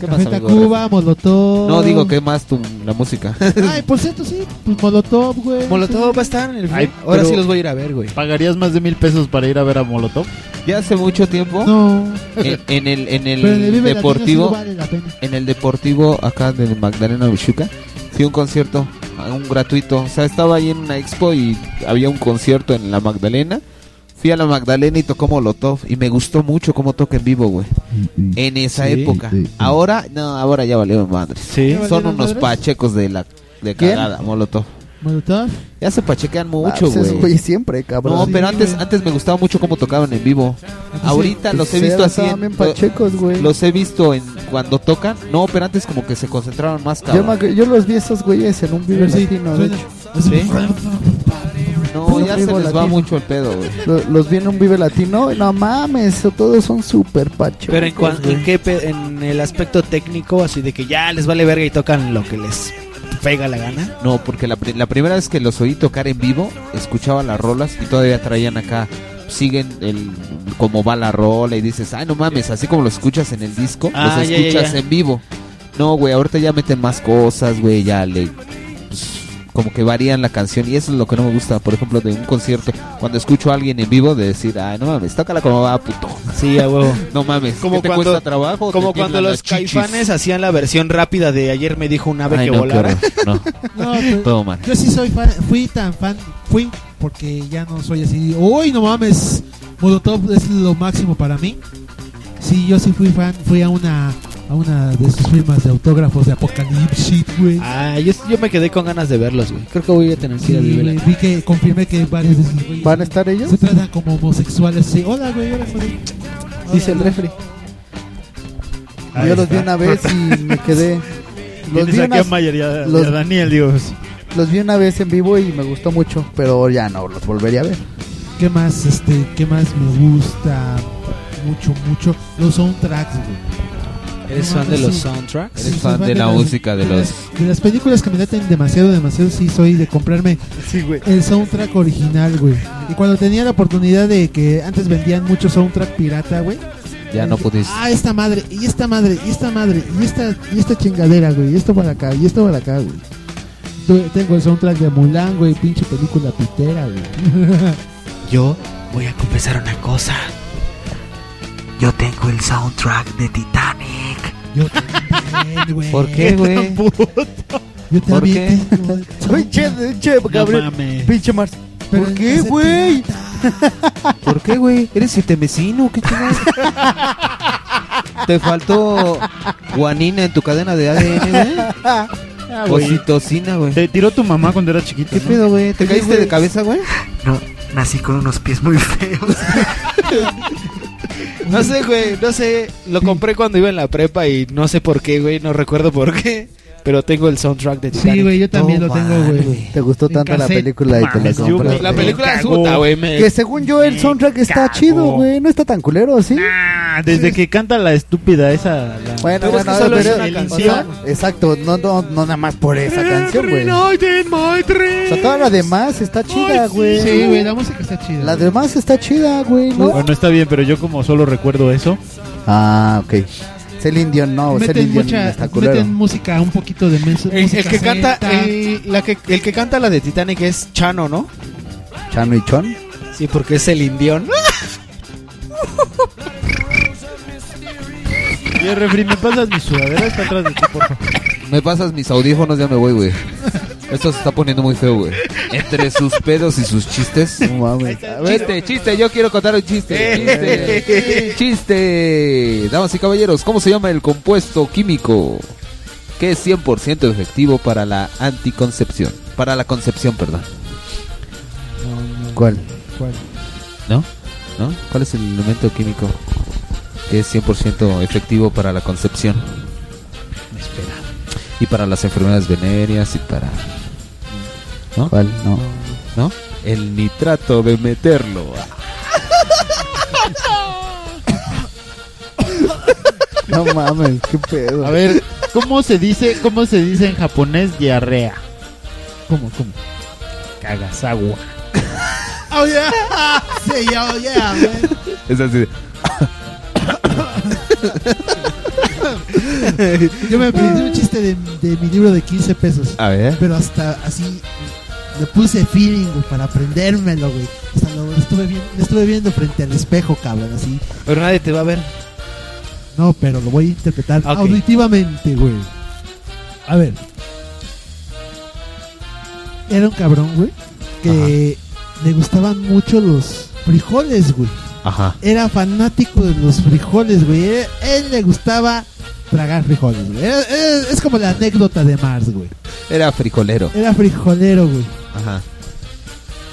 ¿Qué más, Café amigo? Tacuba, Molotov. No, digo, ¿qué más tu, la música? Ay, por cierto, sí. Pues Molotov, güey. Molotov va a estar en el Ay, Ahora pero- sí los voy a ir a ver, güey. ¿Pagarías más de mil pesos para ir a ver a Molotov? Ya hace mucho tiempo. No. En, en el, en el Pero en el Vive Latino deportivo. sí no vale la pena. En el deportivo acá del Magdalena Michuca. Fui a un concierto, a un gratuito. O sea, estaba ahí en una expo y había un concierto en la Magdalena. Fui a la Magdalena y tocó Molotov. Y me gustó mucho cómo toca en vivo, güey. En esa Sí, época. sí, sí. Ahora, no, ahora ya valió madre. Sí. ¿Ya Son unos madres? pachecos de la de ¿Quién? cagada, Molotov. Molotov. Ya se pachequean Ah, mucho, pues güey. güeyes siempre, cabrón. No, Sí, pero antes, antes me gustaba mucho cómo tocaban en vivo. Ahorita Pues los he visto así. en- pachecos, güey. Los he visto en cuando tocan. No, pero antes como que se concentraron más, Yo, cabrón. me acu- yo los vi esos güeyes en un sí, latino, de hecho. No, ya se les va mucho el pedo, güey. Lo- Los vi en un Vive Latino no mames, todos son súper pachecos. Pero en, cuan- güey. en qué en el aspecto técnico, así de que ya les vale verga y tocan lo que les pega la gana. No, porque la, la primera vez que los oí tocar en vivo, escuchaba las rolas y todavía traían acá, siguen el cómo va la rola y dices, ay no mames, así como lo escuchas en el disco, Ah, los ya, ya, escuchas ya. en vivo. No, güey, ahorita ya meten más cosas, güey, ya le... pues, como que varían la canción y eso es lo que no me gusta, por ejemplo, de un concierto, cuando escucho a alguien en vivo de decir, ay no mames, tócala como va, puto. Sí, a huevo. No mames, Como ¿qué te cuando- cuesta trabajo? Como Te cuando los caifanes hacían la versión rápida de ayer me dijo un ave Ay, que no, volara. no. No, pero- Todo mal. Yo sí soy fan, fui tan fan, fui porque ya no soy así. Uy, no mames, Molotov es lo máximo para mí. Sí, yo sí fui fan, fui a una a una de sus firmas de autógrafos de Apocalypse, güey. Ah, yo, yo me quedé con ganas de verlos, güey. Creo que voy a tener que ir a vi que confirmé que varios de esos güeyes ¿Van a estar ellos? se tratan como homosexuales. Sí, hola, güey, hola, güey. Dice el refri. Ahí Yo los vi una vez y me quedé. Los vi, aquí a unas- Mayer y a, y a los- Daniel, digo. los vi una vez en vivo y me gustó mucho, pero ya no los volvería a ver. ¿Qué más, este, qué más me gusta mucho, mucho? Los soundtracks, güey. ¿Eres fan de los sí. soundtracks? Eres Sí, fan de la las- música de los... de las películas que me laten demasiado, demasiado, sí soy de comprarme el soundtrack original, güey. Y cuando tenía la oportunidad de que antes vendían mucho soundtrack pirata, güey. Ya no pudiste. Ah, esta madre, y esta madre, y esta madre, y esta, y esta chingadera, güey, y esto para acá, y esto para acá, güey. Tengo el soundtrack de Mulan, güey, pinche película pitera, güey. Yo voy a confesar una cosa. Yo tengo el soundtrack de Titanic. Yo también, güey. ¿Por qué, güey? Yo ¿Por también qué? tengo el Pinche, pinche, Gabriel. mames. Pinche Mars. ¿Por qué, güey? ¿Por qué, güey? ¿Eres sitemecino? ¿Qué chingados? ¿Te faltó guanina en tu cadena de ADN, güey? Ah, güey. Oxitocina, güey. Te tiró tu mamá cuando era chiquito. ¿Qué ¿no? pedo, güey? ¿Te caíste de cabeza, güey? No, nací con unos pies muy feos. no sé, güey, no sé. Lo compré cuando iba en la prepa y no sé por qué, güey. No recuerdo por qué. Pero tengo el soundtrack de Titanic. Sí, güey, yo también No lo tengo, güey. Te gustó En tanto la película y te la compraste. La película es puta, güey. Que según yo el soundtrack está cagó. chido, güey. No está tan culero, ¿sí? Ah, desde que canta la estúpida esa. la- Bueno, Pero es bueno, que solo es pero- una o canción. sea, exacto, no, no, no nada más por esa canción, güey. O sea, toda la demás está chida, güey. Sí, güey, la música está chida. La demás está chida, güey, ¿no? Bueno, está bien, pero yo como solo recuerdo eso. Ah, ok. Celine Dion, no, Celine meten Dion mucha, está culero. meten música, un poquito de mes- El, música el que canta, el, la que, el que canta la de Titanic es Chano, ¿no? Chano y Chon. Sí, porque es el indión. Oye, refri, ¿me pasas mi sudadera? Está atrás de ti, por favor. Me pasas mis audífonos, ya me voy, güey. Esto se está poniendo muy feo, güey. Entre sus pedos y sus chistes. No mames. A ver, Chiste, chiste, yo quiero contar un chiste. Chiste, chiste. Damas y caballeros, ¿cómo se llama el compuesto químico que es 100% efectivo para la anticoncepción? Para la concepción, perdón. ¿Cuál? ¿Cuál? ¿No? ¿No? ¿Cuál es el elemento químico que es 100% efectivo para la concepción? Espera. Y para las enfermedades venéreas y para... ¿No? ¿Cuál? No. ¿No? El nitrato de meterlo. No mames, qué pedo. A ver, ¿cómo se dice, cómo se dice en japonés diarrea? ¿Cómo, cómo? Kagasawa. Oh yeah. Sí, oh yeah, man. Es así de... Yo me aprendí un chiste de, de mi libro de 15 pesos. A ver. Pero hasta así le puse feeling, güey, para aprendérmelo, güey. Hasta lo estuve, viendo, lo estuve viendo frente al espejo, cabrón, así. Pero nadie te va a ver. No, pero lo voy a interpretar Ok. auditivamente, güey. A ver. Era un cabrón, güey, que le gustaban mucho los frijoles, güey. Ajá. Era fanático de los frijoles, güey. Él, él le gustaba tragar frijoles, güey. Era- era- es como la anécdota de Mars, güey. Era frijolero. Era frijolero, güey. Ajá.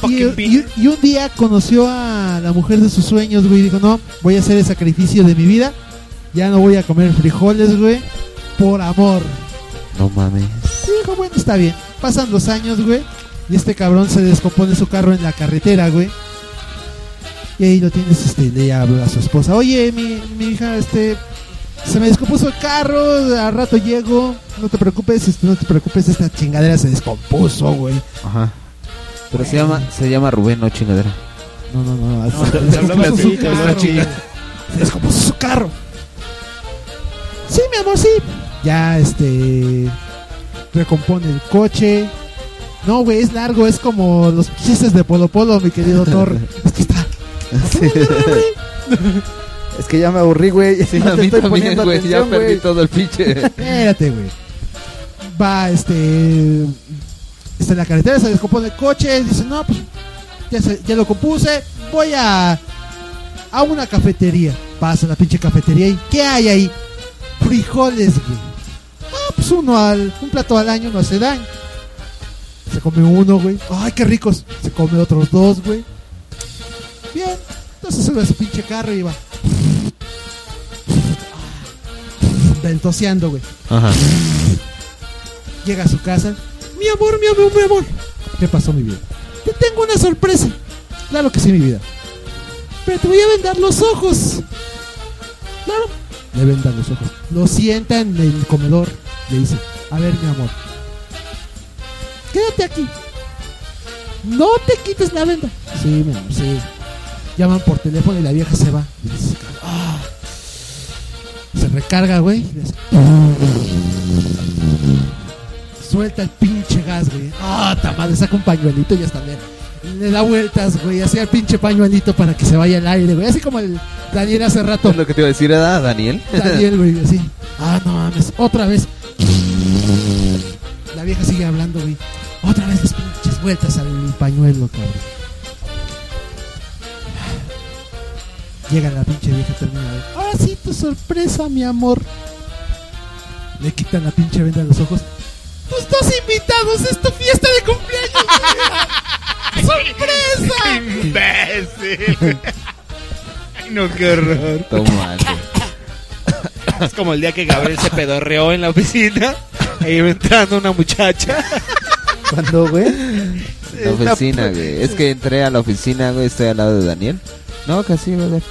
Y, y- y un día conoció a la mujer de sus sueños, güey. Y dijo, no, voy a hacer el sacrificio de mi vida. Ya no voy a comer frijoles, güey. Por amor. No mames. Y dijo, bueno, está bien. Pasan los años, güey. Y este cabrón se descompone su carro en la carretera, güey. Y ahí lo tienes, este, le habla a su esposa. Oye, mi, mi hija, este, se me descompuso el carro, a rato llego. No te preocupes, no te preocupes, esta chingadera se descompuso, güey. Ajá. Pero se llama, se llama Rubén, no chingadera. No, no, no. No, se descompuso su carro, güey. Se descompuso su carro. Sí, mi amor, sí. Ya, este. Recompone el coche. No, güey, es largo, es como los chistes de Polo Polo, mi querido Thor. es que está. Es que ya me aburrí, güey. Sí, No a mí estoy también, güey. Ya perdí todo el pinche. Espérate, güey. Va, este. Está en la carretera, se descompone el coche. Dice, no, pues ya, se- ya lo compuse. Voy a. A una cafetería. Pasa la pinche cafetería y ¿qué hay ahí? Frijoles, güey. Ah, pues uno al. Un plato al año no hace daño. Se come uno, güey. Ay, qué ricos. Se come otros dos, güey. Bien. Entonces sube a su pinche carro y va. Ventoseando, güey. Ajá. Llega a su casa. Mi amor, mi amor, mi amor. ¿Qué pasó, mi vida? Te tengo una sorpresa. Claro que sí, mi vida. Pero te voy a vendar los ojos. Claro. Le vendan los ojos. Lo sienta en el comedor. Le dice, a ver, mi amor. Quédate aquí. No te quites la venda. Sí, mi amor, sí. Llaman por teléfono y la vieja se va. Y dice, "Ah". Se recarga, güey. y le Suelta el pinche gas, güey. Ah, ta madre, saca un pañuelito y ya está bien. Le da vueltas, güey, así al pinche pañuelito para que se vaya al aire, güey. Así como el Daniel hace rato. Es lo que te iba a decir, ¿era Daniel? Daniel, güey, así. Ah, no mames, otra vez. La vieja sigue hablando, güey. Otra vez las pinches vueltas al pañuelo, cabrón. Llega la pinche vieja terminada. Ahora sí, tu sorpresa, mi amor. Le quitan la pinche venda de los ojos. Tus dos invitados, es tu fiesta de cumpleaños. ¡Imbécil! Ay, no, qué horror. Tomate. Es como el día que Gabriel se pedorreó en la oficina. E iba entrando una muchacha. ¿Cuándo, güey? La oficina, güey. Es que entré a la oficina, güey, estoy al lado de Daniel. No, casi, güey.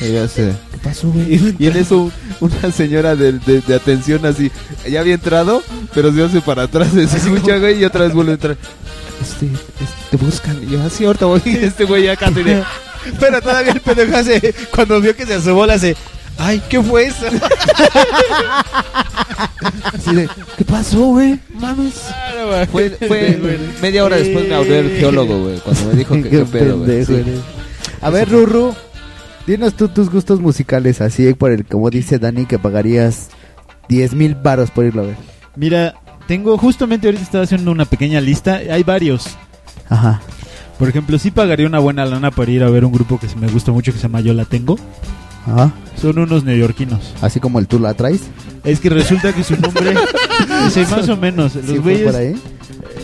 Y yo así, ¿qué pasó, güey? Y en eso una señora de, de- de atención así, ya había entrado, pero se hace para atrás, se escucha, güey, y otra vez vuelve a entrar. Este, este, te buscan. Y yo, así, ahorita voy. Y este güey ya de... Pero todavía el pendejo hace. Cuando vio que se asomó, le hace. ¡Ay, qué fue eso! Así de, ¿qué pasó, güey? Mames. Fue, fue media hora después me habló el geólogo, güey, cuando me dijo que qué pedo, güey. Sí. A ver, Ruru, dinos tú tus gustos musicales, así por el, como dice Dani, que pagarías 10 mil baros por irlo a ver. Mira, tengo, justamente ahorita estaba haciendo una pequeña lista. Hay varios. Ajá. Por ejemplo, sí pagaría una buena lana para ir a ver un grupo que me gusta mucho que se llama Yo La Tengo. Ajá. Son unos neoyorquinos. Así como el tú la traes. Es que resulta que su nombre. sí, más o menos. Los ¿Sí fue güeyes. por ahí?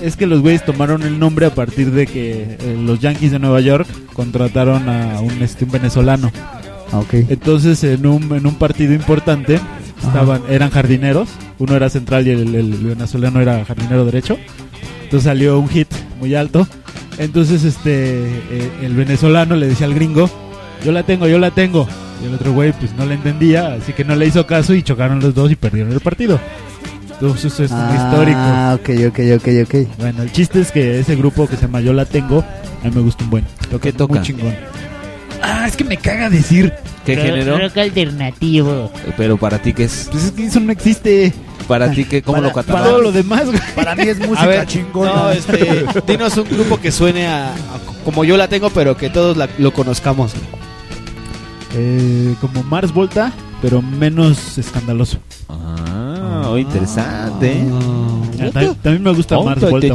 Es que los güeyes tomaron el nombre a partir de que eh, los Yankees de Nueva York contrataron a un, este, un venezolano. Ah. Entonces, en un, en un partido importante, estaban, eran jardineros. Uno era central y el, el venezolano era jardinero derecho. Entonces salió un hit muy alto. Entonces, este, eh, el venezolano le decía al gringo: Yo la tengo, yo la tengo. Y el otro güey, pues no le entendía, así que no le hizo caso y chocaron los dos y perdieron el partido. Entonces, eso es muy histórico. Ah, ok, ok, ok, ok. Bueno, el chiste es que ese grupo que se llama Yo la tengo, a mí me gusta un buen. ¿Qué toca? Muy chingón. Ah, es que me caga decir. ¿Qué género? Rock alternativo. Pero para ti, ¿qué es? Pues es que eso no existe. Para ti, ¿qué, ¿cómo Para- lo para catalogas? todo lo demás, güey. Para mí es música A ver, chingona. no, este, dinos un grupo que suene a, a como yo la tengo, pero que todos la- lo conozcamos. Eh, como Mars Volta, pero menos escandaloso. Ah, oh, interesante. Ah, también, también me gusta Mars Volta.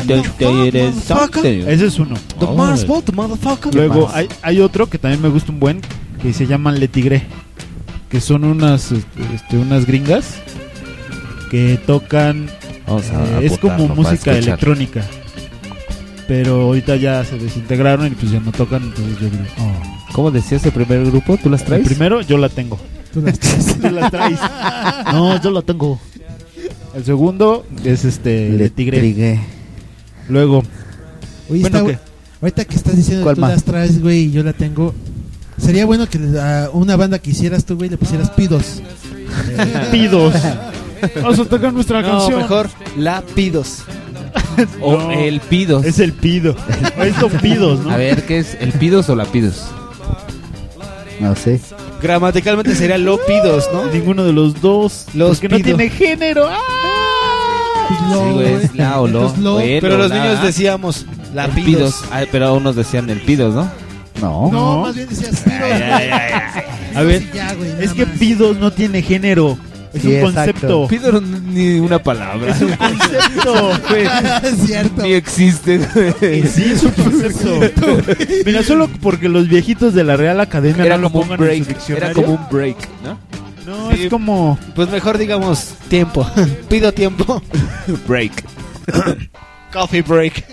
Ese es uno. The Oh. Mars Volta, motherfucker. Luego hay, hay otro que también me gusta un buen que se llaman Le Tigre, que son unas este, unas gringas que tocan Vamos a eh, es como música electrónica. Pero ahorita ya se desintegraron y pues ya no tocan, entonces yo digo, oh. ¿Cómo decías el primer grupo? ¿Tú las El traes? primero yo la tengo. Tú las traes. Tú la traes. No, yo la tengo. El segundo es este Le Le Tigre. Tigre. Luego, Oye, Bueno, está- ¿qué? ahorita que estás diciendo que ¿Cuál tú más? las traes, güey, y yo la tengo. Sería bueno que a una banda que hicieras tú, güey, le pusieras pidos. pidos. Vamos a tocar nuestra No, canción. mejor La Pidos. O No. el Pidos. Es el pido. Es son pidos, ¿no? A ver, ¿qué es? ¿El Pidos o la Pidos? No sé. Gramaticalmente sería Lo Pidos, ¿no? Ninguno de los dos. Los porque no tiene género. ¡Ah! Lo, Sí, güey, es la o lo. Entonces, Pero los la. niños decíamos La El Pidos. Pidos. Ay, pero unos decían el Pidos, ¿no? No. No, más bien decías pidos. A ver, Sí, ya, güey, es que más. pidos no tiene género. Es Sí, un exacto. concepto. Pidos ni una palabra. Es un concepto. güey. es cierto. Ni existe, güey. Sí, es un concepto. Mira, solo porque los viejitos de la Real Academia Era no lo como un pongan en su break. diccionario. Era como un break, ¿no? No, Sí. es como. Pues mejor digamos tiempo. Pido tiempo. Break. Coffee break.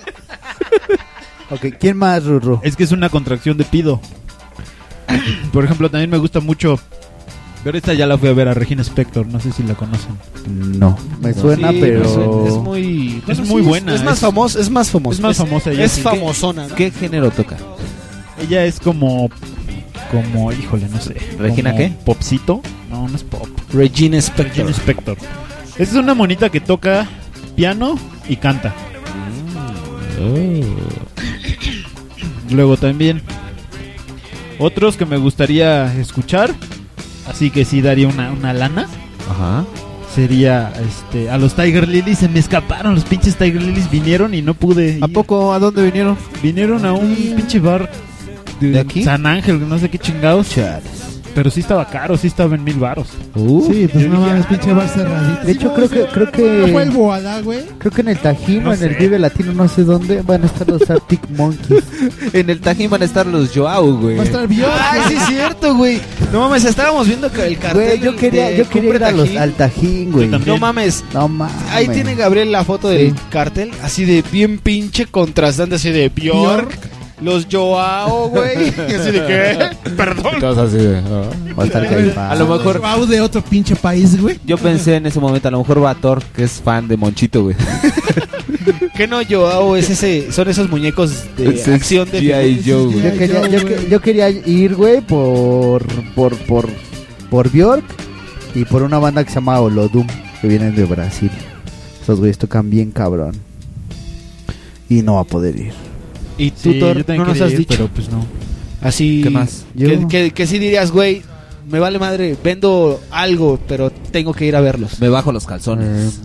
Ok, ¿quién más, Rurru? Es que es una contracción de pido. Por ejemplo, también me gusta mucho. Pero esta ya la fui a ver a Regina Spector. No sé si la conocen. No. Me suena, Sí, pero. Es muy, Es muy sí, buena, Es más es- famosa. Es más famosa. es más famosa ella, Es sí. famosona. ¿no? ¿Qué género toca? Ella es como. Como, híjole, no sé. ¿Regina qué? Popcito. No, no es pop. Regina Spector. Regina Spector. Es una monita que toca piano y canta. Luego también. Otros que me gustaría escuchar. Así que sí daría una, una lana. Ajá. Sería este a los Tiger Lilies. Se me escaparon los pinches Tiger Lilies. Vinieron y no pude. ¿A poco? ¿A dónde vinieron? Vinieron a un pinche bar de, ¿De aquí? San Ángel, no sé qué chingados. Pero sí estaba caro, sí estaba en mil baros. Sí, pues no mames, pinche bar cerradito. De hecho, creo que. Creo ¿No fue el que. Boada, güey? Creo que en el Tajín No o en el. Vive Latino, no sé dónde. Bueno, están los Arctic Monkeys. En el Tajín van a estar los Joao, güey. Va a estar Bjork. Ay, sí es cierto, güey. No mames, estábamos viendo que el cartel. Güey, yo quería, de yo quería ir a los, al Tajín, güey. No mames. No mames. Ahí tiene Gabriel la foto del cartel, así de bien pinche contrastante, así de Bjork, los Joao, güey. Así de que, perdón. Todos así de, Va a estar Caifán. A lo mejor Wow, de otro pinche país, güey. yo pensé en ese momento, a lo mejor va Thor, que es fan de Monchito, güey. ¿Qué no Joao es ese? Son esos muñecos de es acción de G.I. Joe, güey. Yo quería, yo, que- yo quería ir, güey, por, por, por, por Bjork y por una banda que se llama Olodum, que vienen de Brasil. Esos güeyes tocan bien cabrón. Y no va a poder ir. Y tú, Sí, Thor, no nos has ir, dicho. pero pues no. Así. ¿Qué más? Que, que, que sí dirías, güey, me vale madre, vendo algo, pero tengo que ir a verlos. Me bajo los calzones.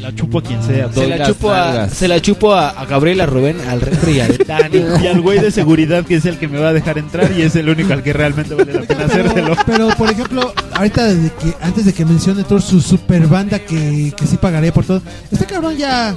La chupo a quien sea. Se la, chupo a, se la chupo a, a Gabriel, a Rubén, al refri y al Dani. Y al güey de seguridad que es el que me va a dejar entrar y es el único al que realmente vale la pena hacérselo. Pero, por ejemplo, ahorita desde que, antes de que mencione toda su super banda que, que sí pagaría por todo, este cabrón ya,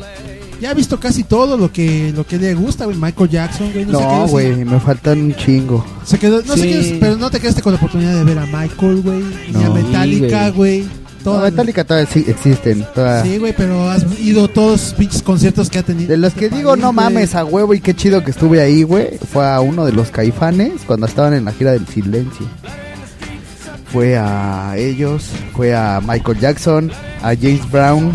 ya ha visto casi todo lo que, lo que le gusta, güey. Michael Jackson, güey. No, se No, güey, me faltan un chingo. Se quedó, no Sí. se quedó- pero no te quedaste con la oportunidad de ver a Michael, güey. Ni a No. Metallica, güey. No, Todas- Metallica todavía sí existen. Sí, güey, pero has ido a todos los pinches conciertos que ha tenido. De los que digo, no mames, a huevo y qué chido que estuve ahí, güey. Fue a uno de los caifanes cuando estaban en la gira del silencio. Fue a ellos, fue a Michael Jackson, a James Brown.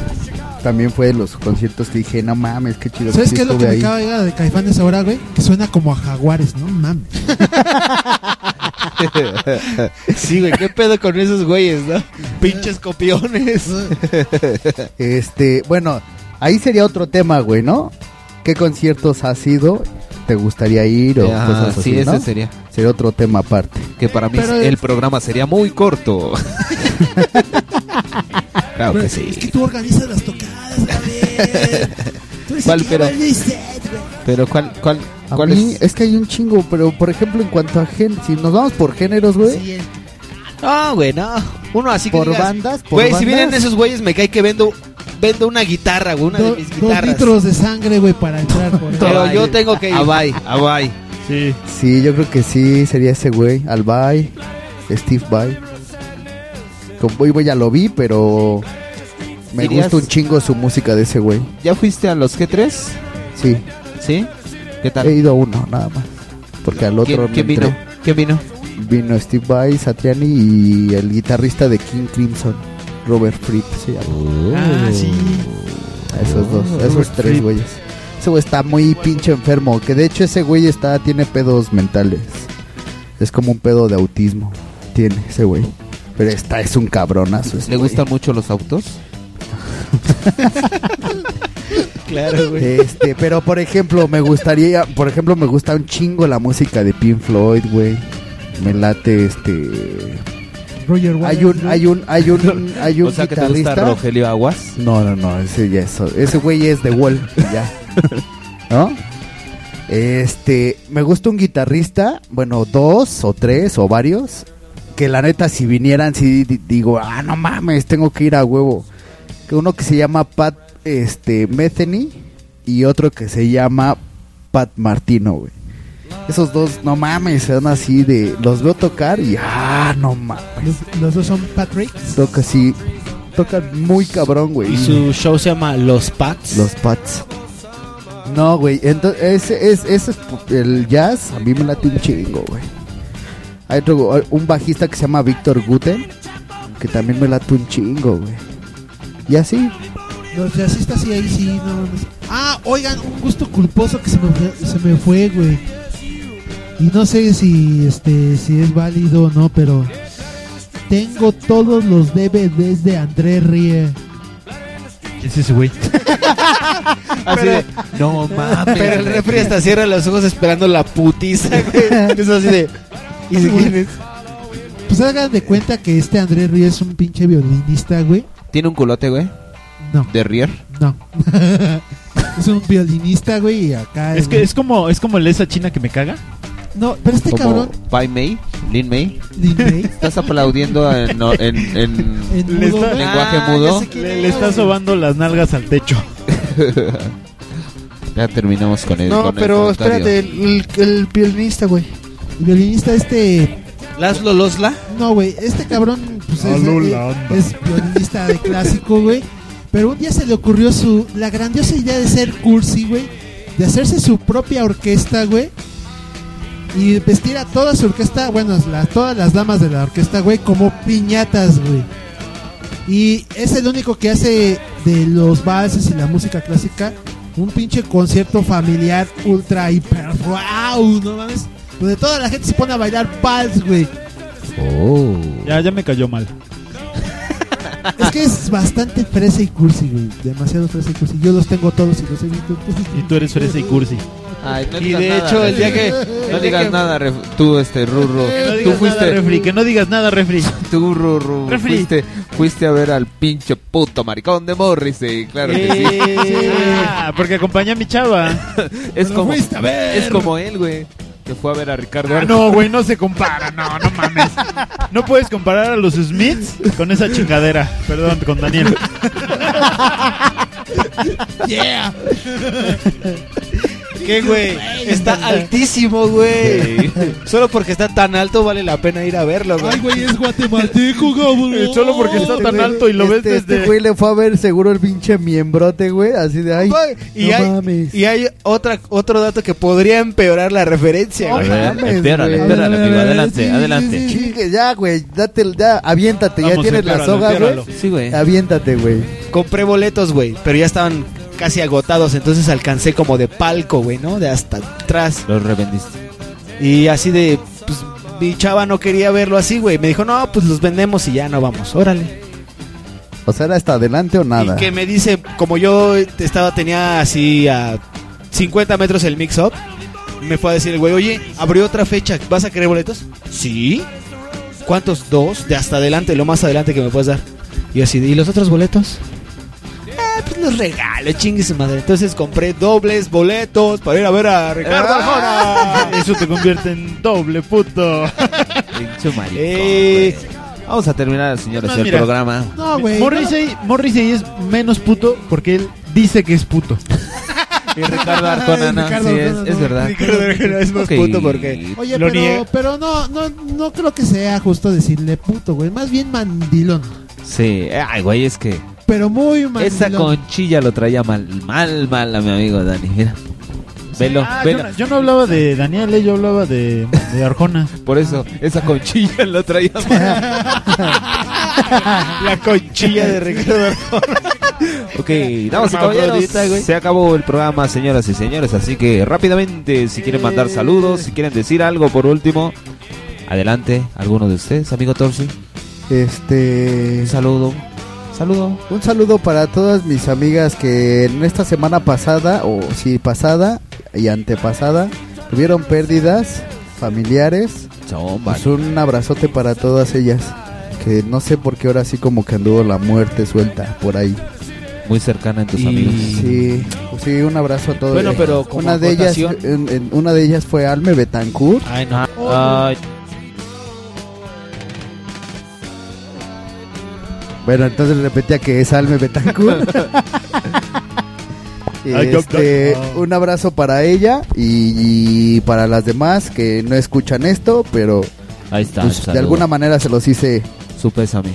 También fue de los conciertos que dije, no mames, qué chido ¿Sabes qué es lo que estuve me ahí. acaba de llegar de Caifanes ahora, güey? Que suena como a jaguares, ¿no? Mames. Sí, güey, qué pedo con esos güeyes, ¿no? Pinches copiones. Este, bueno, ahí sería otro tema, güey, ¿no? ¿Qué conciertos has ido? ¿Te gustaría ir o Ajá, cosas así, sí, ese no? sería. Sería otro tema aparte. Que para mí Pero el es- programa sería muy corto. claro que sí. Es que tú organizas las tocadas, Gabriel. Tú eres ¿Cuál, el que pero? el set. Pero ¿cuál, cuál, A cuál mí es? es? que hay un chingo, pero por ejemplo en cuanto a gen, si nos vamos por géneros, güey, No, güey, no. Uno así que por digas, bandas, por Güey, si vienen esos güeyes, me cae que vendo, vendo una guitarra, güey, una Do- de mis dos guitarras. litros de sangre, güey, para entrar. Por Pero yo tengo que ir. Abay, Abay. Sí. Sí, yo creo que sí, sería ese güey, Albay, Steve Vai. Con Boy Boy ya lo vi, pero me gusta un chingo su música de ese güey. ¿Ya fuiste a los G3? Sí, ¿Sí? ¿Qué tal? he ido a uno nada más. Porque al otro ¿Quién, no quién entré. vino? ¿Quién vino? Vino Steve Vai, Satriani y el guitarrista de King Crimson, Robert Fripp se llama. Ah, sí. Esos dos, esos Robert tres Fripp. güeyes. Ese güey está muy pinche enfermo. Que de hecho ese güey está, tiene pedos mentales. Es como un pedo de autismo. Tiene ese güey. Pero está, es un cabronazo. ese ¿Le gustan mucho los autos? Claro, güey. Este, pero por ejemplo, me gustaría, por ejemplo, me gusta un chingo la música de Pink Floyd, güey. Me late este Roger Waters, hay un hay un hay un hay un o sea, que te gusta guitarrista. Rogelio Aguas. No, no, no, ese ya es, ese güey es de Wall, ya. ¿No? Este, me gusta un guitarrista, bueno, dos o tres o varios, que la neta si vinieran si di- digo, ah, no mames, tengo que ir a huevo. Que uno que se llama Pat este Metheny y otro que se llama Pat Martino, güey. Esos dos, no mames, son así de los veo tocar y ah, no mames. Los, los dos son Patrick. Toca así, tocan muy cabrón, güey. Y su show se llama Los Pats. Los Pats. No, güey. Entonces, ese es, ese es el jazz. A mí me late un chingo, güey. Hay otro, un bajista que se llama Víctor Guten. Que también me late un chingo, güey. Y así. Los jazzistas sí, ahí sí, no mames. Ah, oigan, un gusto culposo que se me, fue- se me fue, güey. Y no sé si este si es válido o no, pero tengo todos los DVDs de André Rie. ¿Quién es ese güey? Así de, no mames. Pero el refri hasta cierra los ojos esperando la putiza, güey. Es así de. ¿Y si quién es? Pues hagan de cuenta que este André Rie es un pinche violinista, güey. ¿Tiene un culote, güey? No. ¿De Rier? No. es un violinista, güey, y acá Es que es como, es como esa china que me caga. No, pero este Como cabrón Pai Mei, Lin Mei. Lin May, Estás aplaudiendo en, no, en, en en Le mudo, está- lenguaje Ah, mudo. Le, es, le está güey. sobando las nalgas al techo. ya terminamos con el No, con pero espérate, el, el violinista, güey. El violinista este Laszlo Losla. No, güey, este cabrón pues, es, eh, violinista de clásico, güey. Pero un día se le ocurrió su la grandiosa idea de ser cursi, güey, de hacerse su propia orquesta, güey. Y vestir a toda su orquesta, bueno, la- todas las damas de la orquesta, güey, como piñatas, güey. Y es el único que hace de los valses y la música clásica un pinche concierto familiar ultra hiper wow, no mames. Donde toda la gente se pone a bailar vals, güey. Oh. Ya, ya me cayó mal. Es que es bastante fresa y cursi, güey. Demasiado fresa y cursi. Yo los tengo todos y los he visto. Y tú eres fresa y cursi. Ay, no Y digas de nada, hecho, el día refri. que- No digas que- nada, ref- tú, este, Rurro. Que no tú digas fuiste... nada, refri. Que no digas nada, refri. Tú, Rurro, Refri. fuiste, fuiste a ver al pinche puto maricón de Morrissey, claro que sí. Ah, porque acompaña a mi chava. Es como, fuiste a ver. es como él, güey. Que fue a ver a Ricardo. Ah, no, güey, no se compara. No, no mames. No puedes comparar a los Smiths con esa chingadera. Perdón, con Daniel. Yeah. ¿Qué, güey? Está altísimo, güey. Solo porque está tan alto vale la pena ir a verlo, güey. Ay, güey, es guatemalteco, cabrón. Solo porque está tan alto y lo ves Este, desde... este güey le fue a ver seguro el pinche miembrote, güey. Así de ay. Y, no hay, mames. y hay otra, otro dato que podría empeorar la referencia, güey. güey. empeórale, amigo. Adelante, Sí, adelante. Chingue, ya, güey. Date, ya, aviéntate. ya tienes la soga, güey. Sí, güey. Aviéntate, güey. Compré boletos, güey, pero ya estaban casi agotados, entonces alcancé como de palco, güey, ¿no? De hasta atrás. Los revendiste. Y así de, pues, mi chava no quería verlo así, güey. Me dijo, no, pues los vendemos y ya no vamos, órale. O sea, era hasta adelante o nada. Y que me dice, como yo estaba, tenía así a 50 metros el mix-up, me fue a decir el güey, oye, abrió otra fecha, ¿vas a querer boletos? Sí. ¿Cuántos? Dos, de hasta adelante, lo más adelante que me puedes dar. Y así, de, ¿y los otros boletos? Eh, pues los regalo, chingue su madre. Entonces compré dobles boletos para ir a ver a Ricardo Arjona. Eso te convierte en doble puto. Maricón, Eh, güey. Vamos a terminar, señores, Más, el mira. programa. No, güey. Morrissey, Morrissey es menos puto porque él dice que es puto. Y Ricardo Arjona, no, Ricardo sí, es, Arjona, es no. verdad. Ricardo Arjona es más Ok. puto porque Oye, Lo pero, pero no, no, no creo que sea justo decirle puto, güey. Más bien mandilón. Sí, ay, güey, es que Pero muy mandilón. esa conchilla lo traía mal, mal, mal a mi amigo Dani. Mira, velo, Ah, yo, velo. no, yo no hablaba de Daniel, eh, yo hablaba de, de Arjona. Por eso, esa conchilla lo traía mal. la conchilla de Ricardo Arjona. Ok, damas y caballeros, se acabó el programa, señoras y señores. Así que rápidamente, si quieren mandar saludos, si quieren decir algo por último, adelante, alguno de ustedes, amigo Torsi. Este. Un saludo. Saludo. Un saludo para todas mis amigas que en esta semana pasada, o sí, pasada y antepasada, tuvieron pérdidas familiares. Pues un abrazote para todas ellas. Que no sé por qué ahora sí como que anduvo la muerte suelta por ahí. Muy cercana en tus Y- amigos. Sí, pues sí, un abrazo a todos. Bueno, pero como una de ellas, en- una de ellas fue Alme Betancourt. Ay, no. Ay, Bueno, entonces repetía que es Alme Betancourt. Este, un abrazo para ella y, y para las demás que no escuchan esto, pero ahí está. pues, de alguna manera se los hice Su pésame.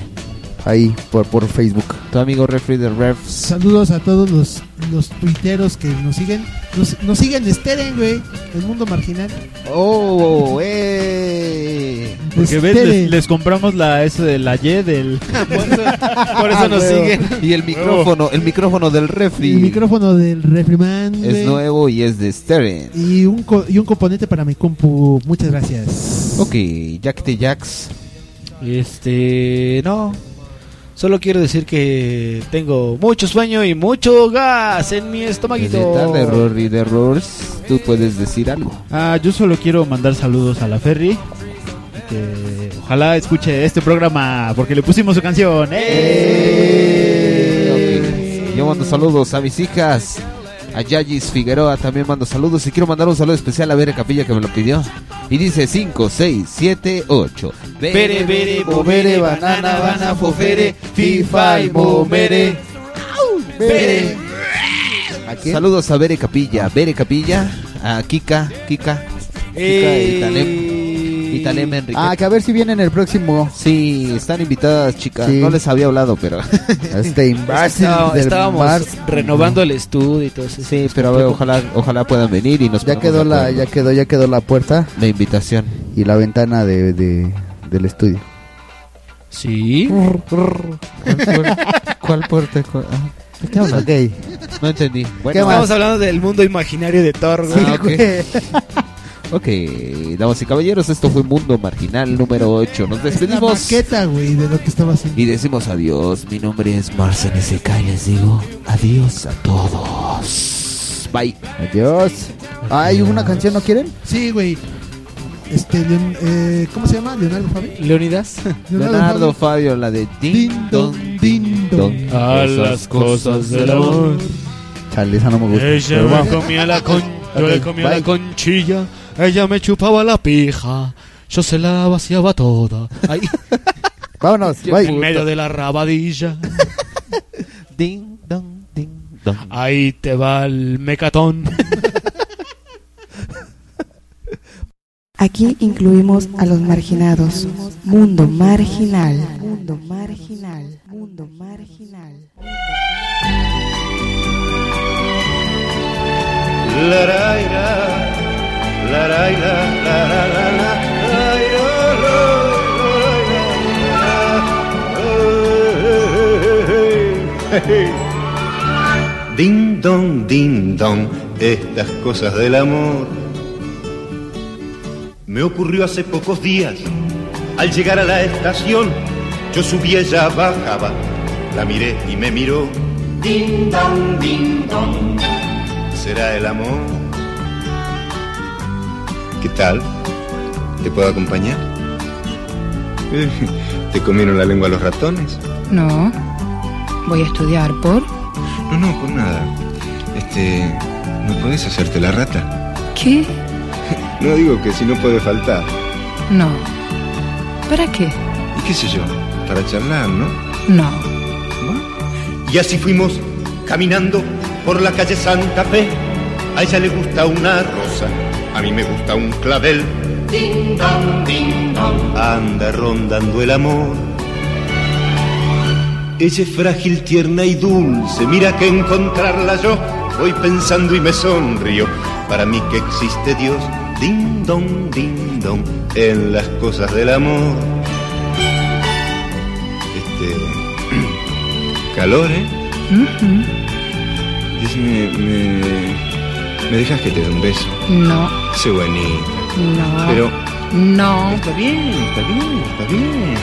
Ahí por, por Facebook. Tu amigo Refri de Refs. Saludos a todos los, los tuiteros que nos siguen. Nos, nos siguen de Steren, güey. El mundo marginal. Oh, eh. Porque ves, les, les compramos la S de la Y del. Por eso Ah, nos huevo. siguen. Y el micrófono, el micrófono del Refri El micrófono del Refriman. es güey. nuevo y es de Steren. Y un, co- y un componente para mi compu. Muchas gracias. Ok, Jack de Jacks. Este, no. Solo quiero decir que tengo mucho sueño y mucho gas en mi estomaguito. tarde, Rory de Roars, tú puedes decir algo. Ah, yo solo quiero mandar saludos a la Ferry. y Que ojalá escuche este programa porque le pusimos su canción. ¡Eh! Yo mando saludos a mis hijas, a Yayis Figueroa también mando saludos y quiero mandar un saludo especial a Bere Capilla que me lo pidió. Y dice 5, 6, 7, 8. Bere, bere, bobere, banana, bana, fofere, fifa y momere. Bere. ¿A? Saludos a Bere Capilla, Bere Capilla, a Kika, Kika, Eh, y Talem. Enrique. Ah, que a ver si vienen el próximo. Sí, están invitadas, chicas. Sí. No les había hablado, pero. Este imbécil del estábamos Mars. renovando el estudio y todo eso. Sí, pero a ver, ojalá, ojalá puedan venir y nos Ya quedó la, ya quedó, ya quedó la puerta la invitación. y la ventana de, de- del estudio. Sí. ¿Cuál puerta? ¿De qué hablas? Ok. No entendí. ¿Qué Bueno, más? Estamos hablando del mundo imaginario de Thor. güey. Ah. Ok, damas y caballeros, esto fue Mundo Marginal número 8. Nos La despedimos maqueta, güey, de lo que estaba haciendo. y decimos adiós. Mi nombre es Marcel SK y les digo adiós a todos. Bye. Adiós. ¿Hay una canción no quieren? Sí, güey. Este, Leon- eh, ¿cómo se llama? Leonardo Fabi. Leonidas. Leonardo Fabio, la de Ding Din Dong, don, din don. A las cosas del amor. Chale, esa no me gusta. Ella me comía la con, yo Ok, le comía bye. la conchilla Ella me chupaba la pija, yo se la vaciaba toda. Ahí, Vámonos, en medio de la rabadilla. Ding, dong, ding, dong. Ahí te va el mecatón. Aquí incluimos a los marginados. Mundo marginal. Mundo marginal. Mundo marginal. La la la, Ding dong, ding dong, estas cosas del amor. Me ocurrió hace pocos días. Al llegar a la estación, yo subía, ella bajaba. La miré y me miró. Ding dong, ding dong. ¿Será el amor? ¿Qué tal? ¿Te puedo acompañar? ¿Te comieron la lengua los ratones? No. Voy a estudiar por. No, no, por nada. Este, ¿no podés hacerte la rata? ¿Qué? No digo que si no puede faltar. No. ¿Para qué? ¿Y qué sé yo? Para charlar, ¿no? No. Y así fuimos caminando por la calle Santa Fe. A ella le gusta una rosa, a mí me gusta un clavel. Ding dong, ding dong. Anda rondando el amor. Ella es frágil, tierna y dulce. Mira que encontrarla yo voy pensando y me sonrío. Para mí que existe Dios. Ding dong, ding dong. En las cosas del amor. Este. calor, ¿eh? Me, me, me dejas que te dé un beso. No. Sé bonita. No. Pero No. está bien, está bien, está bien.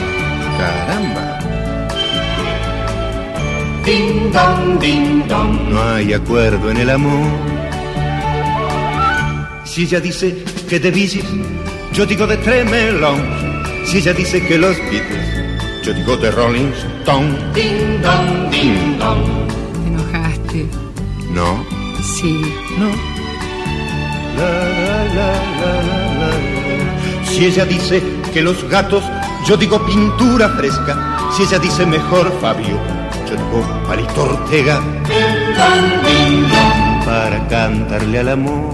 Caramba. Ding dong, ding dong. No hay acuerdo en el amor. Si ella dice que de Bee Gees, yo digo de Tremelón. Si ella dice que los Beatles, yo digo de Rolling Stone. Ding dong, ding dong. Te enojaste. No. Sí. No. Si ella dice que los gatos, yo digo pintura fresca. Si ella dice mejor Fabio, yo digo Palito Ortega. Para cantarle al amor.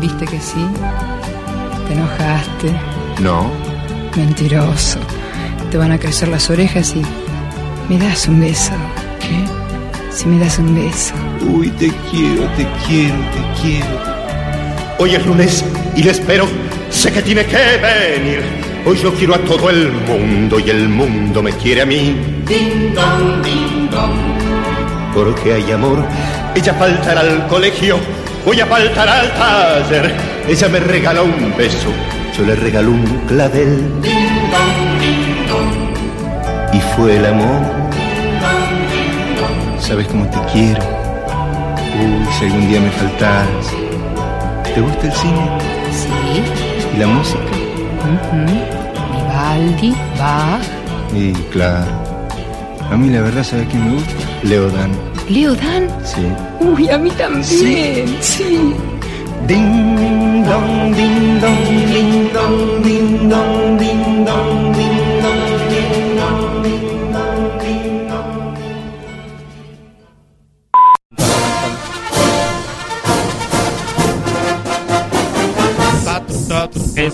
¿Viste que sí? Te enojaste. No. Mentiroso. Te van a crecer las orejas y. ¿Me das un beso? ¿Qué? Si me das un beso. Uy, te quiero, te quiero, te quiero. Hoy es lunes y le espero. Sé que tiene que venir. Hoy yo quiero a todo el mundo y el mundo me quiere a mí. Ding dong, ding dong. Porque hay amor. Ella faltará al colegio. Voy a faltar al taller. Ella me regaló un beso. Yo le regalo un clavel. Ding dong, ding dong. Y fue el amor. ¿Sabes cómo te quiero? Uy, si algún día me faltas. ¿Te gusta el cine? Sí. ¿Y la música? Ujú. Vivaldi, Bach, Y claro. A mí la verdad, ¿sabes quién me gusta? Leodan. Leo Dan. Sí. Uy, a mí también. Sí. Ding dong, ding dong, ding dong, ding dong, ding dong,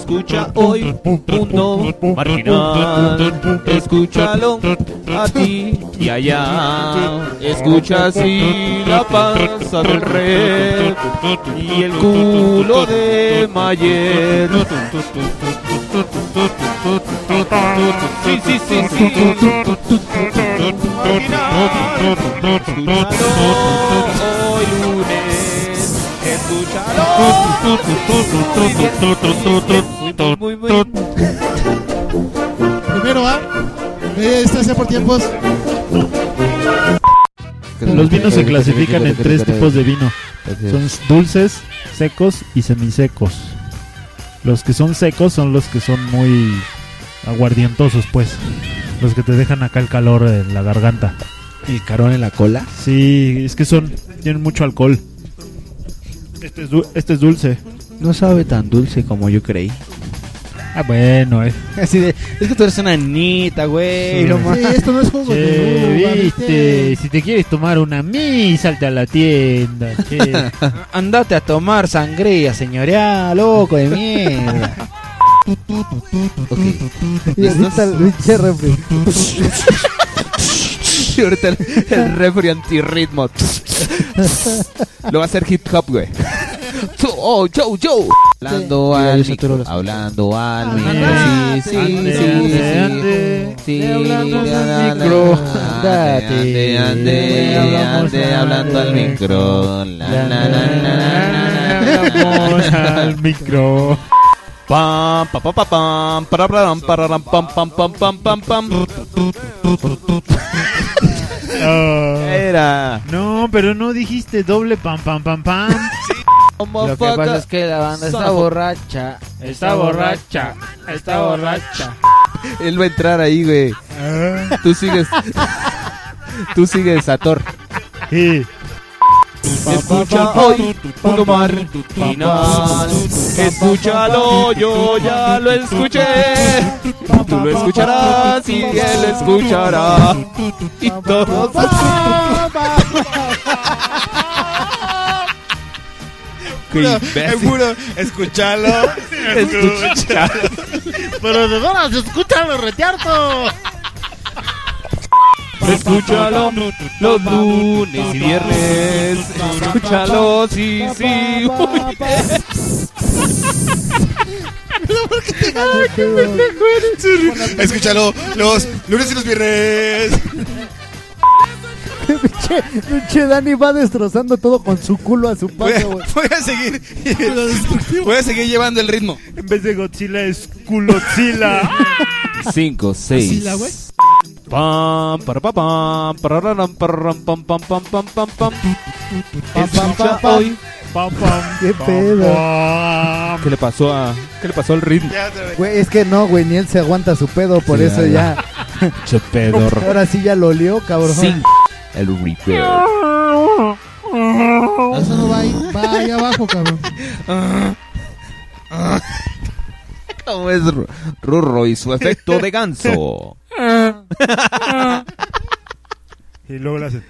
Escucha hoy Mundo Marginal. Escúchalo a ti y allá. Escucha así la panza del rey y el culo de Mayer. Sí, sí, sí, sí. Lunes. Escúchalo. Muy, muy, muy. Primero va. Eh, Esta sea por tiempos. Los vinos se clasifican en tres tipos de vino. Son dulces, secos y semisecos. Los que son secos son los que son muy aguardientosos, pues. Los que te dejan acá el calor en la garganta. ¿El carón en la cola? Sí, es que son tienen mucho alcohol. Este es, du- este es dulce. No sabe tan dulce como yo creí. Ah, bueno, eh. Así de, es que tú eres una niñita, güey. no más. Sí, esto no es juego Che, de uva, viste, si te quieres tomar una mi, salte a la tienda, che. Andate a tomar sangría, señoría, loco de mierda. Y ahorita el pinche refri. Y ahorita el, el refri antirritmo. Lo va a hacer hip hop, güey. Oh, yo, yo. Hablando Sí. al micro, hablando al micro. Sí, sí, ande, sí, ande, sí. hablando al micro. Ande, ande, hablando al micro. La, la, la, la, la, la, Hablamos al micro. Pam, pa, pa, pa, pam, pararam, pararam, pam, pam, pam, pam, pam, pam. Era. No, pero no dijiste doble pam pam pam pam. Lo que pasa es que la banda está borracha. Está borracha. Está borracha. Él va a entrar ahí, güey. Tú sigues. Tú sigues, Sator. Sí. Escucha hoy Mundo Marginal. Escúchalo, yo ya lo escuché. Tú lo escucharás y él escuchará. Y todos. Imbécil. eh, juro, escuchalo. Escuchalo. Pero de veras, escúchalo, retiarto. Escúchalo los lunes y viernes. Escúchalo, sí, sí. Escúchalo los lunes y los viernes. pinche, pinche Dani va destrozando todo con su culo a su Voy a, paso, voy a seguir. Voy a seguir llevando el ritmo. En vez de Godzilla es Culotzilla. 5, 6. Pam, para pa, pam, pararam, pararam, pam, pam, pam, pam, pam, pam. Escucha hoy. Pam, pam, ¿Qué pam, pedo? pam. ¿Qué le pasó a qué le pasó al ritmo? Güey, es que no, güey, ni él se aguanta su pedo, por Sí, eso ya, ya. Che pedorro. Ahora sí ya lo olió, cabrón. Cinco. El repair. Eso no va ahí, va ahí abajo, cabrón. ¿Cómo es Ru- Rurro y su efecto de ganso? Y luego le hace.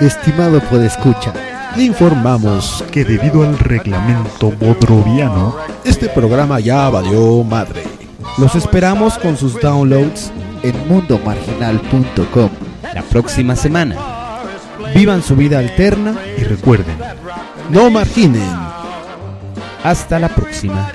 Estimado podescucha, le informamos que debido al reglamento bodroviano, este programa ya valió madre. Los esperamos con sus downloads en mundomarginal.com. La próxima semana. Vivan su vida alterna y recuerden, No marginen. Hasta la próxima.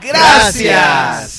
Gracias.